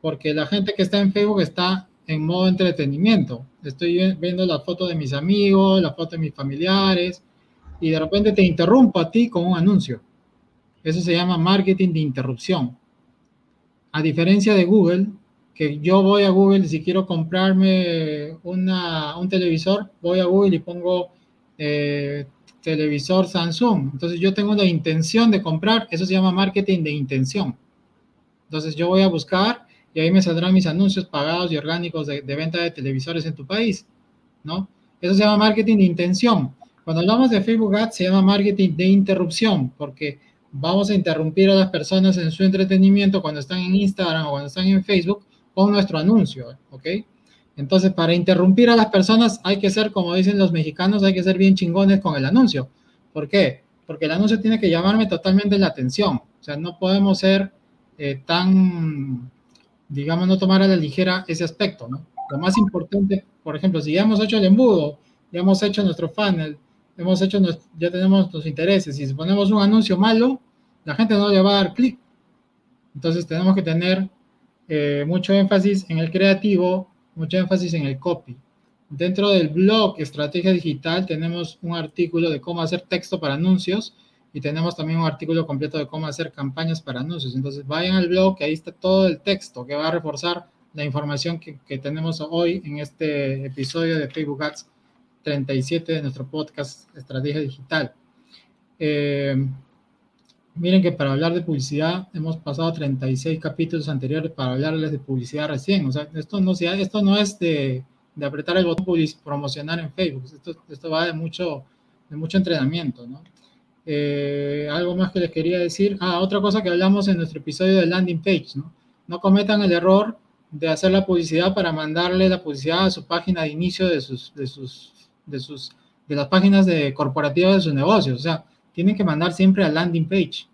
Porque la gente que está en Facebook está en modo entretenimiento. Estoy viendo la foto de mis amigos, la foto de mis familiares, y de repente te interrumpo a ti con un anuncio. Eso se llama marketing de interrupción. A diferencia de Google, que yo voy a Google si quiero comprarme una, un televisor, voy a Google y pongo eh, televisor Samsung. Entonces yo tengo la intención de comprar, eso se llama marketing de intención. Entonces yo voy a buscar y ahí me saldrán mis anuncios pagados y orgánicos de, venta de televisores en tu país, ¿no? Eso se llama marketing de intención. Cuando hablamos de Facebook Ads se llama marketing de interrupción, porque vamos a interrumpir a las personas en su entretenimiento cuando están en Instagram o cuando están en Facebook con nuestro anuncio, ¿ok? Entonces, para interrumpir a las personas hay que ser, como dicen los mexicanos, hay que ser bien chingones con el anuncio. ¿Por qué? Porque el anuncio tiene que llamarme totalmente la atención. O sea, no podemos ser eh, tan, digamos, no tomar a la ligera ese aspecto, ¿no? Lo más importante, por ejemplo, si ya hemos hecho el embudo, ya hemos hecho nuestro funnel, hemos hecho, ya tenemos nuestros intereses, y si ponemos un anuncio malo, la gente no le va a dar clic. Entonces tenemos que tener eh, mucho énfasis en el creativo, mucho énfasis en el copy. Dentro del blog Estrategia Digital tenemos un artículo de cómo hacer texto para anuncios y tenemos también un artículo completo de cómo hacer campañas para anuncios. Entonces vayan al blog, que ahí está todo el texto que va a reforzar la información que, que tenemos hoy en este episodio de Facebook Ads 37 de nuestro podcast Estrategia Digital. Eh, Miren que para hablar de publicidad hemos pasado 36 capítulos anteriores para hablarles de publicidad recién. O sea, esto no, esto no es de, de apretar el botón promocionar en Facebook. Esto, esto va de mucho, de mucho entrenamiento, ¿no? Eh, algo más que les quería decir. Ah, otra cosa que hablamos en nuestro episodio de landing page, ¿no? No cometan el error de hacer la publicidad para mandarle la publicidad a su página de inicio de sus, de sus, de sus, de las páginas de corporativas de sus negocios. O sea, tienen que mandar siempre a landing page,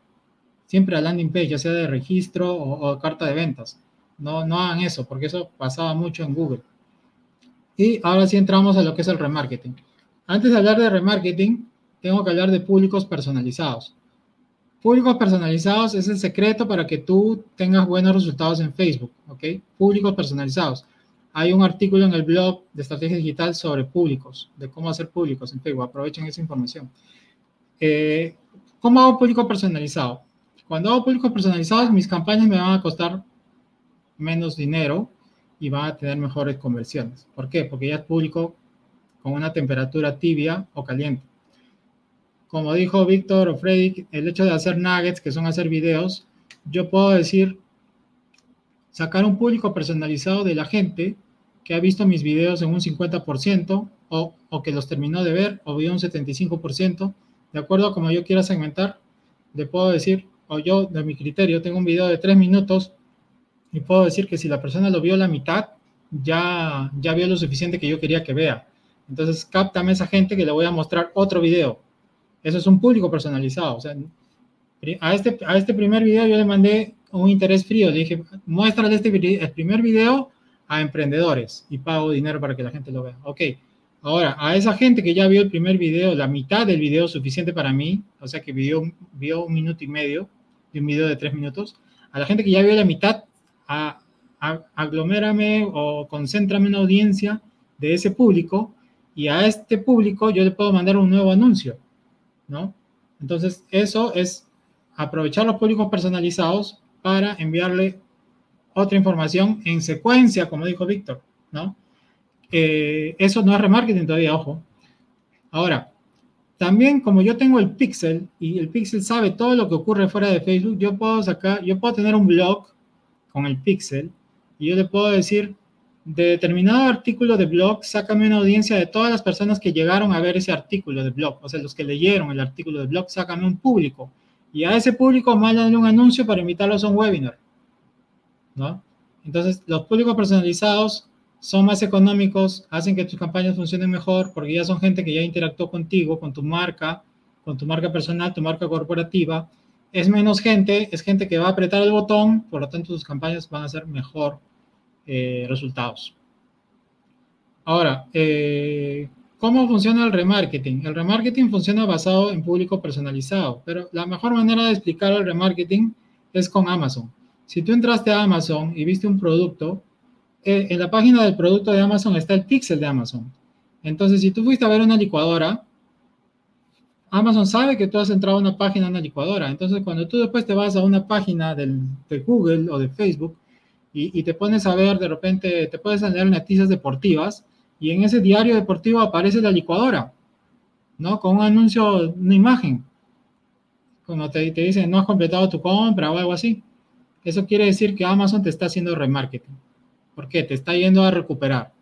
siempre a landing page, ya sea de registro o, carta de ventas. No, no hagan eso, porque eso pasaba mucho en Google. Y ahora sí entramos a lo que es el remarketing. Antes de hablar de remarketing, tengo que hablar de públicos personalizados. Públicos personalizados es el secreto para que tú tengas buenos resultados en Facebook, ¿ok? Públicos personalizados. Hay un artículo en el blog de estrategia digital sobre públicos, de cómo hacer públicos en Facebook. Aprovechen esa información. Eh, ¿Cómo hago público personalizado? Cuando hago públicos personalizados, mis campañas me van a costar menos dinero y van a tener mejores conversiones. ¿Por qué? Porque ya es público con una temperatura tibia o caliente. Como dijo Víctor o Freddy, el hecho de hacer nuggets, que son hacer videos, yo puedo decir, sacar un público personalizado de la gente que ha visto mis videos en un 50% o, o que los terminó de ver o vio un 75%, de acuerdo a como yo quiera segmentar, le puedo decir, o yo de mi criterio tengo un video de tres minutos y puedo decir que si la persona lo vio la mitad, ya, ya vio lo suficiente que yo quería que vea. Entonces, cáptame a esa gente que le voy a mostrar otro video. Eso es un público personalizado. O sea, a este, a este primer video yo le mandé un interés frío. Le dije, muéstrale este el primer video a emprendedores y pago dinero para que la gente lo vea. Ok, Ahora, a esa gente que ya vio el primer video, la mitad del video suficiente para mí, o sea que vio, vio un minuto y medio, de un video de tres minutos. A la gente que ya vio la mitad, a, aglomérame o concéntrame una audiencia de ese público y a este público yo le puedo mandar un nuevo anuncio, ¿no? Entonces, eso es aprovechar los públicos personalizados para enviarle otra información en secuencia, como dijo Víctor, ¿no? Eh, eso no es remarketing todavía, ojo. Ahora, también como yo tengo el pixel y el pixel sabe todo lo que ocurre fuera de Facebook, yo puedo sacar, yo puedo tener un blog con el pixel y yo le puedo decir, de determinado artículo de blog, sácame una audiencia de todas las personas que llegaron a ver ese artículo de blog, o sea, los que leyeron el artículo de blog, sácame un público. Y a ese público mándale un anuncio para invitarlos a un webinar. ¿No? Entonces, los públicos personalizados son más económicos, hacen que tus campañas funcionen mejor, porque ya son gente que ya interactuó contigo, con tu marca, con tu marca personal, tu marca corporativa. Es menos gente, es gente que va a apretar el botón, por lo tanto tus campañas van a ser mejor eh, resultados. Ahora, eh, ¿cómo funciona el remarketing? El remarketing funciona basado en público personalizado, pero la mejor manera de explicar el remarketing es con Amazon. Si tú entraste a Amazon y viste un producto, en la página del producto de Amazon está el pixel de Amazon. Entonces, si tú fuiste a ver una licuadora, Amazon sabe que tú has entrado a una página de una licuadora. Entonces, cuando tú después te vas a una página de Google o de Facebook, y, te pones a ver, de repente te puedes leer noticias deportivas y en ese diario deportivo aparece la licuadora, ¿no? Con un anuncio, una imagen. Cuando te, te dicen no has completado tu compra o algo así. Eso quiere decir que Amazon te está haciendo remarketing. ¿Por qué? Te está yendo a recuperar.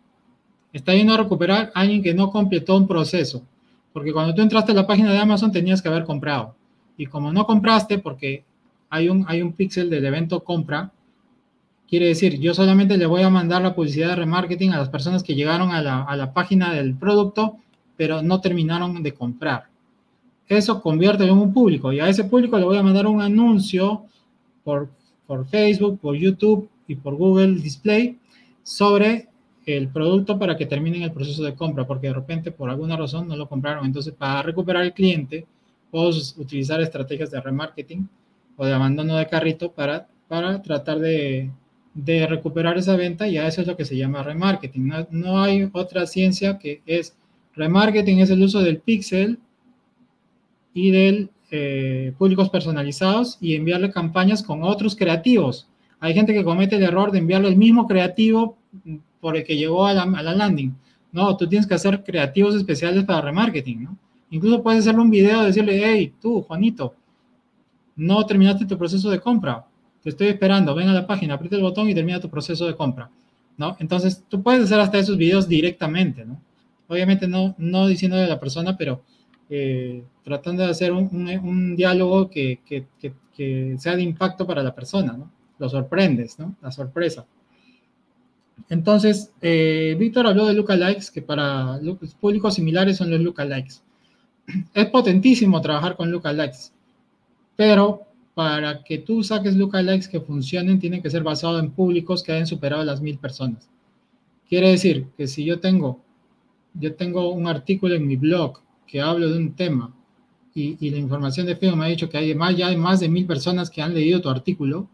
Está yendo a recuperar a alguien que no completó un proceso. Porque cuando tú entraste a la página de Amazon tenías que haber comprado. Y como no compraste, porque hay un, hay un píxel del evento compra, Quiere decir, yo solamente le voy a mandar la publicidad de remarketing a las personas que llegaron a la, página del producto, pero no terminaron de comprar. Eso convierte en un público y a ese público le voy a mandar un anuncio por, por Facebook, por YouTube y por Google Display sobre el producto para que terminen el proceso de compra, porque de repente por alguna razón no lo compraron. Entonces, para recuperar el cliente, puedo utilizar estrategias de remarketing o de abandono de carrito para, para tratar de de recuperar esa venta y a eso es lo que se llama remarketing. No, hay otra ciencia que es remarketing, es el uso del pixel y del eh, públicos personalizados y enviarle campañas con otros creativos. Hay gente que comete el error de enviarle el mismo creativo por el que llegó a la, a la landing. No, tú tienes que hacer creativos especiales para remarketing, ¿no? Incluso puedes hacerle un video, decirle, hey, tú, Juanito, no terminaste tu proceso de compra te estoy esperando, ven a la página, aprieta el botón y termina tu proceso de compra, ¿no? Entonces, tú puedes hacer hasta esos videos directamente, ¿no? Obviamente no, no diciendo de la persona, pero eh, tratando de hacer un, diálogo que, sea de impacto para la persona, ¿no? Lo sorprendes, ¿no? La sorpresa. Entonces, eh, Víctor habló de lookalikes, que para públicos similares son los lookalikes. [clears throat] Es potentísimo trabajar con lookalikes, pero para que tú saques lookalikes que funcionen, tienen que ser basados en públicos que hayan superado las mil personas. Quiere decir que si yo tengo, yo tengo un artículo en mi blog que hablo de un tema y, la información de Facebook me ha dicho que hay más, ya hay más de mil personas que han leído tu artículo,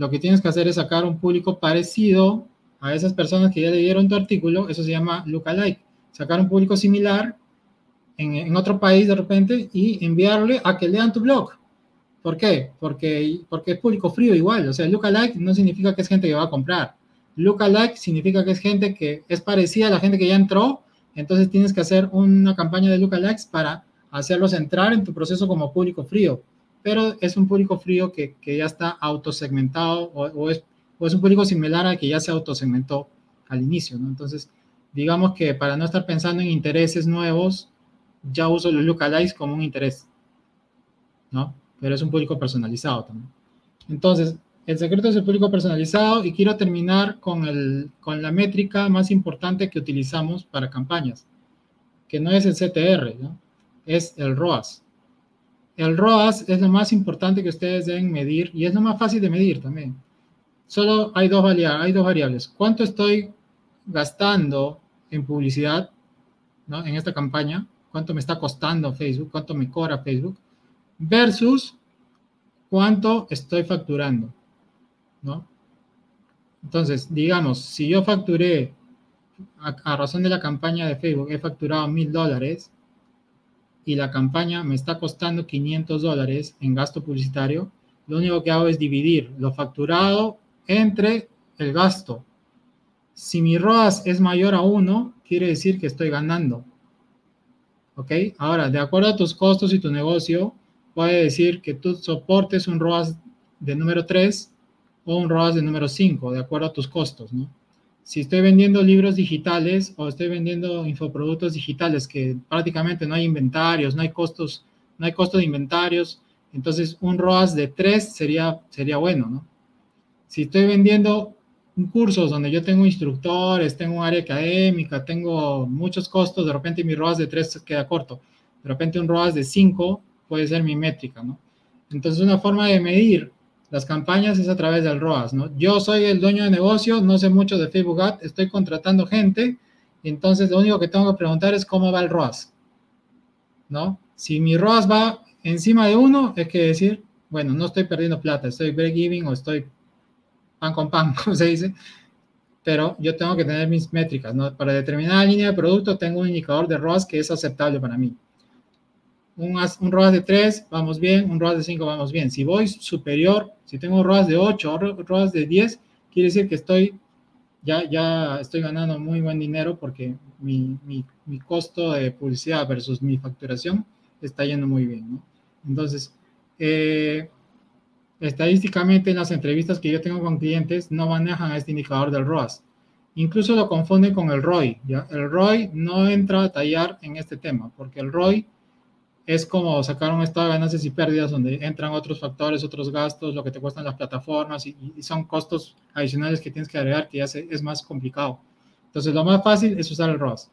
lo que tienes que hacer es sacar un público parecido a esas personas que ya leyeron tu artículo, eso se llama lookalike. Sacar un público similar en, en otro país de repente y enviarle a que lean tu blog ¿Por qué? Porque, porque es público frío igual. O sea, lookalike no significa que es gente que va a comprar. Lookalike significa que es gente que es parecida a la gente que ya entró. Entonces tienes que hacer una campaña de lookalikes para hacerlos entrar en tu proceso como público frío. Pero es un público frío que, que ya está autosegmentado o, o, es, o es un público similar al que ya se autosegmentó al inicio. ¿no? Entonces, digamos que para no estar pensando en intereses nuevos, ya uso los lookalikes como un interés. ¿no? pero es un público personalizado también. Entonces, el secreto es el público personalizado y quiero terminar con, el, con la métrica más importante que utilizamos para campañas, que no es el CTR, ¿no? es el ROAS. El ROAS es lo más importante que ustedes deben medir y es lo más fácil de medir también. Solo hay dos, variables. ¿Cuánto estoy gastando en publicidad en esta campaña? ¿Cuánto me está costando Facebook? ¿Cuánto me cobra Facebook? versus cuánto estoy facturando, ¿no? Entonces, digamos, si yo facturé, a, razón de la campaña de Facebook, he facturado mil dólares y la campaña me está costando 500 dólares en gasto publicitario, lo único que hago es dividir lo facturado entre el gasto. Si mi ROAS es mayor a 1, quiere decir que estoy ganando. ¿Ok? Ahora, de acuerdo a tus costos y tu negocio, puede decir que tú soportes un ROAS de número 3 o un ROAS de número 5, de acuerdo a tus costos, ¿no? Si estoy vendiendo libros digitales o estoy vendiendo infoproductos digitales que prácticamente no hay inventarios, no hay costos, no hay costo de inventarios, entonces un ROAS de 3 sería, sería bueno, ¿no? Si estoy vendiendo cursos donde yo tengo instructores, tengo un área académica, tengo muchos costos, de repente mi ROAS de 3 queda corto. De repente un ROAS de 5 puede ser mi métrica, ¿no? Entonces una forma de medir las campañas es a través del ROAS, ¿no? Yo soy el dueño de negocio, no sé mucho de Facebook Ad, estoy contratando gente, entonces lo único que tengo que preguntar es cómo va el ROAS, ¿no? Si mi ROAS va encima de uno, es que decir, bueno, no estoy perdiendo plata, estoy break-even o estoy pan con pan, [laughs] como se dice, pero yo tengo que tener mis métricas, ¿no? Para determinada línea de producto tengo un indicador de ROAS que es aceptable para mí. Un, un ROAS de 3, vamos bien, un ROAS de 5, vamos bien. Si voy superior, si tengo un ROAS de 8 o ROAS de 10, quiere decir que estoy, ya, ya estoy ganando muy buen dinero porque mi, mi, costo de publicidad versus mi facturación está yendo muy bien. Entonces, eh, estadísticamente en las entrevistas que yo tengo con clientes no manejan este indicador del ROAS. Incluso lo confunden con el ROI. ¿ya? El ROI no entra a tallar en este tema, porque el ROI es como sacar un estado de ganancias y pérdidas donde entran otros factores, otros gastos, lo que te cuestan las plataformas y, son costos adicionales que tienes que agregar que ya es más complicado. Entonces, lo más fácil es usar el ROAS.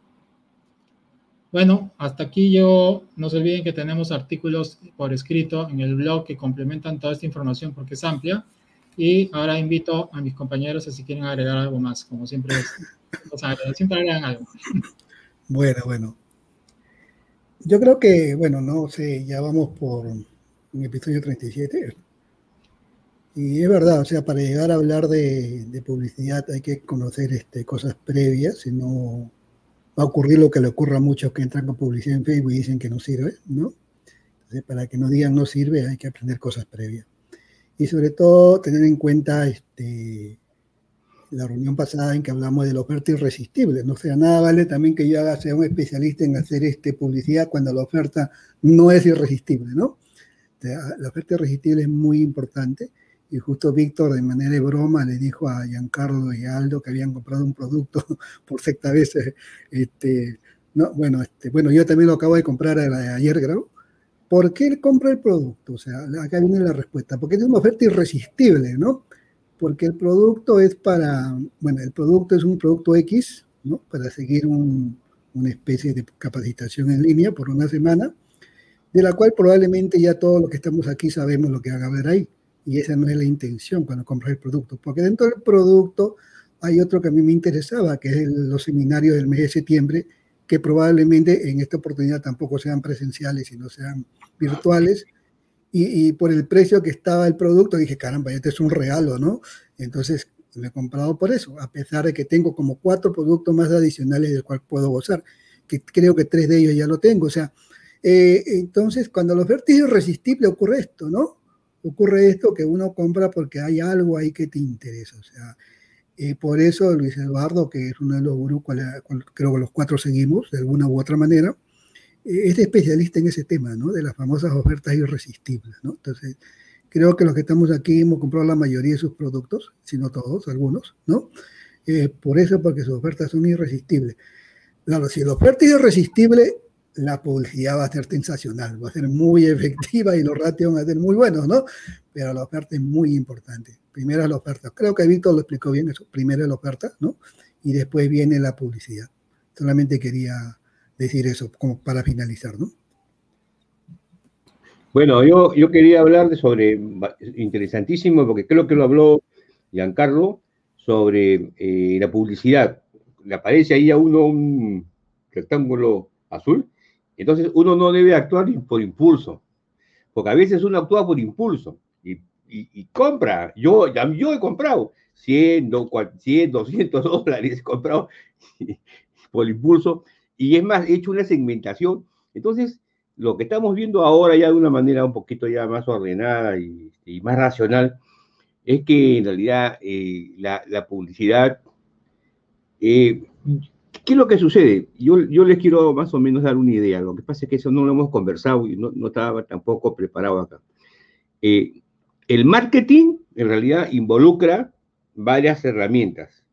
Bueno, hasta aquí yo, no se olviden que tenemos artículos por escrito en el blog que complementan toda esta información porque es amplia. Y ahora invito a mis compañeros a si quieren agregar algo más, como siempre, siempre agregan algo. Bueno, bueno. Yo creo que, bueno, no sé, ya vamos por un episodio 37. Y es verdad, o sea, para llegar a hablar de, publicidad hay que conocer este, cosas previas, si no va a ocurrir lo que le ocurre a muchos que entran con publicidad en Facebook y dicen que no sirve, ¿no? Entonces, para que no digan no sirve, hay que aprender cosas previas. Y sobre todo, tener en cuenta este, la reunión pasada en que hablamos de la oferta irresistible. No sea nada vale también que yo haga, sea un especialista en hacer este, publicidad cuando la oferta no es irresistible, ¿no? La oferta irresistible es muy importante y justo Víctor de manera de broma le dijo a Giancarlo y a Aldo que habían comprado un producto [laughs] por sexta vez. Este, no, bueno, este, bueno, yo también lo acabo de comprar ayer, creo. ¿Por qué él compra el producto? O sea, acá viene la respuesta. Porque es una oferta irresistible, ¿no? Porque el producto es para, bueno, el producto es un producto X, ¿no? Para seguir un, una especie de capacitación en línea por una semana, de la cual probablemente ya todos los que estamos aquí sabemos lo que va a haber ahí y esa no es la intención cuando compras el producto, porque dentro del producto hay otro que a mí me interesaba, que es los seminarios del mes de septiembre, que probablemente en esta oportunidad tampoco sean presenciales, sino sean virtuales. Y, por el precio que estaba el producto, dije, caramba, este es un regalo, ¿no? Entonces me he comprado por eso, a pesar de que tengo como cuatro productos más adicionales del cual puedo gozar, que creo que tres de ellos ya lo tengo. O sea, eh, entonces cuando la oferta es irresistible ocurre esto, ¿no? ocurre esto que uno compra porque hay algo ahí que te interesa. O sea, eh, por eso Luis Eduardo, que es uno de los gurús, creo que los cuatro seguimos de alguna u otra manera, es especialista en ese tema, ¿no? De las famosas ofertas irresistibles, ¿no? Entonces, creo que los que estamos aquí hemos comprado la mayoría de sus productos, si no todos, algunos, ¿no? Eh, por eso, porque sus ofertas son irresistibles. Claro, si la oferta es irresistible, la publicidad va a ser sensacional, va a ser muy efectiva y los ratios van a ser muy buenos, ¿no? Pero la oferta es muy importante. Primero es la oferta. Creo que Víctor lo explicó bien eso. Primero es la oferta, ¿no? Y después viene la publicidad. Solamente quería decir eso como para finalizar, ¿no? Bueno, yo, yo quería hablar de sobre, interesantísimo, porque creo que lo habló Giancarlo, sobre eh, la publicidad. Le aparece ahí a uno un rectángulo azul entonces uno no debe actuar por impulso, porque a veces uno actúa por impulso y y, compra. Yo, yo he comprado 100, 100, 200 dólares, he comprado [laughs] por impulso y es más, he hecho una segmentación. Entonces, lo que estamos viendo ahora ya de una manera un poquito ya más ordenada y, más racional es que en realidad eh, la, publicidad, eh, ¿qué es lo que sucede? Yo, yo les quiero más o menos dar una idea. Lo que pasa es que eso no lo hemos conversado y no, no estaba tampoco preparado acá. Eh, el marketing en realidad involucra varias herramientas.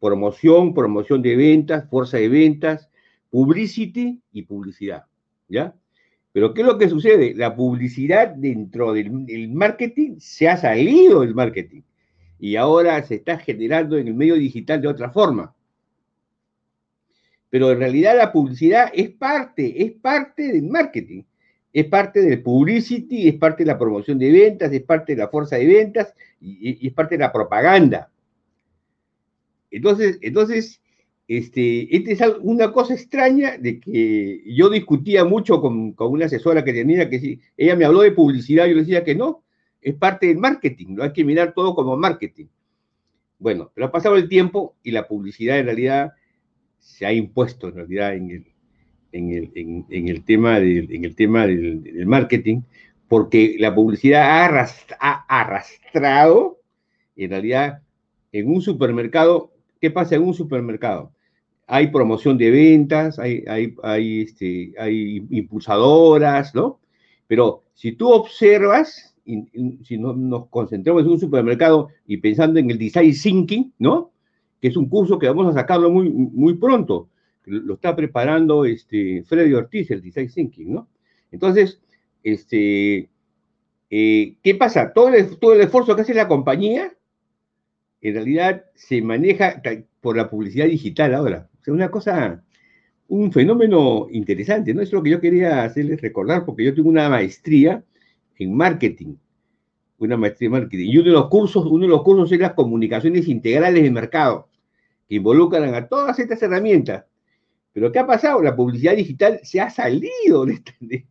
Promoción, promoción de ventas, fuerza de ventas, publicity y publicidad. ¿Ya? Pero ¿qué es lo que sucede? La publicidad dentro del, marketing se ha salido del marketing y ahora se está generando en el medio digital de otra forma. Pero en realidad la publicidad es parte, es parte del marketing, es parte del publicity, es parte de la promoción de ventas, es parte de la fuerza de ventas y, es parte de la propaganda. Entonces, entonces este, esta es una cosa extraña de que yo discutía mucho con, una asesora que tenía, que si ella me habló de publicidad, yo le decía que no, es parte del marketing, no hay que mirar todo como marketing. Bueno, pero ha pasado el tiempo y la publicidad en realidad se ha impuesto en realidad en el, en el, tema, del, en el tema del, marketing, porque la publicidad ha, ha arrastrado en realidad en un supermercado ¿Qué pasa en un supermercado? Hay promoción de ventas, hay, hay, este, hay impulsadoras, ¿no? Pero si tú observas, si nos concentramos en un supermercado y pensando en el design thinking, ¿no? Que es un curso que vamos a sacarlo muy, muy pronto. Lo está preparando este, Freddy Ortiz, el design thinking, ¿no? Entonces, este, eh, ¿qué pasa? Todo el, todo el esfuerzo que hace la compañía, en realidad se maneja por la publicidad digital ahora una cosa, un fenómeno interesante, ¿no? Es lo que yo quería hacerles recordar, porque yo tengo una maestría en marketing, una maestría en marketing, y uno de los cursos, uno de los cursos es las comunicaciones integrales de mercado, que involucran a todas estas herramientas. Pero ¿qué ha pasado? La publicidad digital se ha salido de,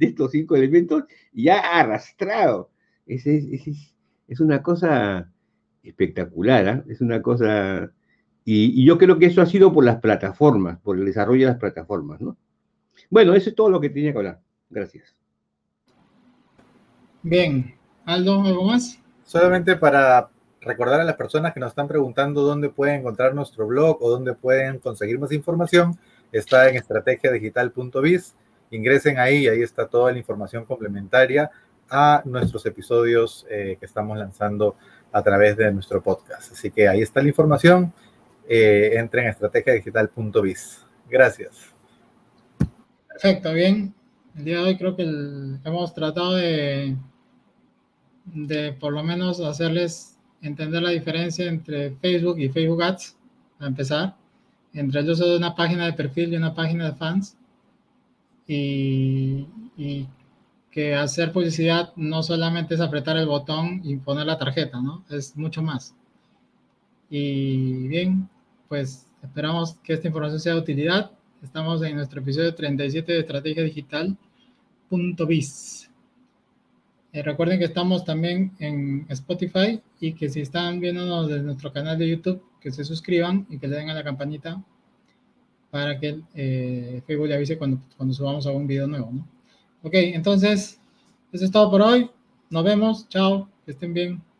estos cinco elementos y ha arrastrado. Es, es, una cosa espectacular, ¿eh? es una cosa y, yo creo que eso ha sido por las plataformas, por el desarrollo de las plataformas, ¿no? Bueno, eso es todo lo que tenía que hablar. Gracias. Bien. Aldo, ¿algo más? Solamente para recordar a las personas que nos están preguntando dónde pueden encontrar nuestro blog o dónde pueden conseguir más información, está en estrategiadigital.biz. Ingresen ahí, ahí está toda la información complementaria a nuestros episodios eh, que estamos lanzando a través de nuestro podcast. Así que ahí está la información eh, entren a estrategiadigital.biz. Gracias. Perfecto, bien. El día de hoy creo que hemos tratado de, de por lo menos hacerles entender la diferencia entre Facebook y Facebook Ads, a empezar, entre el uso de una página de perfil y una página de fans, y, y que hacer publicidad no solamente es apretar el botón y poner la tarjeta, ¿no? Es mucho más. Y bien, pues esperamos que esta información sea de utilidad. Estamos en nuestro episodio 37 de Estrategia Digital. Biz. Eh, recuerden que estamos también en Spotify y que si están viéndonos desde nuestro canal de YouTube, que se suscriban y que le den a la campanita para que eh, Facebook le avise cuando, cuando subamos algún video nuevo. ¿no? Ok, entonces, eso es todo por hoy. Nos vemos. Chao. Que estén bien.